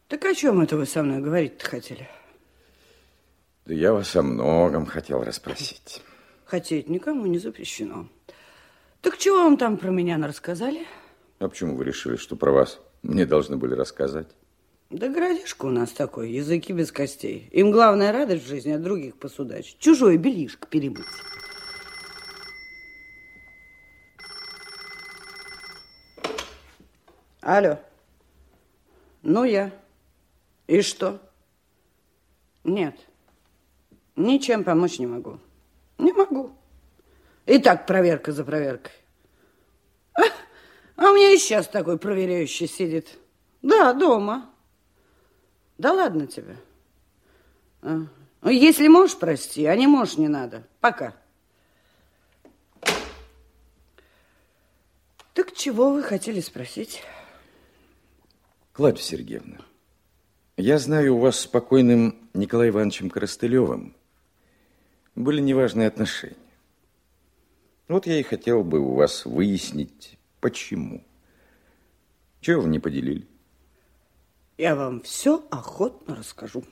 Так о чем это вы со мной говорить-то хотели? Да я вас о многом хотел расспросить. Хотеть никому не запрещено. Так чего вам там про меня рассказали? А почему вы решили, что про вас мне должны были рассказать? Да городишко у нас такой, языки без костей. Им главная радость в жизни от других посудачить. Чужое белишко перемыть. Алло. Ну, я. И что? Нет. Ничем помочь не могу. Не могу. И так проверка за проверкой. А, а у меня и сейчас такой проверяющий сидит. Да, дома. Да ладно тебе. А. Ну, если можешь, прости, а не можешь, не надо. Пока. Так чего вы хотели спросить? Клавдия Сергеевна, я знаю, у вас с покойным Николаем Ивановичем Коростылевым были неважные отношения. Вот я и хотел бы у вас выяснить, почему. Чего вы не поделили? Я вам все охотно расскажу.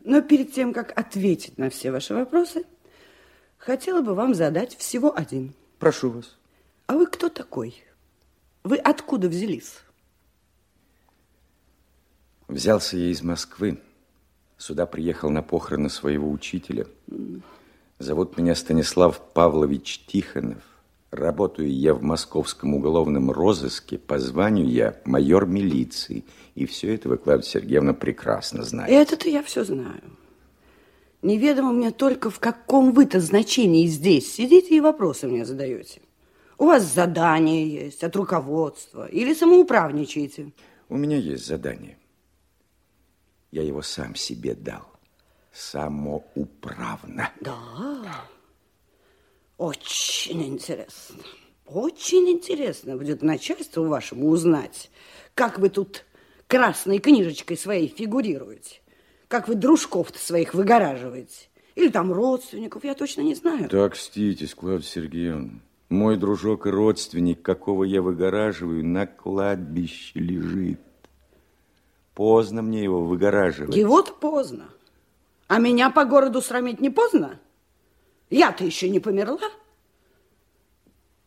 Но перед тем, как ответить на все ваши вопросы, хотела бы вам задать всего один. Прошу вас. А вы кто такой? Вы откуда взялись? Взялся я из Москвы. Сюда приехал на похороны своего учителя. Зовут меня Станислав Павлович Тихонов. Работаю я в московском уголовном розыске. По званию я майор милиции. И все это вы, Клавдия Сергеевна, прекрасно знаете. Это-то я все знаю. Неведомо мне только, в каком вы-то значении здесь сидите и вопросы мне задаете. У вас задание есть от руководства или самоуправничаете? У меня есть задание. Я его сам себе дал. Самоуправно. Да. Очень интересно. Очень интересно будет начальству вашему узнать, как вы тут красной книжечкой своей фигурируете. Как вы дружков-то своих выгораживаете. Или там родственников, я точно не знаю. Так, ститесь, Клавдия Сергеевна. Мой дружок и родственник, какого я выгораживаю, на кладбище лежит. Поздно мне его выгораживать. Его-то поздно. А меня по городу срамить не поздно? Я-то еще не померла.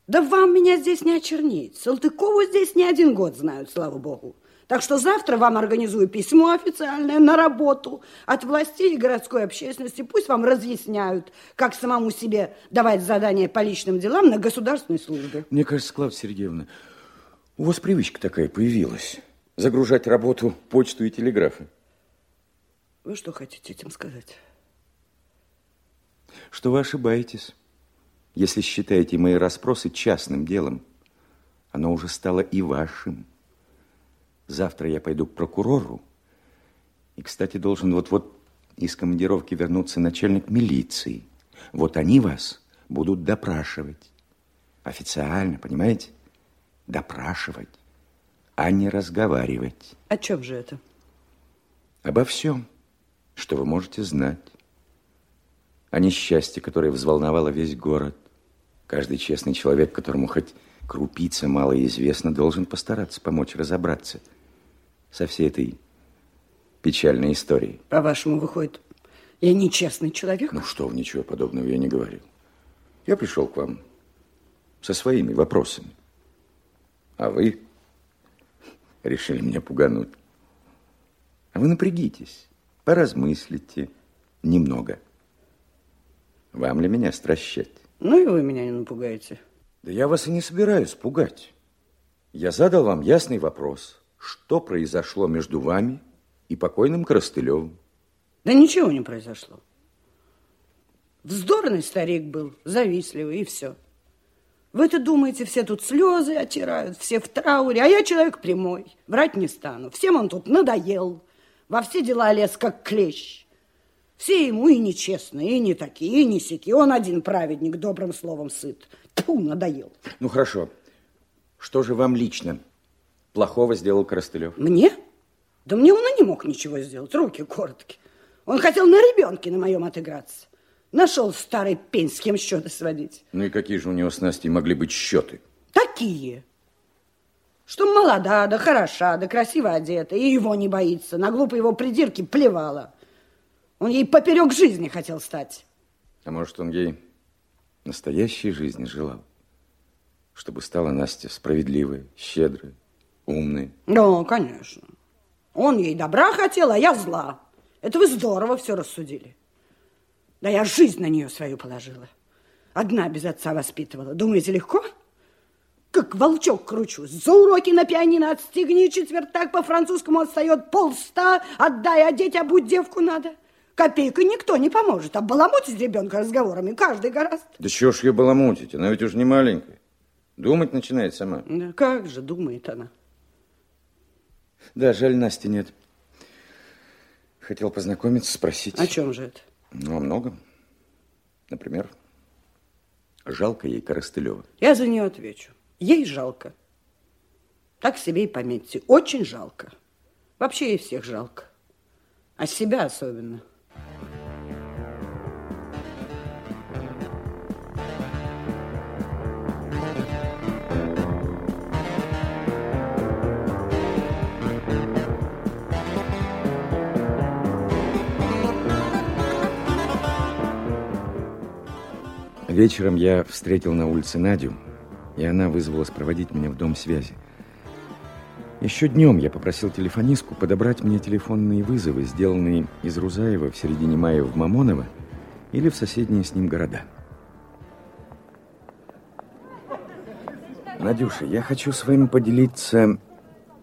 Да вам меня здесь не очернить. Салтыкову здесь не один год знают, слава богу. Так что завтра вам организую письмо официальное на работу от властей и городской общественности. Пусть вам разъясняют, как самому себе давать задания по личным делам на государственной службе. Мне кажется, Клавдия Сергеевна, у вас привычка такая появилась загружать работу, почту и телеграфы. Вы что хотите этим сказать? Что вы ошибаетесь. Если считаете мои расспросы частным делом, оно уже стало и вашим. Завтра я пойду к прокурору. И, кстати, должен вот-вот из командировки вернуться начальник милиции. Вот они вас будут допрашивать. Официально, понимаете? Допрашивать а не разговаривать. О чем же это? Обо всем, что вы можете знать. О несчастье, которое взволновало весь город. Каждый честный человек, которому хоть крупица мало известно, должен постараться помочь разобраться со всей этой печальной историей. По-вашему, выходит, я нечестный человек? Ну что, ничего подобного я не говорил. Я пришел к вам со своими вопросами. А вы решили меня пугануть. А вы напрягитесь, поразмыслите немного. Вам ли меня стращать? Ну и вы меня не напугаете. Да я вас и не собираюсь пугать. Я задал вам ясный вопрос. Что произошло между вами и покойным Коростылевым? Да ничего не произошло. Вздорный старик был, завистливый, и все. Вы-то думаете, все тут слезы отирают, все в трауре, а я человек прямой, врать не стану. Всем он тут надоел, во все дела лез, как клещ. Все ему и нечестные, и не такие, и не сяки. Он один праведник, добрым словом сыт. Тьфу, надоел. Ну, хорошо. Что же вам лично плохого сделал Коростылев? Мне? Да мне он и не мог ничего сделать, руки короткие. Он хотел на ребенке на моем отыграться. Нашел старый пень, с кем счеты сводить. Ну и какие же у него с Настей могли быть счеты? Такие. Что молода, да хороша, да красиво одета, и его не боится. На глупые его придирки плевала. Он ей поперек жизни хотел стать. А может, он ей настоящей жизни желал? Чтобы стала Настя справедливой, щедрой, умной. Да, конечно. Он ей добра хотел, а я зла. Это вы здорово все рассудили. Да я жизнь на нее свою положила. Одна без отца воспитывала. Думаете, легко? Как волчок кручу. За уроки на пианино отстегни, четвертак по-французскому отстает полста, отдай одеть, а будь девку надо. Копейка никто не поможет, а баламутить ребенка разговорами каждый гораст. Да чего ж ее баламутить, она ведь уже не маленькая. Думать начинает сама. Да как же думает она. Да, жаль, Насти нет. Хотел познакомиться, спросить. О чем же это? Ну, о многом. Например, жалко ей Коростылева. Я за нее отвечу. Ей жалко. Так себе и пометьте. Очень жалко. Вообще ей всех жалко. А себя особенно. Вечером я встретил на улице Надю, и она вызвалась проводить меня в дом связи. Еще днем я попросил телефонистку подобрать мне телефонные вызовы, сделанные из Рузаева в середине мая в Мамоново или в соседние с ним города. Надюша, я хочу с вами поделиться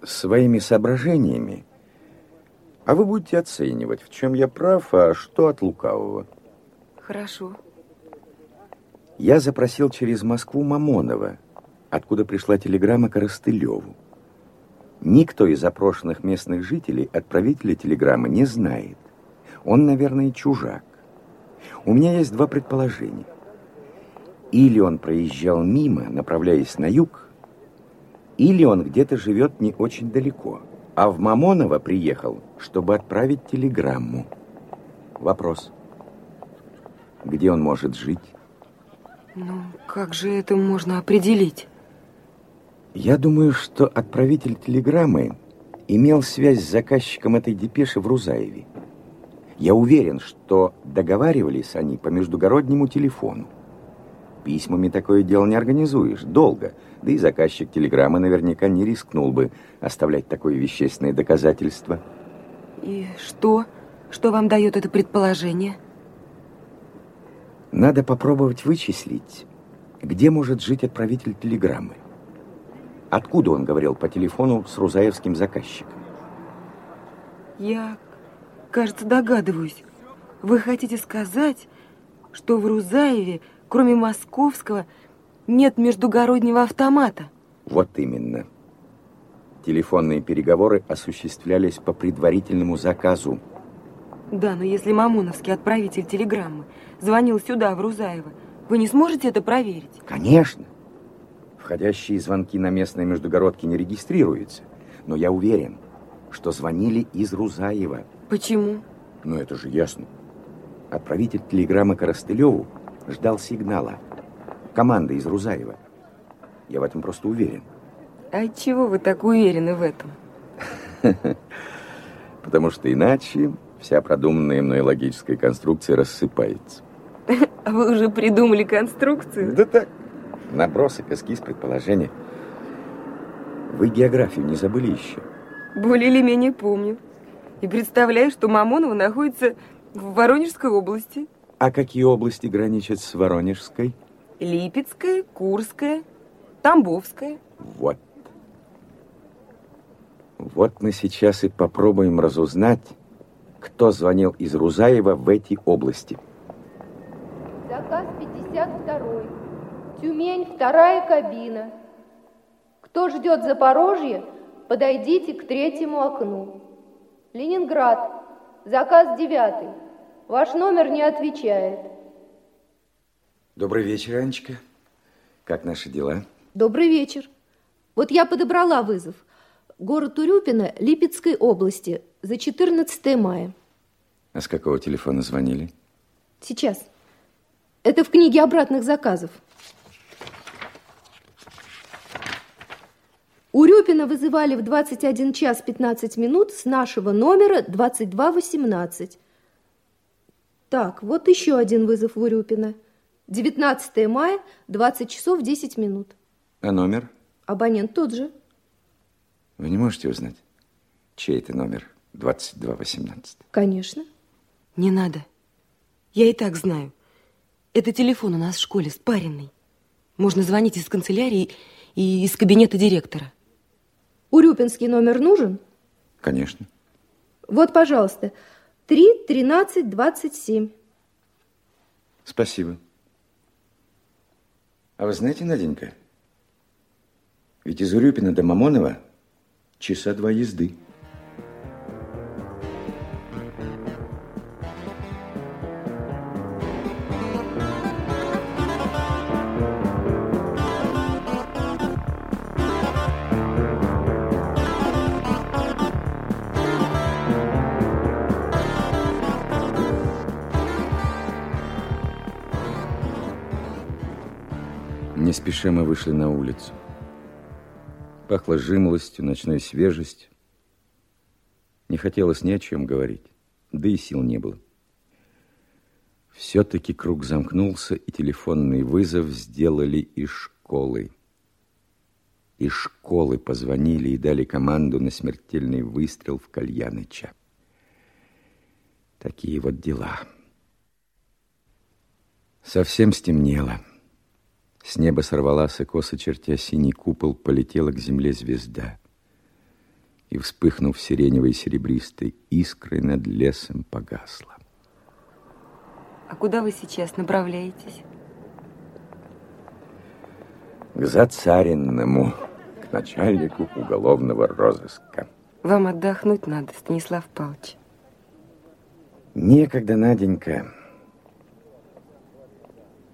своими соображениями, а вы будете оценивать, в чем я прав, а что от лукавого. Хорошо. Я запросил через Москву Мамонова, откуда пришла телеграмма Коростылеву. Никто из запрошенных местных жителей отправителя телеграммы не знает. Он, наверное, чужак. У меня есть два предположения. Или он проезжал мимо, направляясь на юг, или он где-то живет не очень далеко, а в Мамоново приехал, чтобы отправить телеграмму. Вопрос. Где он может жить? Ну, как же это можно определить? Я думаю, что отправитель телеграммы имел связь с заказчиком этой депеши в Рузаеве. Я уверен, что договаривались они по междугороднему телефону. Письмами такое дело не организуешь, долго. Да и заказчик телеграммы наверняка не рискнул бы оставлять такое вещественное доказательство. И что? Что вам дает это предположение? Надо попробовать вычислить, где может жить отправитель телеграммы. Откуда он говорил по телефону с рузаевским заказчиком? Я, кажется, догадываюсь. Вы хотите сказать, что в Рузаеве, кроме московского, нет междугороднего автомата? Вот именно. Телефонные переговоры осуществлялись по предварительному заказу. Да, но если Мамоновский отправитель телеграммы звонил сюда, в Рузаево, вы не сможете это проверить? Конечно. Входящие звонки на местной междугородке не регистрируются. Но я уверен, что звонили из Рузаева. Почему? Ну, это же ясно. Отправитель телеграммы Коростылеву ждал сигнала. Команда из Рузаева. Я в этом просто уверен. А чего вы так уверены в этом? Потому что иначе вся продуманная мной логическая конструкция рассыпается. А вы уже придумали конструкцию? Да так, набросок, эскиз, предположение. Вы географию не забыли еще? Более или менее помню. И представляю, что Мамоново находится в Воронежской области. А какие области граничат с Воронежской? Липецкая, Курская, Тамбовская. Вот. Вот мы сейчас и попробуем разузнать, кто звонил из Рузаева в эти области. Заказ 52. Тюмень, вторая кабина. Кто ждет Запорожье, подойдите к третьему окну. Ленинград. Заказ девятый. Ваш номер не отвечает. Добрый вечер, Анечка. Как наши дела? Добрый вечер. Вот я подобрала вызов. Город Урюпино, Липецкой области, за 14 мая. А с какого телефона звонили? Сейчас. Это в книге обратных заказов. Урюпина вызывали в 21 час 15 минут с нашего номера 2218. Так, вот еще один вызов Урюпина. 19 мая, 20 часов 10 минут. А номер? Абонент тот же. Вы не можете узнать, чей это номер 2218? Конечно. Не надо. Я и так знаю. Это телефон у нас в школе спаренный. Можно звонить из канцелярии и из кабинета директора. Урюпинский номер нужен? Конечно. Вот, пожалуйста, 3, 13, 27. Спасибо. А вы знаете, Наденька, ведь из Урюпина до Мамонова часа два езды. Не спеша мы вышли на улицу. Пахло жимолостью, ночной свежестью. Не хотелось ни о чем говорить, да и сил не было. Все-таки круг замкнулся, и телефонный вызов сделали из школы. Из школы позвонили и дали команду на смертельный выстрел в Кальяныча. Такие вот дела. Совсем стемнело. С неба сорвалась и косо чертя синий купол, полетела к земле звезда. И, вспыхнув сиреневой серебристой искрой, над лесом погасла. А куда вы сейчас направляетесь? К Зацаренному, к начальнику уголовного розыска. Вам отдохнуть надо, Станислав Павлович. Некогда, Наденька.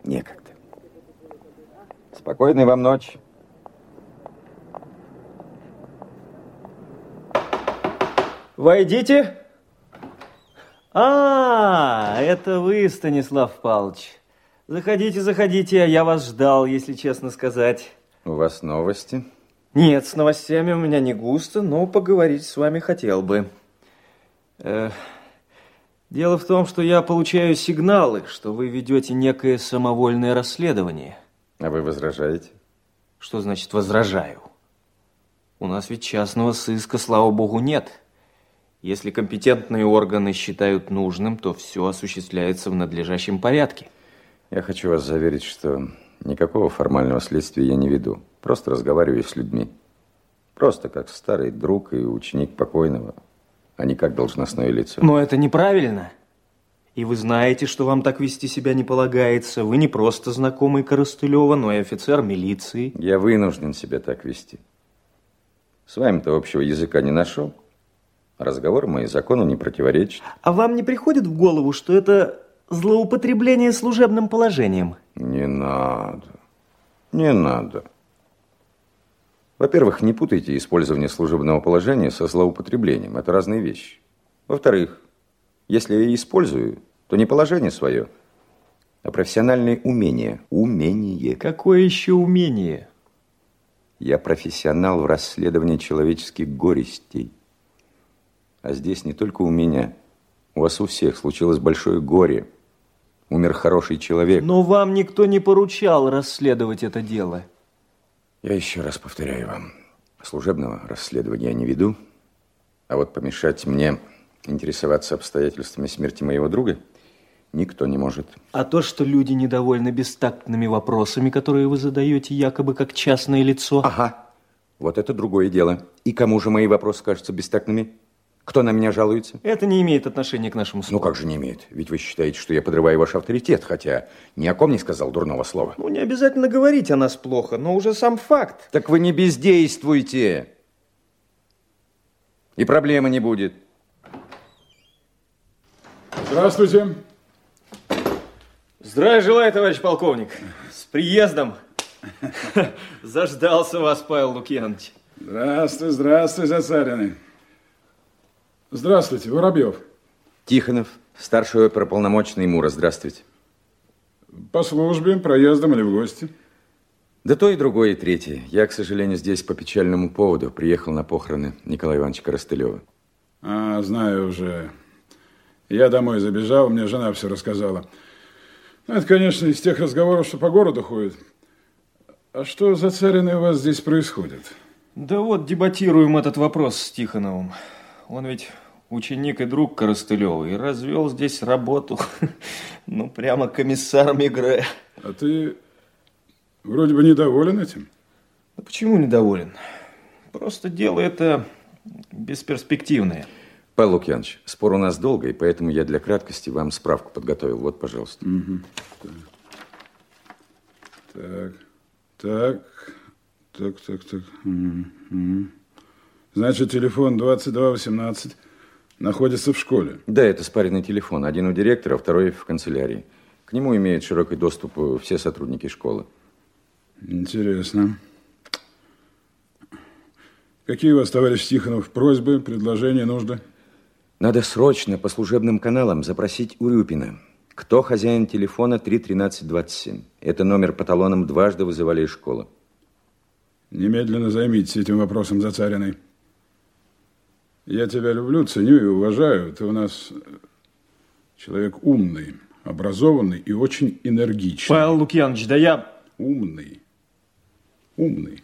Некогда. Спокойной вам ночи. Войдите. А, это вы, Станислав Павлович. Заходите, заходите, я вас ждал, если честно сказать. У вас новости? Нет, с новостями у меня не густо, но поговорить с вами хотел бы. Э, дело в том, что я получаю сигналы, что вы ведете некое самовольное расследование. А вы возражаете? Что значит возражаю? У нас ведь частного сыска, слава богу, нет. Если компетентные органы считают нужным, то все осуществляется в надлежащем порядке. Я хочу вас заверить, что никакого формального следствия я не веду. Просто разговариваю с людьми. Просто как старый друг и ученик покойного, а не как должностное лицо. Но это неправильно. И вы знаете, что вам так вести себя не полагается. Вы не просто знакомый Коростылева, но и офицер милиции. Я вынужден себя так вести. С вами-то общего языка не нашел. Разговор мои закону не противоречит. А вам не приходит в голову, что это злоупотребление служебным положением? Не надо. Не надо. Во-первых, не путайте использование служебного положения со злоупотреблением. Это разные вещи. Во-вторых, если я использую, то не положение свое, а профессиональные умения. Умение. Какое еще умение? Я профессионал в расследовании человеческих горестей. А здесь не только у меня. У вас у всех случилось большое горе. Умер хороший человек. Но вам никто не поручал расследовать это дело. Я еще раз повторяю вам. Служебного расследования я не веду. А вот помешать мне интересоваться обстоятельствами смерти моего друга никто не может. А то, что люди недовольны бестактными вопросами, которые вы задаете якобы как частное лицо... Ага, вот это другое дело. И кому же мои вопросы кажутся бестактными? Кто на меня жалуется? Это не имеет отношения к нашему спору. Ну как же не имеет? Ведь вы считаете, что я подрываю ваш авторитет, хотя ни о ком не сказал дурного слова. Ну, не обязательно говорить о нас плохо, но уже сам факт. Так вы не бездействуйте. И проблемы не будет. Здравствуйте. Здравия желаю, товарищ полковник. С приездом. Заждался вас, Павел Лукьянович. Здравствуй, здравствуй, Зацарины. Здравствуйте, Воробьев. Тихонов, старший оперуполномоченный Мура, здравствуйте. По службе, проездом или в гости? Да то и другое, и третье. Я, к сожалению, здесь по печальному поводу. Приехал на похороны Николая Ивановича Коростылева. А, знаю уже. Я домой забежал, мне жена все рассказала. Ну, это, конечно, из тех разговоров, что по городу ходят. А что за царины у вас здесь происходит? Да вот, дебатируем этот вопрос с Тихоновым. Он ведь ученик и друг Коростылева и развел здесь работу. Ну, прямо комиссар Мигре. А ты вроде бы недоволен этим? Да почему недоволен? Просто дело это бесперспективное. Павел Лукьянович, спор у нас долгий, поэтому я для краткости вам справку подготовил. Вот, пожалуйста. Угу. Так, так, так, так, так. Угу. Значит, телефон 2218 находится в школе. Да, это спаренный телефон. Один у директора, второй в канцелярии. К нему имеют широкий доступ э, все сотрудники школы. Интересно. Какие у вас, товарищ Тихонов, просьбы, предложения, нужды? Надо срочно по служебным каналам запросить Урюпина. Кто хозяин телефона 31327? Это номер по талонам дважды вызывали из школы. Немедленно займитесь этим вопросом, Зацариной. Я тебя люблю, ценю и уважаю. Ты у нас человек умный, образованный и очень энергичный. Павел Лукьянович, да я... Умный. Умный.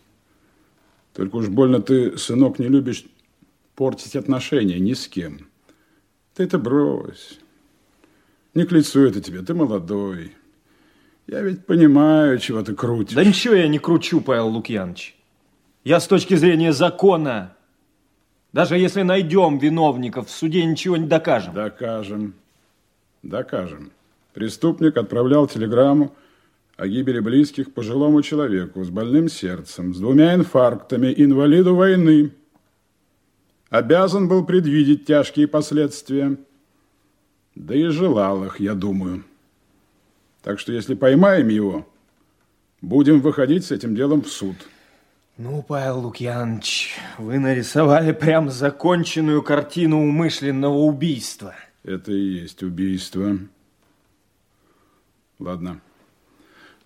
Только уж больно ты, сынок, не любишь портить отношения ни с кем. Ты это брось. Не к лицу это тебе, ты молодой. Я ведь понимаю, чего ты крутишь. Да ничего я не кручу, Павел Лукьянович. Я с точки зрения закона даже если найдем виновников, в суде ничего не докажем. Докажем. Докажем. Преступник отправлял телеграмму о гибели близких пожилому человеку с больным сердцем, с двумя инфарктами, инвалиду войны. Обязан был предвидеть тяжкие последствия. Да и желал их, я думаю. Так что если поймаем его, будем выходить с этим делом в суд. Ну, Павел Лукьянович, вы нарисовали прям законченную картину умышленного убийства. Это и есть убийство. Ладно.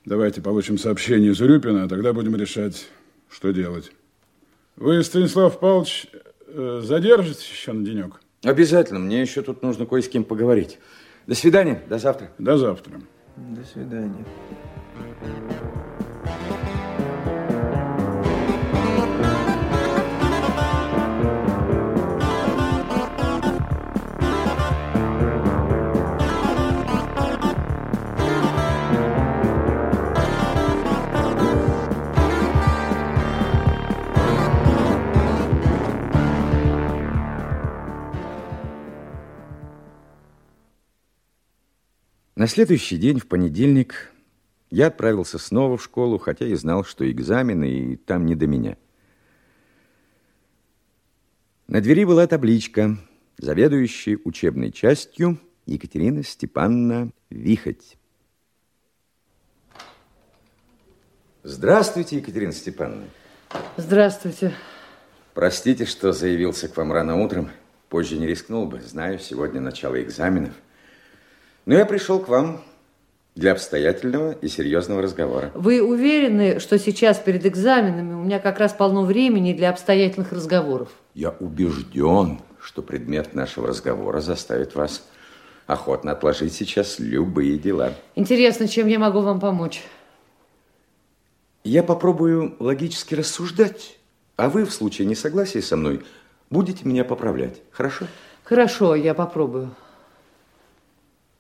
Давайте получим сообщение из Урюпина, а тогда будем решать, что делать. Вы, Станислав Павлович, задержитесь еще на денек? Обязательно. Мне еще тут нужно кое с кем поговорить. До свидания. До завтра. До завтра. До свидания. На следующий день, в понедельник, я отправился снова в школу, хотя и знал, что экзамены, и там не до меня. На двери была табличка «Заведующий учебной частью Екатерина Степановна Вихоть». Здравствуйте, Екатерина Степановна. Здравствуйте. Простите, что заявился к вам рано утром. Позже не рискнул бы. Знаю, сегодня начало экзаменов. Но я пришел к вам для обстоятельного и серьезного разговора. Вы уверены, что сейчас перед экзаменами у меня как раз полно времени для обстоятельных разговоров? Я убежден, что предмет нашего разговора заставит вас охотно отложить сейчас любые дела. Интересно, чем я могу вам помочь? Я попробую логически рассуждать, а вы в случае несогласия со мной будете меня поправлять. Хорошо? Хорошо, я попробую.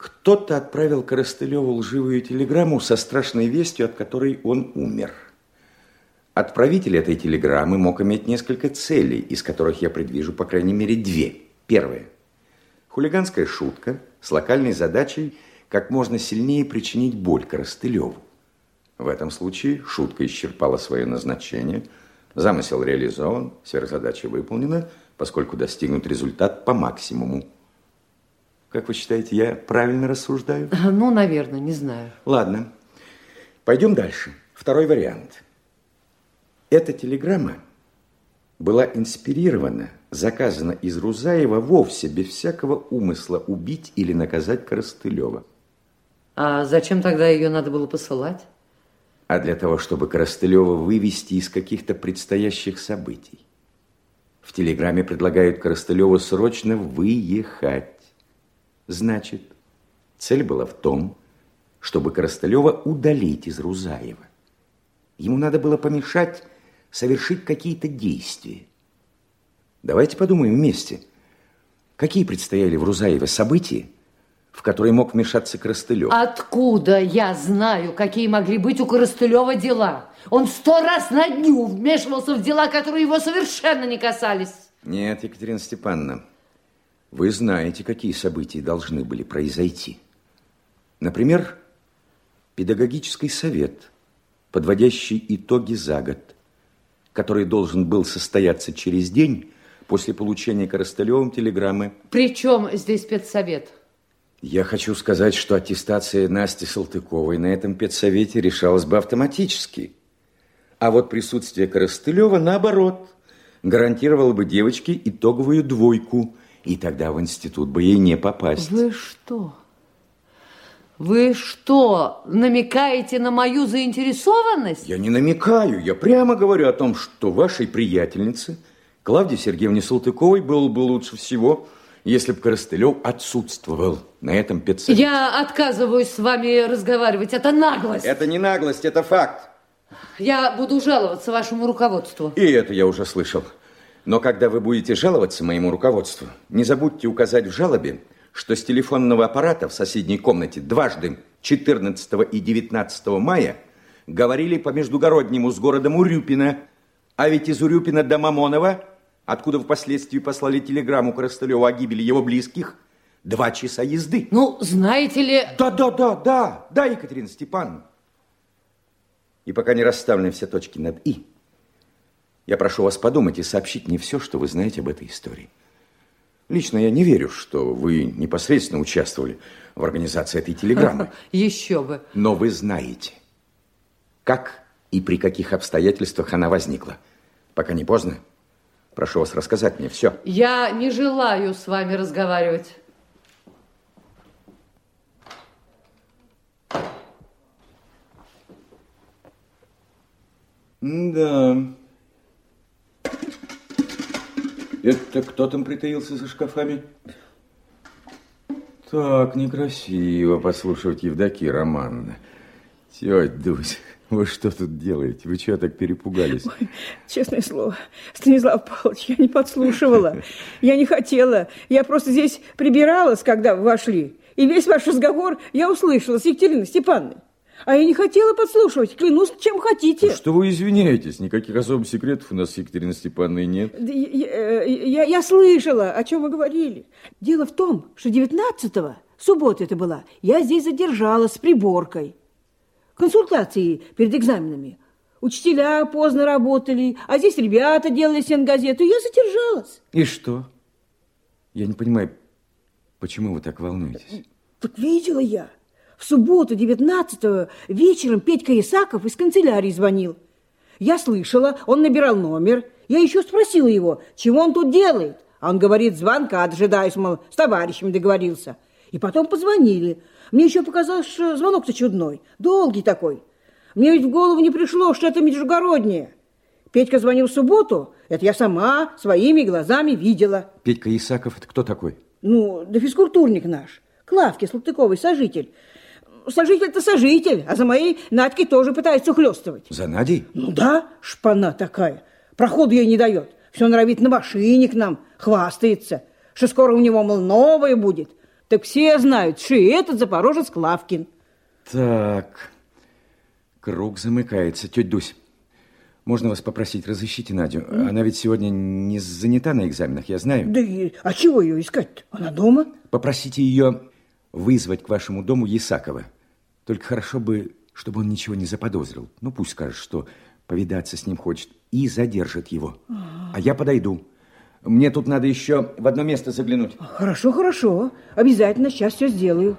Кто-то отправил Коростылеву лживую телеграмму со страшной вестью, от которой он умер. Отправитель этой телеграммы мог иметь несколько целей, из которых я предвижу по крайней мере две. Первая. Хулиганская шутка с локальной задачей как можно сильнее причинить боль Коростылеву. В этом случае шутка исчерпала свое назначение, замысел реализован, сверхзадача выполнена, поскольку достигнут результат по максимуму. Как вы считаете, я правильно рассуждаю? Ну, наверное, не знаю. Ладно. Пойдем дальше. Второй вариант. Эта телеграмма была инспирирована, заказана из Рузаева вовсе без всякого умысла убить или наказать Коростылева. А зачем тогда ее надо было посылать? А для того, чтобы Коростылева вывести из каких-то предстоящих событий. В телеграмме предлагают Коростылеву срочно выехать. Значит, цель была в том, чтобы Коростылева удалить из Рузаева. Ему надо было помешать совершить какие-то действия. Давайте подумаем вместе, какие предстояли в Рузаеве события, в который мог вмешаться Коростылев. Откуда я знаю, какие могли быть у Коростылева дела? Он сто раз на дню вмешивался в дела, которые его совершенно не касались. Нет, Екатерина Степановна, вы знаете, какие события должны были произойти. Например, педагогический совет, подводящий итоги за год, который должен был состояться через день после получения Коростылевым телеграммы. Причем здесь педсовет? Я хочу сказать, что аттестация Насти Салтыковой на этом педсовете решалась бы автоматически. А вот присутствие Коростылева, наоборот, гарантировало бы девочке итоговую двойку, и тогда в институт бы ей не попасть. Вы что? Вы что, намекаете на мою заинтересованность? Я не намекаю, я прямо говорю о том, что вашей приятельнице, Клавдии Сергеевне Салтыковой, было бы лучше всего если бы Коростылев отсутствовал на этом педсовете. Я отказываюсь с вами разговаривать. Это наглость. Это не наглость, это факт. Я буду жаловаться вашему руководству. И это я уже слышал. Но когда вы будете жаловаться моему руководству, не забудьте указать в жалобе, что с телефонного аппарата в соседней комнате дважды 14 и 19 мая говорили по междугороднему с городом Урюпино, а ведь из Урюпина до Мамонова откуда впоследствии послали телеграмму Коростылеву о гибели его близких, два часа езды. Ну, знаете ли... Да, да, да, да, да, Екатерина Степановна. И пока не расставлены все точки над «и», я прошу вас подумать и сообщить мне все, что вы знаете об этой истории. Лично я не верю, что вы непосредственно участвовали в организации этой телеграммы. Еще бы. Но вы знаете, как и при каких обстоятельствах она возникла. Пока не поздно, Прошу вас рассказать мне все. Я не желаю с вами разговаривать. Да. Это кто там притаился за шкафами? Так, некрасиво послушать Евдокия Романовна. Тетя Дусь, вы что тут делаете? Вы чего так перепугались? Ой, честное слово, Станислав Павлович, я не подслушивала. Я не хотела. Я просто здесь прибиралась, когда вы вошли. И весь ваш разговор я услышала с Екатериной Степановной. А я не хотела подслушивать. Клянусь, чем хотите. Что вы извиняетесь? Никаких особых секретов у нас с Екатериной Степановной нет. Я, э, я, я слышала, о чем вы говорили. Дело в том, что 19-го, суббота это была, я здесь задержалась с приборкой консультации перед экзаменами. Учителя поздно работали, а здесь ребята делали сенгазету, я задержалась. И что? Я не понимаю, почему вы так волнуетесь? Так видела я. В субботу 19 вечером Петька Исаков из канцелярии звонил. Я слышала, он набирал номер. Я еще спросила его, чего он тут делает. А он говорит, звонка дожидаюсь, мол, с товарищем договорился. И потом позвонили. Мне еще показалось, что звонок-то чудной, долгий такой. Мне ведь в голову не пришло, что это междугороднее. Петька звонил в субботу, это я сама своими глазами видела. Петька Исаков, это кто такой? Ну, да физкультурник наш, Клавки Салтыковый, сожитель. Сожитель-то сожитель, а за моей Надькой тоже пытается ухлёстывать. За Надей? Ну да, шпана такая. Проходу ей не дает. Все норовит на машине к нам, хвастается, что скоро у него, мол, новое будет – так все знают, что и этот запорожец Клавкин. Так, круг замыкается. Тетя Дусь, можно вас попросить, разыщите Надю? Mm. Она ведь сегодня не занята на экзаменах, я знаю. Да и, а чего ее искать-то? Она дома? Попросите ее вызвать к вашему дому Есакова. Только хорошо бы, чтобы он ничего не заподозрил. Ну, пусть скажет, что повидаться с ним хочет и задержит его. А, я подойду. Мне тут надо еще в одно место заглянуть. Хорошо, хорошо. Обязательно сейчас все сделаю.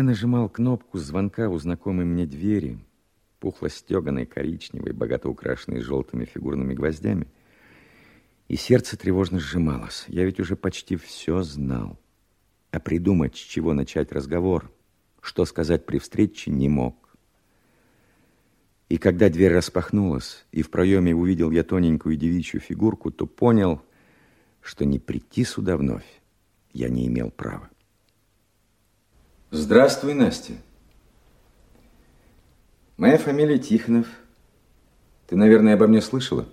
Я нажимал кнопку звонка у знакомой мне двери, пухло стеганой, коричневой, богато украшенной желтыми фигурными гвоздями, и сердце тревожно сжималось. Я ведь уже почти все знал. А придумать, с чего начать разговор, что сказать при встрече, не мог. И когда дверь распахнулась, и в проеме увидел я тоненькую девичью фигурку, то понял, что не прийти сюда вновь я не имел права. Здравствуй, Настя. Моя фамилия Тихонов. Ты, наверное, обо мне слышала?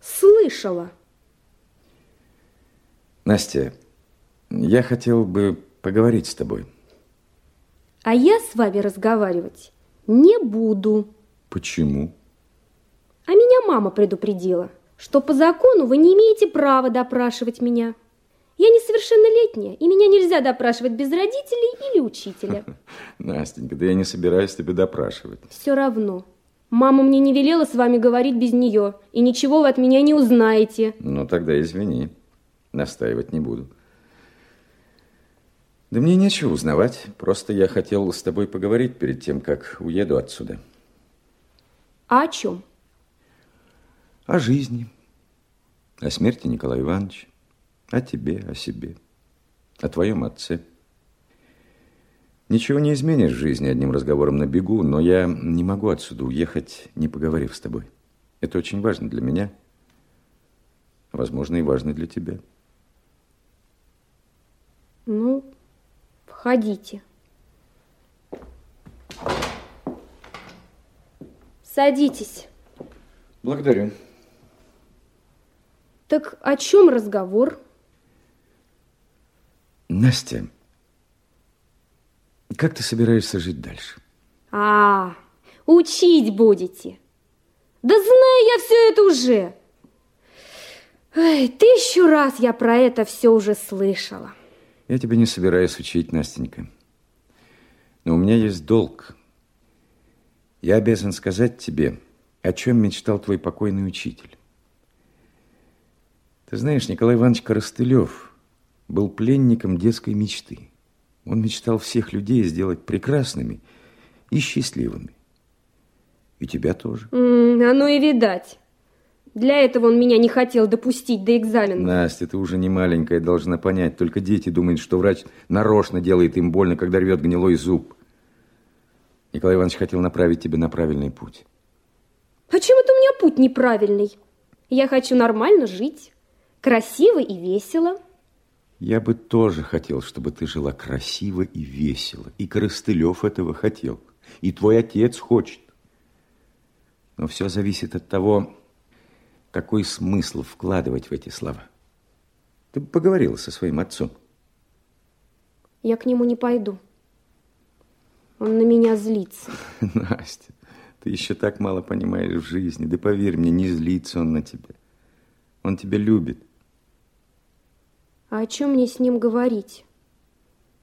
Слышала. Настя, я хотел бы поговорить с тобой. А я с вами разговаривать не буду. Почему? А меня мама предупредила, что по закону вы не имеете права допрашивать меня. Я несовершеннолетняя, и меня нельзя допрашивать без родителей или учителя. Настенька, да я не собираюсь тебя допрашивать. Все равно. Мама мне не велела с вами говорить без нее, и ничего вы от меня не узнаете. Ну, тогда извини. Настаивать не буду. Да мне нечего узнавать. Просто я хотел с тобой поговорить перед тем, как уеду отсюда. А о чем? О жизни. О смерти Николая Ивановича. О тебе, о себе. О твоем отце. Ничего не изменишь в жизни одним разговором на бегу, но я не могу отсюда уехать, не поговорив с тобой. Это очень важно для меня. Возможно, и важно для тебя. Ну, входите. Садитесь. Благодарю. Так о чем разговор? Настя, как ты собираешься жить дальше? А, учить будете. Да знаю я все это уже. Эй, тысячу раз я про это все уже слышала. Я тебя не собираюсь учить, Настенька. Но у меня есть долг. Я обязан сказать тебе, о чем мечтал твой покойный учитель. Ты знаешь, Николай Иванович Коростылев был пленником детской мечты. Он мечтал всех людей сделать прекрасными и счастливыми. И тебя тоже. -м, оно и видать. Для этого он меня не хотел допустить до экзамена. Настя, ты уже не маленькая, должна понять. Только дети думают, что врач нарочно делает им больно, когда рвет гнилой зуб. Николай Иванович хотел направить тебя на правильный путь. Почему это у меня путь неправильный? Я хочу нормально жить, красиво и весело. Я бы тоже хотел, чтобы ты жила красиво и весело. И Коростылев этого хотел. И твой отец хочет. Но все зависит от того, какой смысл вкладывать в эти слова. Ты бы поговорила со своим отцом. Я к нему не пойду. Он на меня злится. Настя, ты еще так мало понимаешь в жизни. Да поверь мне, не злится он на тебя. Он тебя любит. А о чем мне с ним говорить?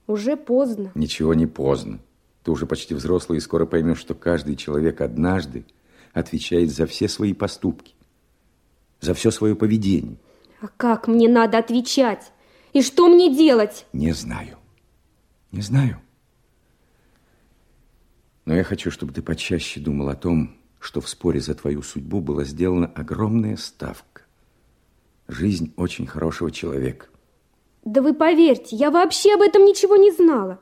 Уже поздно. Ничего не поздно. Ты уже почти взрослый и скоро поймешь, что каждый человек однажды отвечает за все свои поступки, за все свое поведение. А как мне надо отвечать? И что мне делать? Не знаю. Не знаю. Но я хочу, чтобы ты почаще думал о том, что в споре за твою судьбу была сделана огромная ставка. Жизнь очень хорошего человека. Да вы поверьте, я вообще об этом ничего не знала.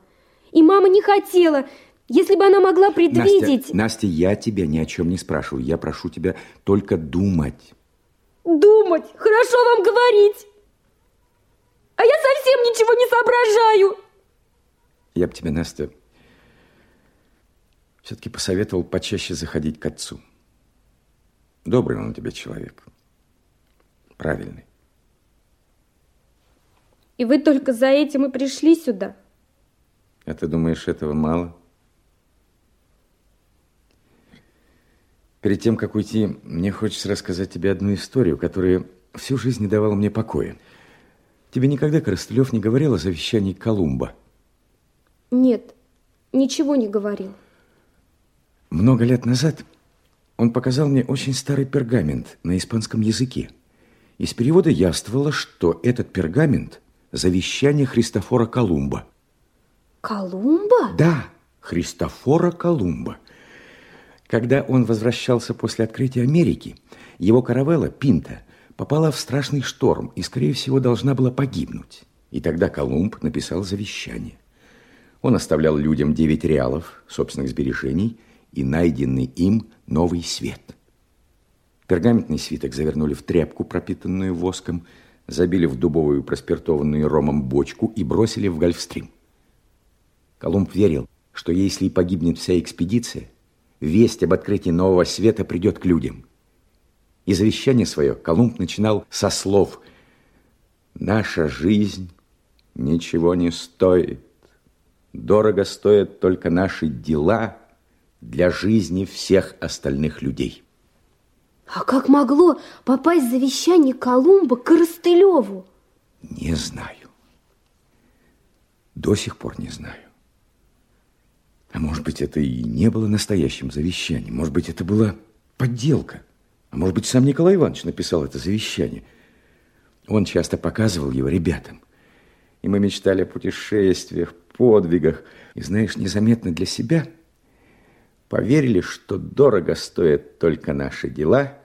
И мама не хотела, если бы она могла предвидеть... Настя, Настя, я тебя ни о чем не спрашиваю. Я прошу тебя только думать. Думать? Хорошо вам говорить. А я совсем ничего не соображаю. Я бы тебе, Настя, все-таки посоветовал почаще заходить к отцу. Добрый он у тебя человек. Правильный. И вы только за этим и пришли сюда? А ты думаешь, этого мало? Перед тем, как уйти, мне хочется рассказать тебе одну историю, которая всю жизнь не давала мне покоя. Тебе никогда Коростылев не говорил о завещании Колумба? Нет, ничего не говорил. Много лет назад он показал мне очень старый пергамент на испанском языке. Из перевода яствовало, что этот пергамент – завещание Христофора Колумба. Колумба? Да, Христофора Колумба. Когда он возвращался после открытия Америки, его каравелла «Пинта» попала в страшный шторм и, скорее всего, должна была погибнуть. И тогда Колумб написал завещание. Он оставлял людям 9 реалов собственных сбережений и найденный им новый свет. Пергаментный свиток завернули в тряпку, пропитанную воском, забили в дубовую проспиртованную ромом бочку и бросили в Гольфстрим. Колумб верил, что если и погибнет вся экспедиция, весть об открытии нового света придет к людям. И завещание свое Колумб начинал со слов «Наша жизнь ничего не стоит. Дорого стоят только наши дела для жизни всех остальных людей». А как могло попасть завещание Колумба к Коростылеву? Не знаю. До сих пор не знаю. А может быть, это и не было настоящим завещанием. Может быть, это была подделка. А может быть, сам Николай Иванович написал это завещание. Он часто показывал его ребятам. И мы мечтали о путешествиях, подвигах. И, знаешь, незаметно для себя поверили, что дорого стоят только наши дела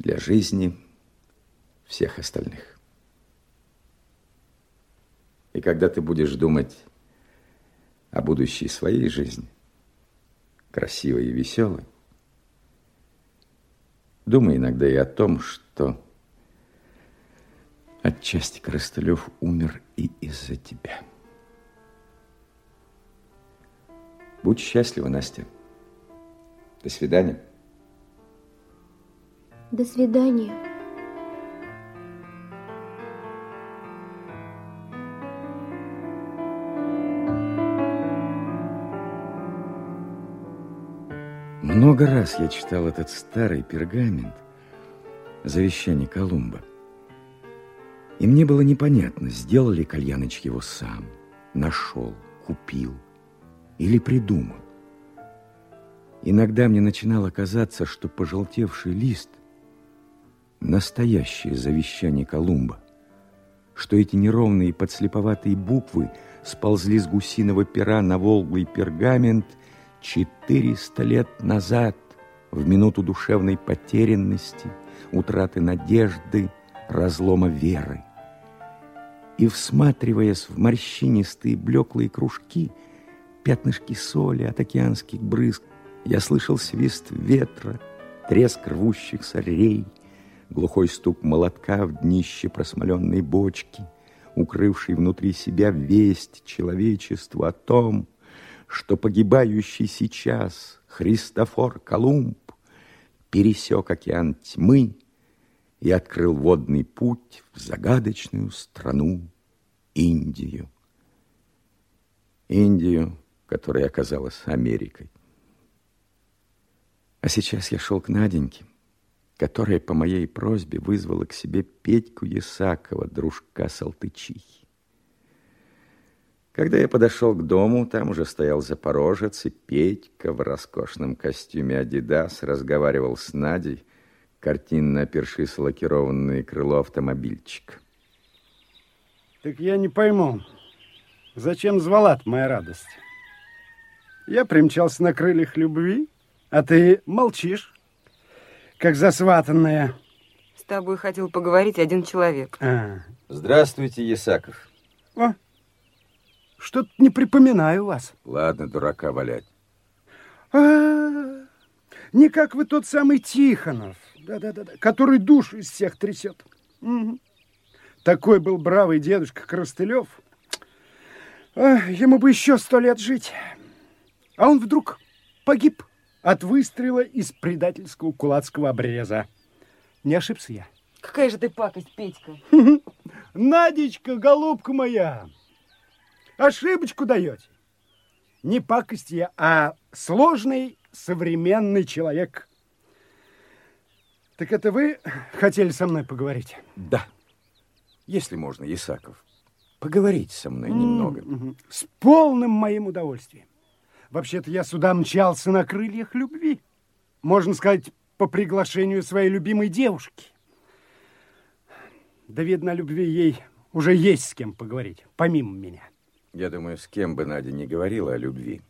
для жизни всех остальных. И когда ты будешь думать о будущей своей жизни, красивой и веселой, думай иногда и о том, что отчасти Коростылев умер и из-за тебя. Будь счастлива, Настя. До свидания. До свидания. Много раз я читал этот старый пергамент завещание Колумба. И мне было непонятно, сделал ли Кальяныч его сам, нашел, купил или придумал. Иногда мне начинало казаться, что пожелтевший лист – настоящее завещание Колумба, что эти неровные подслеповатые буквы сползли с гусиного пера на волглый пергамент четыреста лет назад, в минуту душевной потерянности, утраты надежды, разлома веры. И, всматриваясь в морщинистые блеклые кружки, пятнышки соли от океанских брызг, я слышал свист ветра, треск рвущихся рей, глухой стук молотка в днище просмоленной бочки, укрывший внутри себя весть человечеству о том, что погибающий сейчас Христофор Колумб пересек океан тьмы и открыл водный путь в загадочную страну Индию. Индию, которая оказалась Америкой. А сейчас я шел к Наденьке, которая по моей просьбе вызвала к себе Петьку Ясакова, дружка Салтычихи. Когда я подошел к дому, там уже стоял Запорожец, и Петька в роскошном костюме «Адидас» разговаривал с Надей, картинно опершись лакированное крыло автомобильчика. Так я не пойму, зачем звала моя радость? Я примчался на крыльях любви, а ты молчишь, как засватанная. С тобой хотел поговорить один человек. А. Здравствуйте, Ясаков. О, что-то не припоминаю вас. Ладно, дурака валять. А, -а, -а не как вы тот самый Тихонов, да-да-да, который душу из всех трясет. Угу. Такой был бравый дедушка Коростылев. А, ему бы еще сто лет жить. А он вдруг погиб от выстрела из предательского кулацкого обреза. Не ошибся я. Какая же ты пакость, Петька. Надечка, голубка моя, ошибочку даете. Не пакость я, а сложный современный человек. Так это вы хотели со мной поговорить? Да. Если можно, Исаков, поговорить со мной немного. С полным моим удовольствием. Вообще-то я сюда мчался на крыльях любви. Можно сказать, по приглашению своей любимой девушки. Да, видно, любви ей уже есть с кем поговорить, помимо меня. Я думаю, с кем бы Надя не говорила о любви,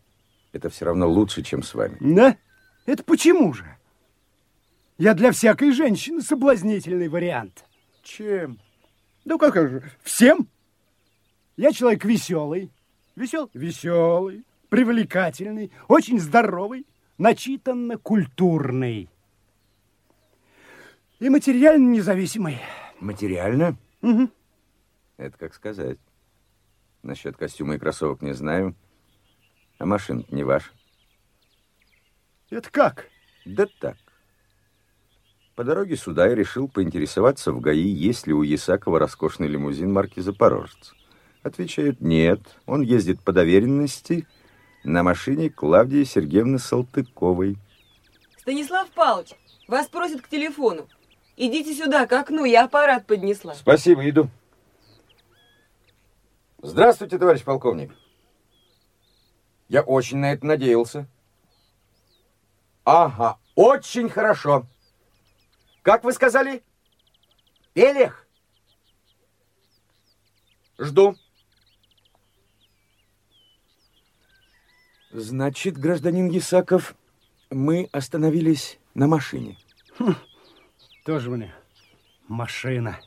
это все равно лучше, чем с вами. Да? Это почему же? Я для всякой женщины соблазнительный вариант. Чем? Ну, как же, всем. Я человек веселый. Весел? Веселый привлекательный, очень здоровый. начитанно культурный. И материально независимый. Материально? Угу. Это как сказать. Насчет костюма и кроссовок не знаю. А машина не ваша. Это как? Да так. По дороге сюда я решил поинтересоваться в ГАИ, есть ли у Ясакова роскошный лимузин марки «Запорожец». Отвечают, нет, он ездит по доверенности на машине Клавдии Сергеевны Салтыковой. Станислав Павлович, вас просят к телефону. Идите сюда, к окну, я аппарат поднесла. Спасибо, иду. Здравствуйте, товарищ полковник. Я очень на это надеялся. Ага, очень хорошо. Как вы сказали? Пелех? Жду. Значит, гражданин Ясаков, мы остановились на машине. Хм, тоже мне машина.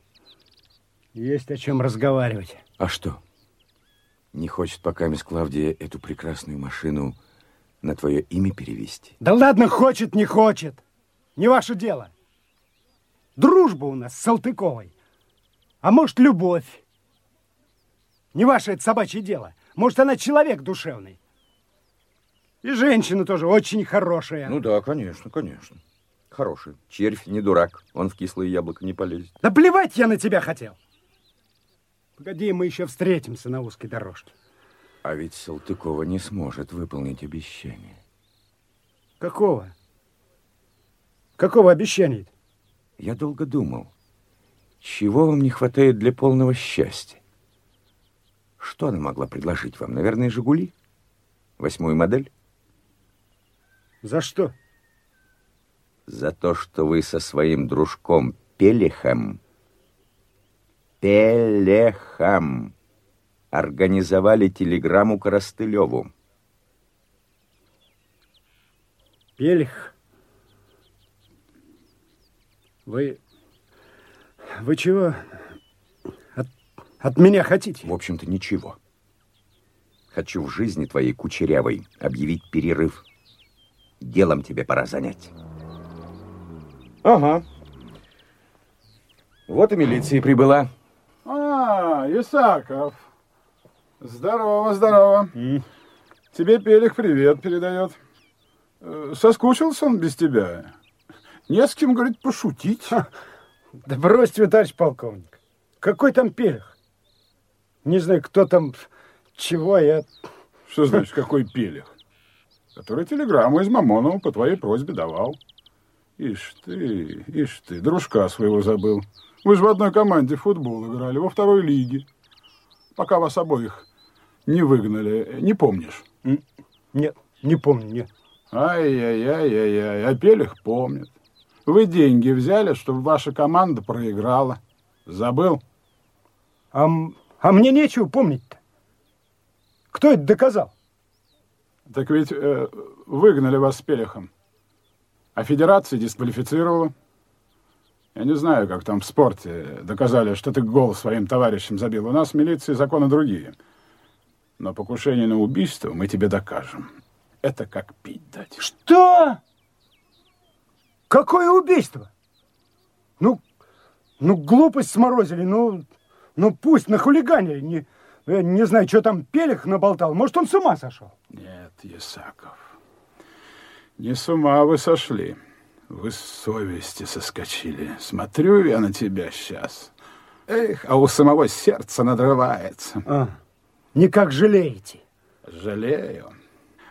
Есть о чем разговаривать. А что? Не хочет пока мисс Клавдия эту прекрасную машину на твое имя перевести? Да ладно, хочет, не хочет. Не ваше дело. Дружба у нас с Салтыковой. А может, любовь. Не ваше это собачье дело. Может, она человек душевный. И женщина тоже очень хорошая. Ну да, конечно, конечно. Хороший. Червь не дурак. Он в кислое яблоко не полезет. Да плевать я на тебя хотел. Погоди, мы еще встретимся на узкой дорожке. А ведь Салтыкова не сможет выполнить обещание. Какого? Какого обещания? Я долго думал, чего вам не хватает для полного счастья? Что она могла предложить вам? Наверное, «Жигули»? Восьмую модель? За что? За то, что вы со своим дружком Пелехом, Пелехом, организовали телеграмму Коростылеву. Пелех? Вы... Вы чего от, от меня хотите? В общем-то, ничего. Хочу в жизни твоей кучерявой объявить перерыв. Делом тебе пора занять. Ага. Вот и милиция прибыла. А, Исаков. Здорово, здорово. Тебе Пелих привет передает. Э, Соскучился он без тебя. Не с кем, говорит, пошутить. Ха. Да бросьте вы, товарищ полковник. Какой там Пелих? Не знаю, кто там, чего я... Что значит, какой Пелих? Который телеграмму из Мамонова по твоей просьбе давал. Ишь ты, ишь ты, дружка своего забыл. Вы же в одной команде в футбол играли, во второй лиге. Пока вас обоих не выгнали. Не помнишь? Нет, не помню, нет. Ай-яй-яй-яй-яй, а Пелих помнит. Вы деньги взяли, чтобы ваша команда проиграла. Забыл? А, а мне нечего помнить-то. Кто это доказал? Так ведь э, выгнали вас с Пелехом. А федерация дисквалифицировала. Я не знаю, как там в спорте доказали, что ты гол своим товарищам забил. У нас в милиции законы другие. Но покушение на убийство мы тебе докажем. Это как пить дать. Что? Какое убийство? Ну, ну глупость сморозили, ну, ну пусть нахулиганили. Не, я не знаю, что там Пелих наболтал. Может, он с ума сошел? Нет, Ясаков, не с ума вы сошли. Вы с совести соскочили. Смотрю я на тебя сейчас. Эх, а у самого сердце надрывается. А, никак жалеете? Жалею.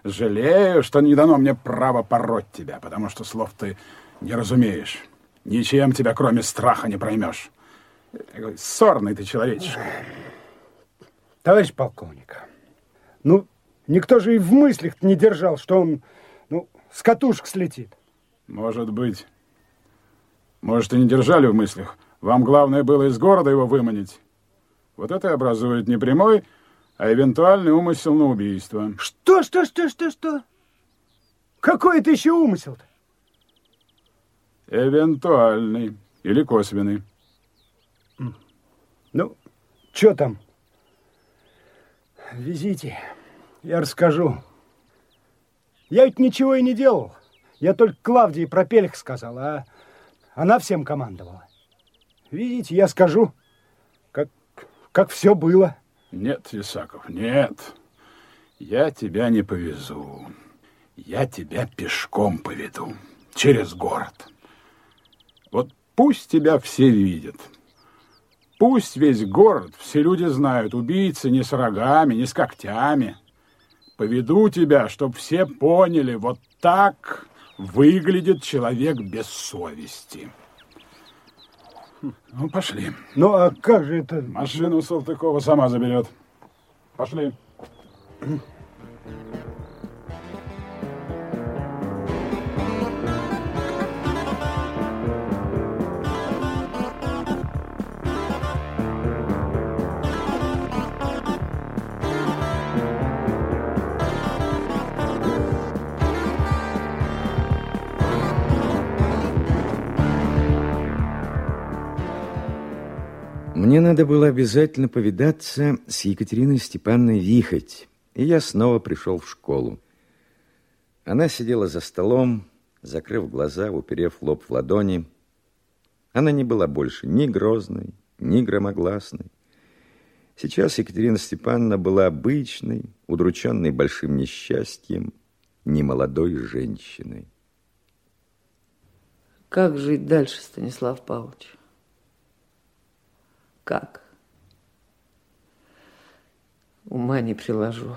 Жалею, что не дано мне право пороть тебя, потому что слов ты не разумеешь. Ничем тебя, кроме страха, не проймешь. Ссорный ты человечек. Товарищ полковник, ну, никто же и в мыслях не держал, что он, ну, с катушек слетит. Может быть. Может, и не держали в мыслях. Вам главное было из города его выманить. Вот это и образует не прямой, а эвентуальный умысел на убийство. Что, что, что, что, что? Какой это еще умысел-то? Эвентуальный или косвенный. Ну, что там? Везите, я расскажу. Я ведь ничего и не делал. Я только Клавдии про Пелих сказал, а она всем командовала. Видите, я скажу, как, как все было. Нет, Исаков, нет. Я тебя не повезу. Я тебя пешком поведу. Через город. Вот пусть тебя все видят. Пусть весь город, все люди знают, убийцы не с рогами, не с когтями. Поведу тебя, чтоб все поняли, вот так выглядит человек без совести. Ну, пошли. Ну, а как же это? Машину Салтыкова сама заберет. Пошли. Мне надо было обязательно повидаться с Екатериной Степановной Вихоть, и я снова пришел в школу. Она сидела за столом, закрыв глаза, уперев лоб в ладони. Она не была больше ни грозной, ни громогласной. Сейчас Екатерина Степановна была обычной, удрученной большим несчастьем, немолодой женщиной. Как жить дальше, Станислав Павлович? Как? Ума не приложу.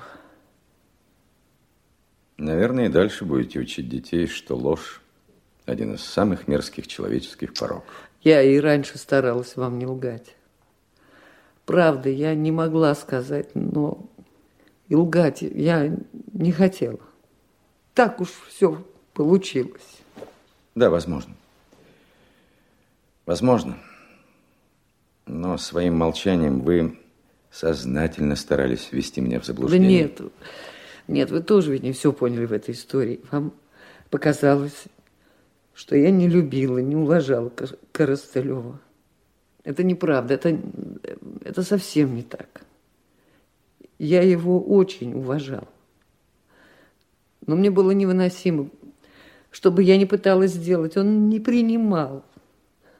Наверное, и дальше будете учить детей, что ложь – один из самых мерзких человеческих пороков. Я и раньше старалась вам не лгать. Правда, я не могла сказать, но и лгать я не хотела. Так уж все получилось. Да, возможно. Возможно. Но своим молчанием вы сознательно старались ввести меня в заблуждение. Да нет, нет, вы тоже ведь не все поняли в этой истории. Вам показалось, что я не любила, не уважала Коростылева. Это неправда, это, это совсем не так. Я его очень уважал. Но мне было невыносимо, что бы я ни пыталась сделать, он не принимал.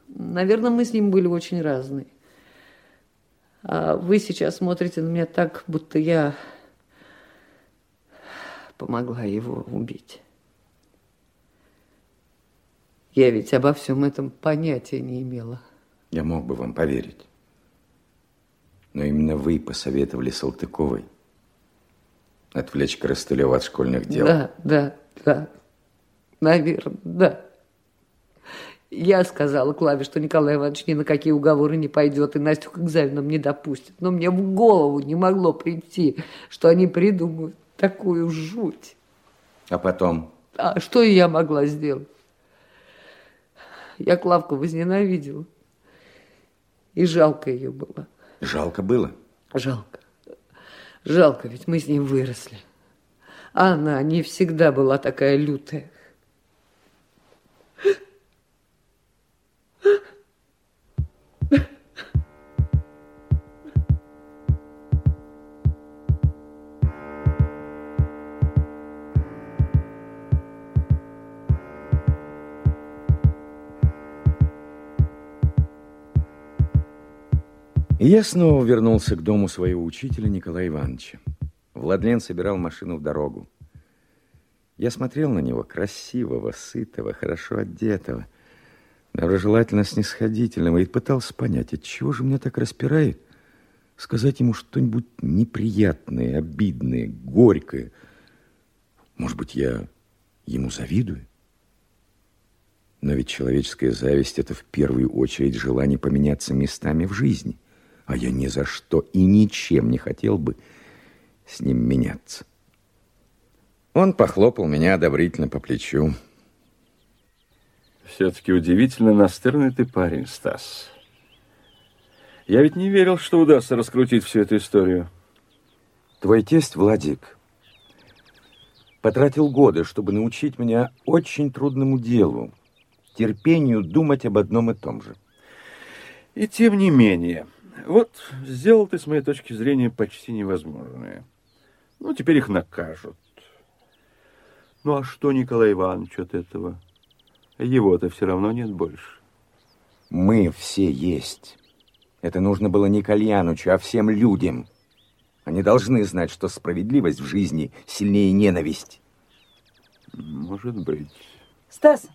Наверное, мы с ним были очень разные. А вы сейчас смотрите на меня так, будто я помогла его убить. Я ведь обо всем этом понятия не имела. Я мог бы вам поверить. Но именно вы посоветовали Салтыковой отвлечь Коростылева от школьных дел. Да, да, да. Наверное, да. Я сказала Клаве, что Николай Иванович ни на какие уговоры не пойдет и Настю к экзаменам не допустит. Но мне в голову не могло прийти, что они придумают такую жуть. А потом? А что я могла сделать? Я Клавку возненавидела. И жалко ее было. Жалко было? Жалко. Жалко, ведь мы с ним выросли. Она не всегда была такая лютая. Я снова вернулся к дому своего учителя Николая Ивановича. Владлен собирал машину в дорогу. Я смотрел на него, красивого, сытого, хорошо одетого, доброжелательно снисходительного, и пытался понять, от чего же меня так распирает сказать ему что-нибудь неприятное, обидное, горькое. Может быть, я ему завидую? Но ведь человеческая зависть – это в первую очередь желание поменяться местами в жизни а я ни за что и ничем не хотел бы с ним меняться. Он похлопал меня одобрительно по плечу. Все-таки удивительно настырный ты парень, Стас. Я ведь не верил, что удастся раскрутить всю эту историю. Твой тесть, Владик, потратил годы, чтобы научить меня очень трудному делу, терпению думать об одном и том же. И тем не менее, вот сделал ты, с моей точки зрения, почти невозможное. Ну, теперь их накажут. Ну а что Николай Иванович от этого? Его-то все равно нет больше. Мы все есть. Это нужно было не Кальянучу, а всем людям. Они должны знать, что справедливость в жизни сильнее ненависть. Может быть. Стас!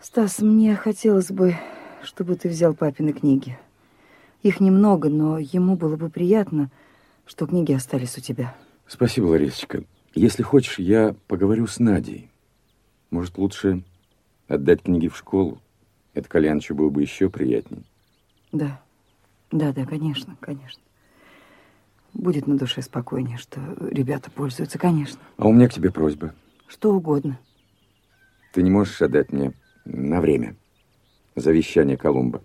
Стас, мне хотелось бы, чтобы ты взял папины книги. Их немного, но ему было бы приятно, что книги остались у тебя. Спасибо, Ларисочка. Если хочешь, я поговорю с Надей. Может, лучше отдать книги в школу? Это Кальянычу было бы еще приятнее. Да, да, да, конечно, конечно. Будет на душе спокойнее, что ребята пользуются, конечно. А у меня к тебе просьба. Что угодно. Ты не можешь отдать мне на время завещание Колумба?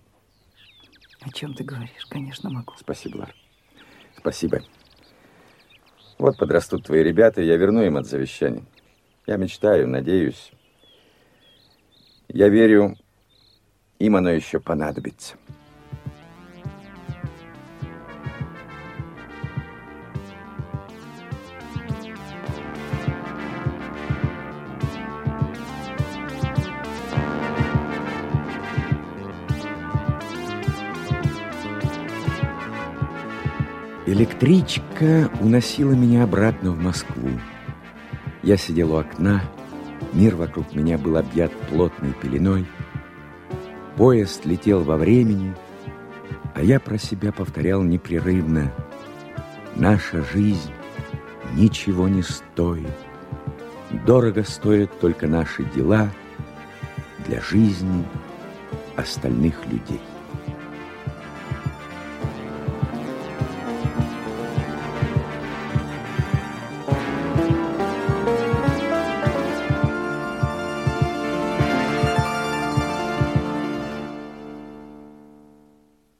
О чем ты говоришь? Конечно, могу. Спасибо, Лар. Спасибо. Вот подрастут твои ребята, и я верну им от завещания. Я мечтаю, надеюсь. Я верю, им оно еще понадобится. Электричка уносила меня обратно в Москву. Я сидел у окна, мир вокруг меня был объят плотной пеленой. Поезд летел во времени, а я про себя повторял непрерывно. Наша жизнь ничего не стоит. Дорого стоят только наши дела для жизни остальных людей.